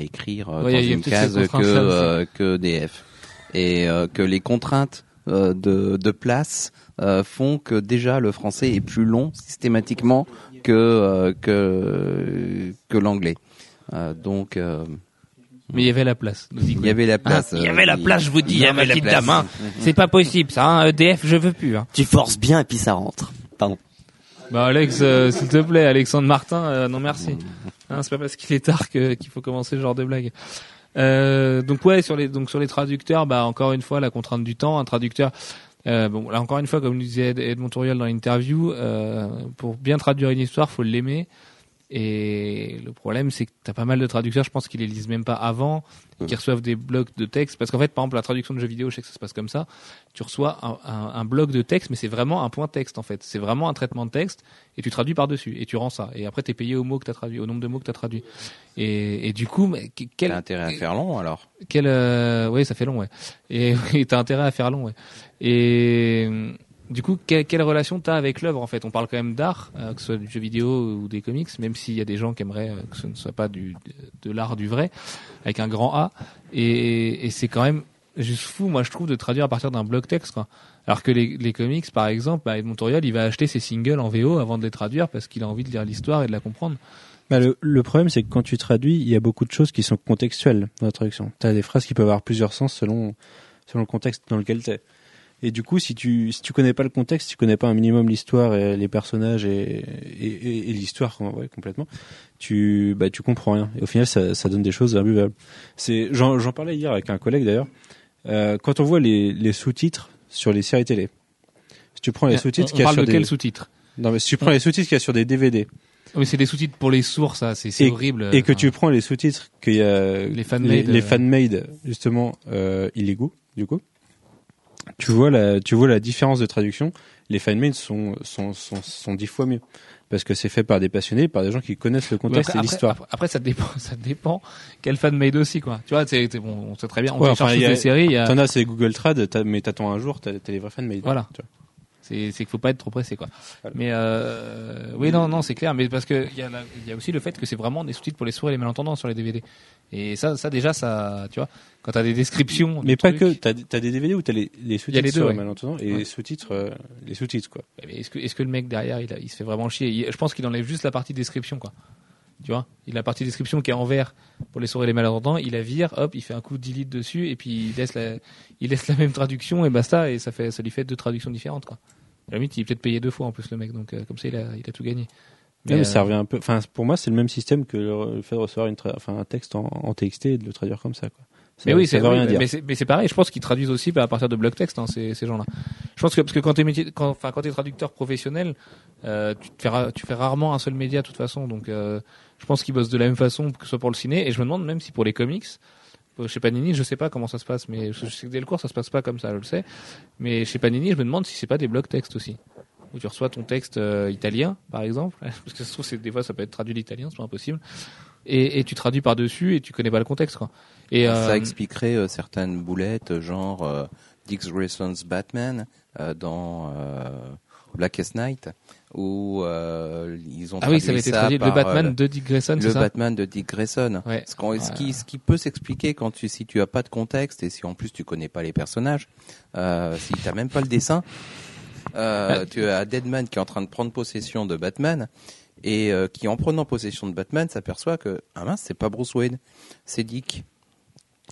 écrire euh, Ouais, dans une case que, euh, que DF. Et euh, que les contraintes euh, de, de place euh, font que déjà le français est plus long systématiquement que, euh, que, que l'anglais. Euh, donc, euh, Mais il y avait la place. il y avait la place. Ah, il y avait la place, je vous dis, il y hein, avait ma la petite place. dame, hein. C'est pas possible, ça. Hein. EDF, je veux plus. Hein. Tu forces bien et puis ça rentre. Pardon. Bah Alex, euh, s'il te plaît, Alexandre Martin, euh, non merci. Hein, c'est pas parce qu'il est tard que- qu'il faut commencer ce genre de blague. Euh, donc ouais, sur les donc sur les traducteurs, bah encore une fois la contrainte du temps. Un traducteur, euh, bon là encore une fois, comme le disait Ed, Edmond Touriol dans l'interview, euh, pour bien traduire une histoire, faut l'aimer. Et le problème, c'est que t'as pas mal de traducteurs, je pense qu'ils les lisent même pas avant, qui reçoivent des blocs de texte. Parce qu'en fait, par exemple, la traduction de jeux vidéo, je sais que ça se passe comme ça. Tu reçois un, un, un bloc de texte, mais c'est vraiment un point texte en fait. C'est vraiment un traitement de texte et tu traduis par dessus et tu rends ça. Et après, t'es payé au mot que t'as traduit, au nombre de mots que t'as traduit. Et, et du coup, Quel quel, intérêt à faire long alors? Quel, euh, oui, ça fait long, ouais. Et [laughs] et t'as intérêt à faire long, ouais. Et du coup, quelle, relation t'as avec l'œuvre en fait? On parle quand même d'art, euh, que ce soit du jeu vidéo ou des comics, même s'il y a des gens qui aimeraient euh, que ce ne soit pas du de, l'art du vrai, avec un grand A. Et, c'est quand même juste fou, moi je trouve, de traduire à partir d'un bloc texte, quoi. Alors que les, comics, par exemple, bah, Edmond il va acheter ses singles en VO avant de les traduire parce qu'il a envie de lire l'histoire et de la comprendre. Bah, le, le problème, c'est que quand tu traduis, il y a beaucoup de choses qui sont contextuelles dans la traduction. Tu as des phrases qui peuvent avoir plusieurs sens selon, selon le contexte dans lequel tu es. Et du coup, si tu si tu connais pas le contexte, si tu connais pas un minimum l'histoire et les personnages et et, et, et l'histoire ouais, complètement, tu bah tu comprends rien. Et au final, ça, ça donne des choses imbuvables. C'est j'en j'en parlais hier avec un collègue d'ailleurs. Euh, quand on voit les, les sous-titres sur les séries télé, si tu prends les sous-titres on, qu'il y on parle sur de des quel sous-titre non mais si tu prends les sous-titres qu'il y a sur des DVD Oui, c'est des sous-titres pour les sourds, ça, c'est horrible. et que Enfin, tu prends les sous-titres qu'il y a Les fan-made, les, les euh. fan-made, justement euh, illégaux du coup tu vois la tu vois la différence de traduction les fan-made sont sont, sont sont dix fois mieux parce que c'est fait par des passionnés par des gens qui connaissent le contexte après, et l'histoire Après, après, ça dépend, [laughs] ça dépend quel fan made aussi, quoi. Tu vois, c'est, c'est bon, on sait très bien, on Ouais, enfin, toutes les séries, t'en as c'est Google Trad mais t'attends un jour t'as t'as les vrais fan-made Voilà. tu vois. C'est c'est qu'il faut pas être trop pressé quoi. Mais euh, oui non non c'est clair mais parce que il y a la- il y a aussi le fait que c'est vraiment des sous-titres pour les sourds et les malentendants sur les DVD. Et ça ça déjà ça tu vois quand t'as des descriptions Mais de pas trucs- que, t'as as des DVD où t'as les, les sous-titres les deux, sur ouais. le malentendant et Ouais. les sous-titres, euh, les sous-titres quoi. Mais est-ce que, est-ce que le mec derrière, il, a- il se fait vraiment chier? Il- Je pense qu'il enlève juste la partie description, quoi. Tu vois? Il a la partie description qui est en vert pour les sourds et les malentendants, il la vire, hop, il fait un coup de delete dessus, et puis il laisse la, il laisse la même traduction, et basta, et ça, fait, ça lui fait deux traductions différentes, quoi. À la limite, il est peut-être payé deux fois en plus, le mec, donc euh, comme ça, il a, il a tout gagné. Mais, euh, ça revient un peu. Enfin, pour moi, c'est le même système que le, fait de recevoir une tra- enfin, un texte en, en TXT et de le traduire comme ça. Quoi. Ça, Mais oui, ça c'est veut oui, rien dire. mais c'est pareil. Je pense qu'ils traduisent aussi à partir de bloc texte, hein, ces, ces gens-là. Je pense que parce que quand t'es métier, quand, enfin quand t'es traducteur professionnel, euh, tu te fais ra- tu fais rarement un seul média de toute façon. Donc, euh, je pense qu'ils bossent de la même façon que ce soit pour le ciné. Et je me demande même si pour les comics, euh, chez Panini, je sais pas comment ça se passe, mais je, sais que dès le cours ça se passe pas comme ça, je le sais. Mais chez Panini, je me demande si c'est pas des blocs texte aussi. Où tu reçois ton texte euh, italien, par exemple, [laughs] parce que ça se trouve, c'est- des fois ça peut être traduit l'italien, c'est pas impossible. Et, et tu traduis par dessus et tu connais pas le contexte, quoi. Et Ça euh, expliquerait euh, certaines boulettes, genre euh, Dick Grayson's Batman euh, dans euh, Blackest Night, où euh, ils ont Ah oui, ça avait été traduit. Le par, Batman euh, de Dick Grayson, le ça Batman de Dick Grayson. Ouais. Ce, qui, ce qui peut s'expliquer quand tu, si tu as pas de contexte et si en plus tu connais pas les personnages, euh, si t'as même pas le dessin, euh, tu as Deadman qui est en train de prendre possession de Batman et euh, qui en prenant possession de Batman s'aperçoit que ah mince c'est pas Bruce Wayne, c'est Dick.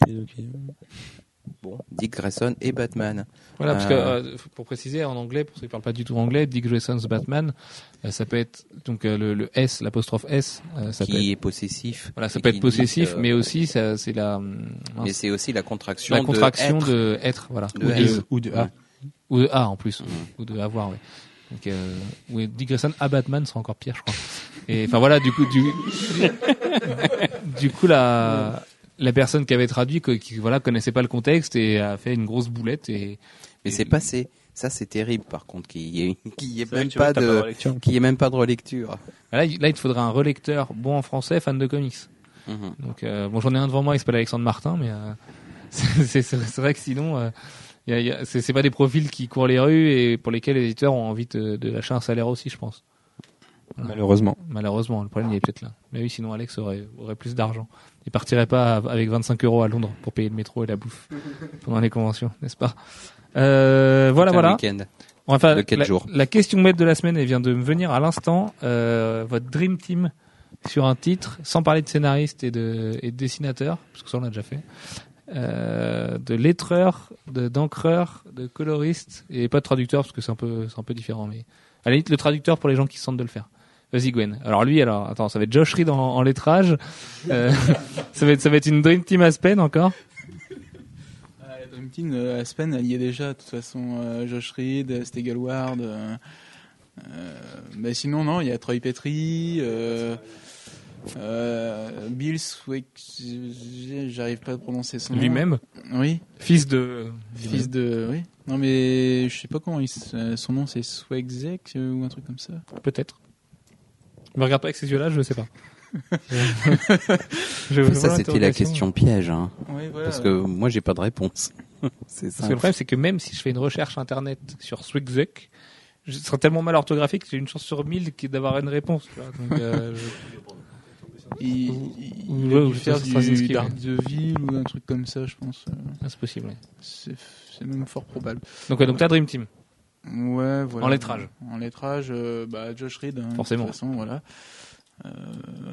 Il- Bon, Dick Grayson et Batman. Voilà, parce que Euh. euh, pour préciser en anglais, pour ceux qui parlent pas du tout anglais, Dick Grayson's Batman, euh, ça peut être donc euh, le, le S, l'apostrophe S, euh, ça peut qui être, est possessif. voilà, ça peut être dit possessif, que- mais aussi ça, c'est la hum, mais c'est aussi la contraction, la contraction de, être. de être, voilà, De ou, de, ou de A. ou de A en plus, Mhm. ou de avoir. Donc, euh, oui, Dick Grayson à Batman sera encore pire, je crois. Et enfin voilà, du coup, du, [laughs] du coup la la personne qui avait traduit, qui voilà connaissait pas le contexte et a fait une grosse boulette et Mais c'est passé. Ça c'est terrible par contre qu'il y ait, [laughs] qu'il y ait même pas de, relecture. qu'il y ait même pas de relecture. là, il- là il te faudrait un relecteur bon en français, fan de comics. Mhm. Donc euh, bon, j'en ai un devant moi, il s'appelle Alexandre Martin, mais euh, [laughs] c'est vrai que sinon, euh, y a, y a- c'est c'est pas des profils qui courent les rues et pour lesquels les éditeurs ont envie de, de lâcher un salaire aussi, je pense. Malheureusement. Malheureusement, le problème il est peut-être là. Mais oui, sinon Alex aurait, aurait plus d'argent. Il partirait pas avec 25 euros à Londres pour payer le métro et la bouffe [laughs] pendant les conventions, n'est-ce pas? Euh, Voilà, voilà. week-end. On va faire De quatre la, jours. la question maître de la semaine, elle vient de me venir à l'instant. Euh, votre dream team sur un titre, sans parler de scénariste et de, et de dessinateur, parce que ça on l'a déjà fait. Euh, de lettreur, de d'encreur, de coloriste et pas de traducteur parce que c'est un peu c'est un peu différent. Mais à la limite le traducteur pour les gens qui se sentent de le faire. Vas-y Gwen. Alors lui alors attends ça va être Josh Reed en, en lettrage. Euh, [laughs] ça va être ça va être une dream team Aspen encore? La Dream Team, euh, Aspen, elle y est déjà, de toute façon, euh, Josh Reed, Stegelward. Euh, euh, mais sinon, non, il y a Troy Petrie, euh, euh, Bill j'arrive pas à prononcer son nom. Lui-même, Oui, fils de fils de. Oui. Non, mais je sais pas comment il, euh, son nom, c'est Swagzek euh, ou un truc comme ça. Peut-être. Me regarde pas avec ces yeux-là, je ne sais pas. [laughs] Je- Ça, c'était la question piège, hein, Oui, voilà. parce que moi j'ai pas de réponse. [laughs] c'est Parce ça. que le problème, c'est que même si je fais une recherche internet sur Swigzuck, je serai tellement mal orthographique que j'ai une chance sur mille d'avoir une réponse. Tu vois. Donc, euh, [laughs] je- Il, Ou- il, il a ouais, dû ou faire du ouais. Daredevil ou un truc comme ça, je pense. euh, ah, c'est possible. ouais. C'est c'est même fort probable. Donc, ouais, donc t'as Dream Team. Ouais, voilà. En lettrage. En lettrage, euh, bah, Josh Reed. hein, Forcément. De toute façon, voilà. Euh,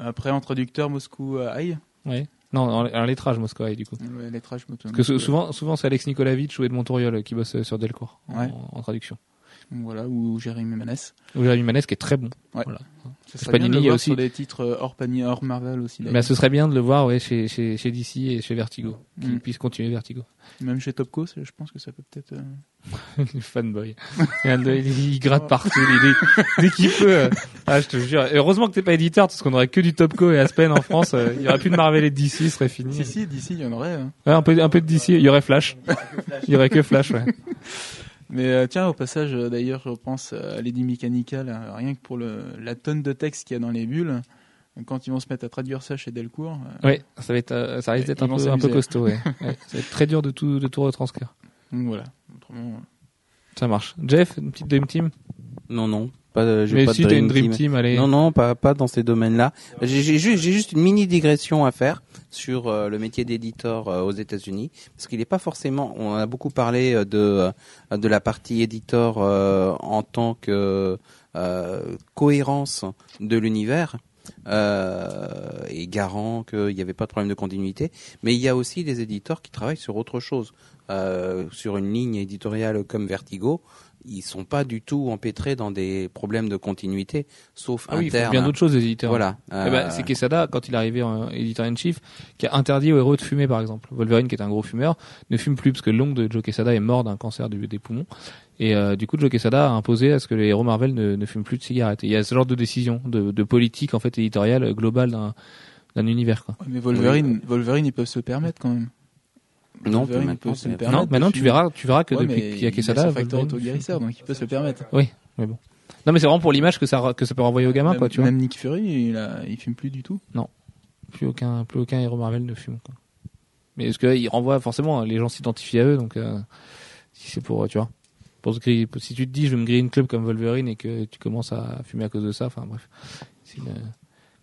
après, en traducteur, Moscou euh, High. Ouais. Non, en, en lettrage, Moscou, du coup. Ouais, lettrage, Moscou. Parce que sou- souvent, souvent c'est Alex Nikolavitch ou Edmond Touriol qui bosse sur Delcourt en traduction. Voilà, ou Jérémy Manès. Ou Jérémy Manès qui est très bon. Ouais. Voilà. Serait bien de le il y a voir aussi- sur des titres euh, hors panier, hors Marvel aussi. Mais ce serait bien de le voir ouais, chez, chez, chez DC et chez Vertigo. Qu'il Mm. puisse continuer Vertigo. Même chez Topco, je pense que ça peut peut-être. euh, Le [laughs] fanboy. il, il [laughs] gratte partout. il est- dès qu'il peut. euh, Ah, je te jure. Heureusement que t'es pas éditeur, parce qu'on aurait que du Topco et Aspen en France. euh, Il y aurait plus de Marvel et de DC, ce serait fini. Si, si, d'ici, il y en aurait. hein. Ouais, un peu, un peu de DC. Il y aurait Flash. Il y aurait que Flash, ouais. [laughs] Mais euh, tiens, au passage, euh, d'ailleurs, je pense à Lady Mechanica, là, rien que pour le, la tonne de texte qu'il y a dans les bulles. Quand ils vont se mettre à traduire ça chez Delcourt, euh, Ouais, ça va être, euh, ça risque d'être un peu, un peu s'amuser. costaud, ouais. [laughs] Ouais, Ça va être très dur de tout, de tout retranscrire. donc voilà. Autrement, Ça marche. Jeff, une petite Dream Team? Non, non. Pas, j'ai Mais pas si de une Dream Team. Team, allez. Non, non, pas, pas dans ces domaines-là. J'ai j'ai juste, j'ai juste une mini digression à faire sur euh, le métier d'éditeur euh, aux États-Unis, parce qu'il n'est pas forcément. On a beaucoup parlé euh, de de la partie éditeur en tant que cohérence de l'univers. Et garant qu'il n'y avait pas de problème de continuité, mais il y a aussi des éditeurs qui travaillent sur autre chose, sur une ligne éditoriale comme Vertigo, ils sont pas du tout empêtrés dans des problèmes de continuité, sauf Ah oui, font internes. bien d'autres choses, les éditeurs. Voilà. Eh ben, Euh, c'est Quesada, quand il est arrivé en éditeur in chief, qui a interdit aux héros de fumer, par exemple. Wolverine, qui est un gros fumeur, ne fume plus parce que l'oncle de Joe Quesada est mort d'un cancer du- des poumons. Et euh, du coup, Joe Quesada a imposé à ce que les héros Marvel ne, ne fument plus de cigarettes. Et il y a ce genre de décision, de, de politique en fait éditoriale globale d'un d'un univers. Quoi. Mais Wolverine, Wolverine, ils peuvent se permettre quand même. Non, Wolverine, maintenant, il peut se c'est- le permettre. Non, maintenant tu verras, tu verras que Ouais, depuis qu'il y a il Quesada, son facteur autoguérisseur, donc il peut se le permettre. Oui, mais bon. Non, mais c'est vraiment pour l'image que ça que ça peut renvoyer aux gamins, même, quoi. Tu vois. même Nick Fury, il, a, il fume plus du tout. Plus aucun, plus aucun héros Marvel ne fume. Quoi. Mais parce que là, ils renvoient forcément, les gens s'identifient à eux, donc euh, si c'est pour, euh, tu vois, pour se griller, si tu te dis je vais me griller une club comme Wolverine et que tu commences à fumer à cause de ça, enfin bref. C'est une-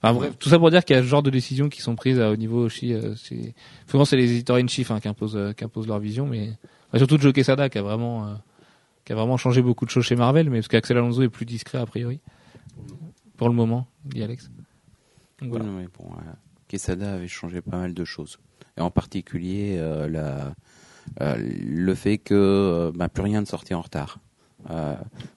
Enfin bref, tout ça pour dire qu'il y a ce genre de décisions qui sont prises euh, au niveau aussi. Euh, c'est souvent c'est les éditeurs in chief hein, qui imposent euh, qui imposent leur vision, mais surtout Joe Quesada qui a vraiment euh, qui a vraiment changé beaucoup de choses chez Marvel, mais parce qu'Axel Alonso est plus discret a priori pour le moment, dit Alex. Donc, mais bon, euh, Quesada avait changé pas mal de choses. Et en particulier, euh, la, le fait que bah, plus rien ne sortait en retard. Euh,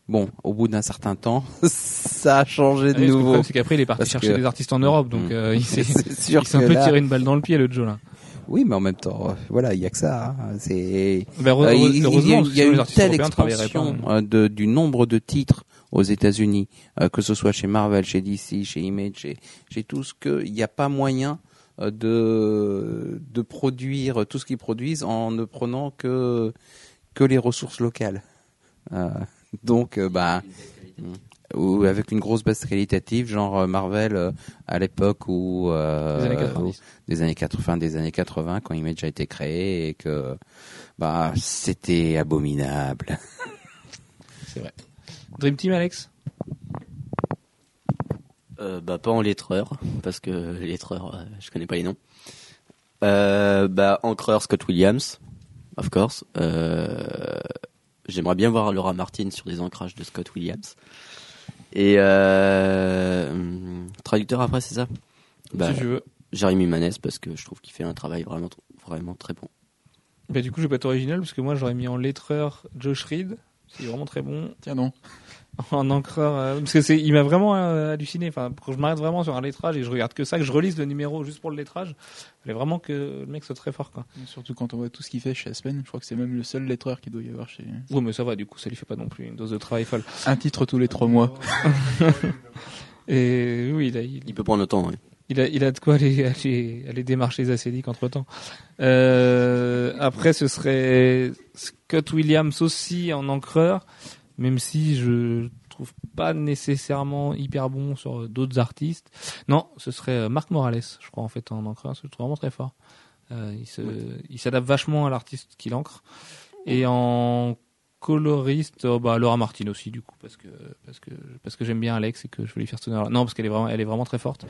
bon, au bout d'un certain temps, [laughs] ça a changé de nouveau. c'est qu'après il est parti Parce chercher que- des artistes en Europe, donc Mm. euh, il s'est [laughs] un peu là- tiré une balle dans le pied le Joe là. Oui, mais en même temps, euh, voilà, il y a que ça. hein. C'est Ben, Euh, il, il y a, il y a une telle pas, expansion hein. euh, de, du nombre de titres aux États-Unis, euh, que ce soit chez Marvel, chez DC, chez Image, chez, chez tout ce que il n'y a pas moyen de de produire tout ce qu'ils produisent en ne prenant que que les ressources locales. Euh, donc, euh, bah, ou avec une grosse base qualitative, genre euh, Marvel euh, à l'époque où euh, Des années 90. des années 80, des années 80, quand Image a été créé et que bah c'était abominable. [laughs] C'est vrai. Dream Team, Alex? Euh, bah pas en lettreur parce que lettreur euh, je connais pas les noms. Euh, bah encreur Scott Williams, of course. Euh, J'aimerais bien voir Laura Martin sur des ancrages de Scott Williams. Et euh, traducteur après c'est ça? Bah, Si tu veux. Jérémy Manès parce que je trouve qu'il fait un travail vraiment vraiment très bon. Bah, du coup, je vais pas être original parce que moi j'aurais mis en lettreur Josh Reed. C'est vraiment très bon. Tiens non. [laughs] En encreur. euh, parce que c'est, il m'a vraiment euh, halluciné. Enfin, quand je m'arrête vraiment sur un lettrage et je regarde que ça, que je relise le numéro juste pour le lettrage, il fallait vraiment que le mec soit très fort, quoi. Surtout quand on voit tout ce qu'il fait chez Aspen, je crois que c'est même le seul lettreur qu'il doit y avoir chez. Ouais, mais ça va, du coup, ça lui fait pas non plus une dose de travail folle. [laughs] Un titre tous les trois mois. [laughs] Et oui, il a, il, Il peut prendre le temps. Il a, il a de quoi aller, aller, aller démarcher Zassédic entre temps. Euh, après, ce serait Scott Williams aussi en encreur, même si je trouve pas nécessairement hyper bon sur d'autres artistes. Non, ce serait Marc Morales, je crois, en fait, en encreur. Je le trouve vraiment très fort. Euh, il se, il s'adapte vachement à l'artiste qu'il encre. Et en coloriste, oh, bah, Laura Martin aussi, du coup, parce que, parce que, parce que j'aime bien Alex et que je lui faire ce honneur. Non, parce qu'elle est vraiment, est vraiment très forte.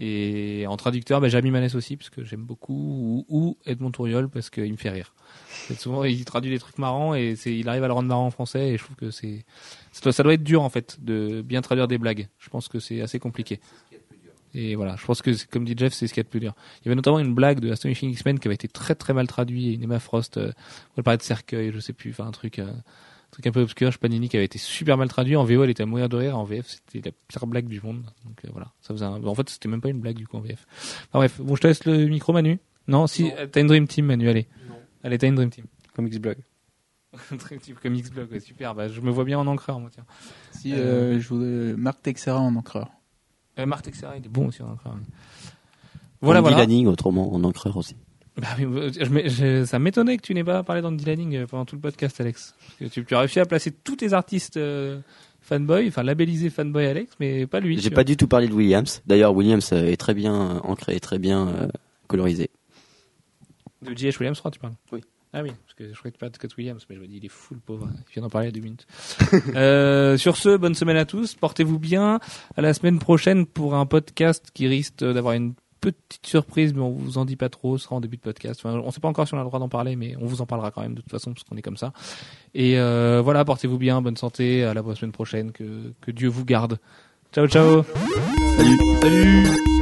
Et en traducteur, bah, Jamie Manès aussi, parce que j'aime beaucoup, ou, ou Edmond Touriol, parce qu'il me fait rire. Souvent, il traduit des trucs marrants et il arrive à le rendre marrant en français et je trouve que c'est, ça doit être dur, en fait, de bien traduire des blagues. Je pense que c'est assez compliqué. Et voilà, je pense que, comme dit Jeff, c'est ce qu'il y a de plus dur. Il y avait notamment une blague de Astonishing X-Men qui avait été très très mal traduite, et une Emma Frost, euh, on parlait de cercueil, je sais plus, enfin un truc, euh, un truc un peu obscur, je Panini qui avait été super mal traduit. En VO, elle était à mourir de rire, en VF, c'était la pire blague du monde. Donc euh, voilà, ça faisait un... En fait, c'était même pas une blague du coup en VF. Enfin, bref, bon, je te laisse le micro, Manu. Non, si, t'as une Dream Team, Manu, allez. Allez, t'as une Dream Team. Comics Blog. [laughs] Dream Team comme X-Blog, ouais, super, bah, je me vois bien en encreur, moi, tiens. Si euh, je voudrais Marc Texera en encreur. Euh, Marc Texera, il est bon aussi en encreur. Voilà, Andy voilà. Lanning, autrement en encreur aussi. Bah, mais, je je- ça m'étonnait que tu n'aies pas parlé d'Andy Lanning euh, pendant tout le podcast, Alex. Parce que tu, tu as réussi à placer tous tes artistes euh, fanboy, enfin labellisés fanboy Alex, mais pas lui. J'ai pas du tout parlé de Williams. D'ailleurs, Williams est très bien ancré et très bien euh, colorisé. De J.H. Williams 3, tu parles. Oui. Ah oui, parce que je croyais que pas de Scott Williams, mais je me dis, il est fou le pauvre. Il vient d'en parler a deux minutes. [laughs] euh, sur ce, bonne semaine à tous. Portez-vous bien. À la semaine prochaine pour un podcast qui risque d'avoir une petite surprise, mais on vous en dit pas trop. Ce sera en début de podcast. Enfin, on sait pas encore si on a le droit d'en parler, mais on vous en parlera quand même de toute façon parce qu'on est comme ça. Et euh, voilà, portez-vous bien, bonne santé. À la semaine prochaine. Que que Dieu vous garde. Ciao, ciao. Salut. Salut.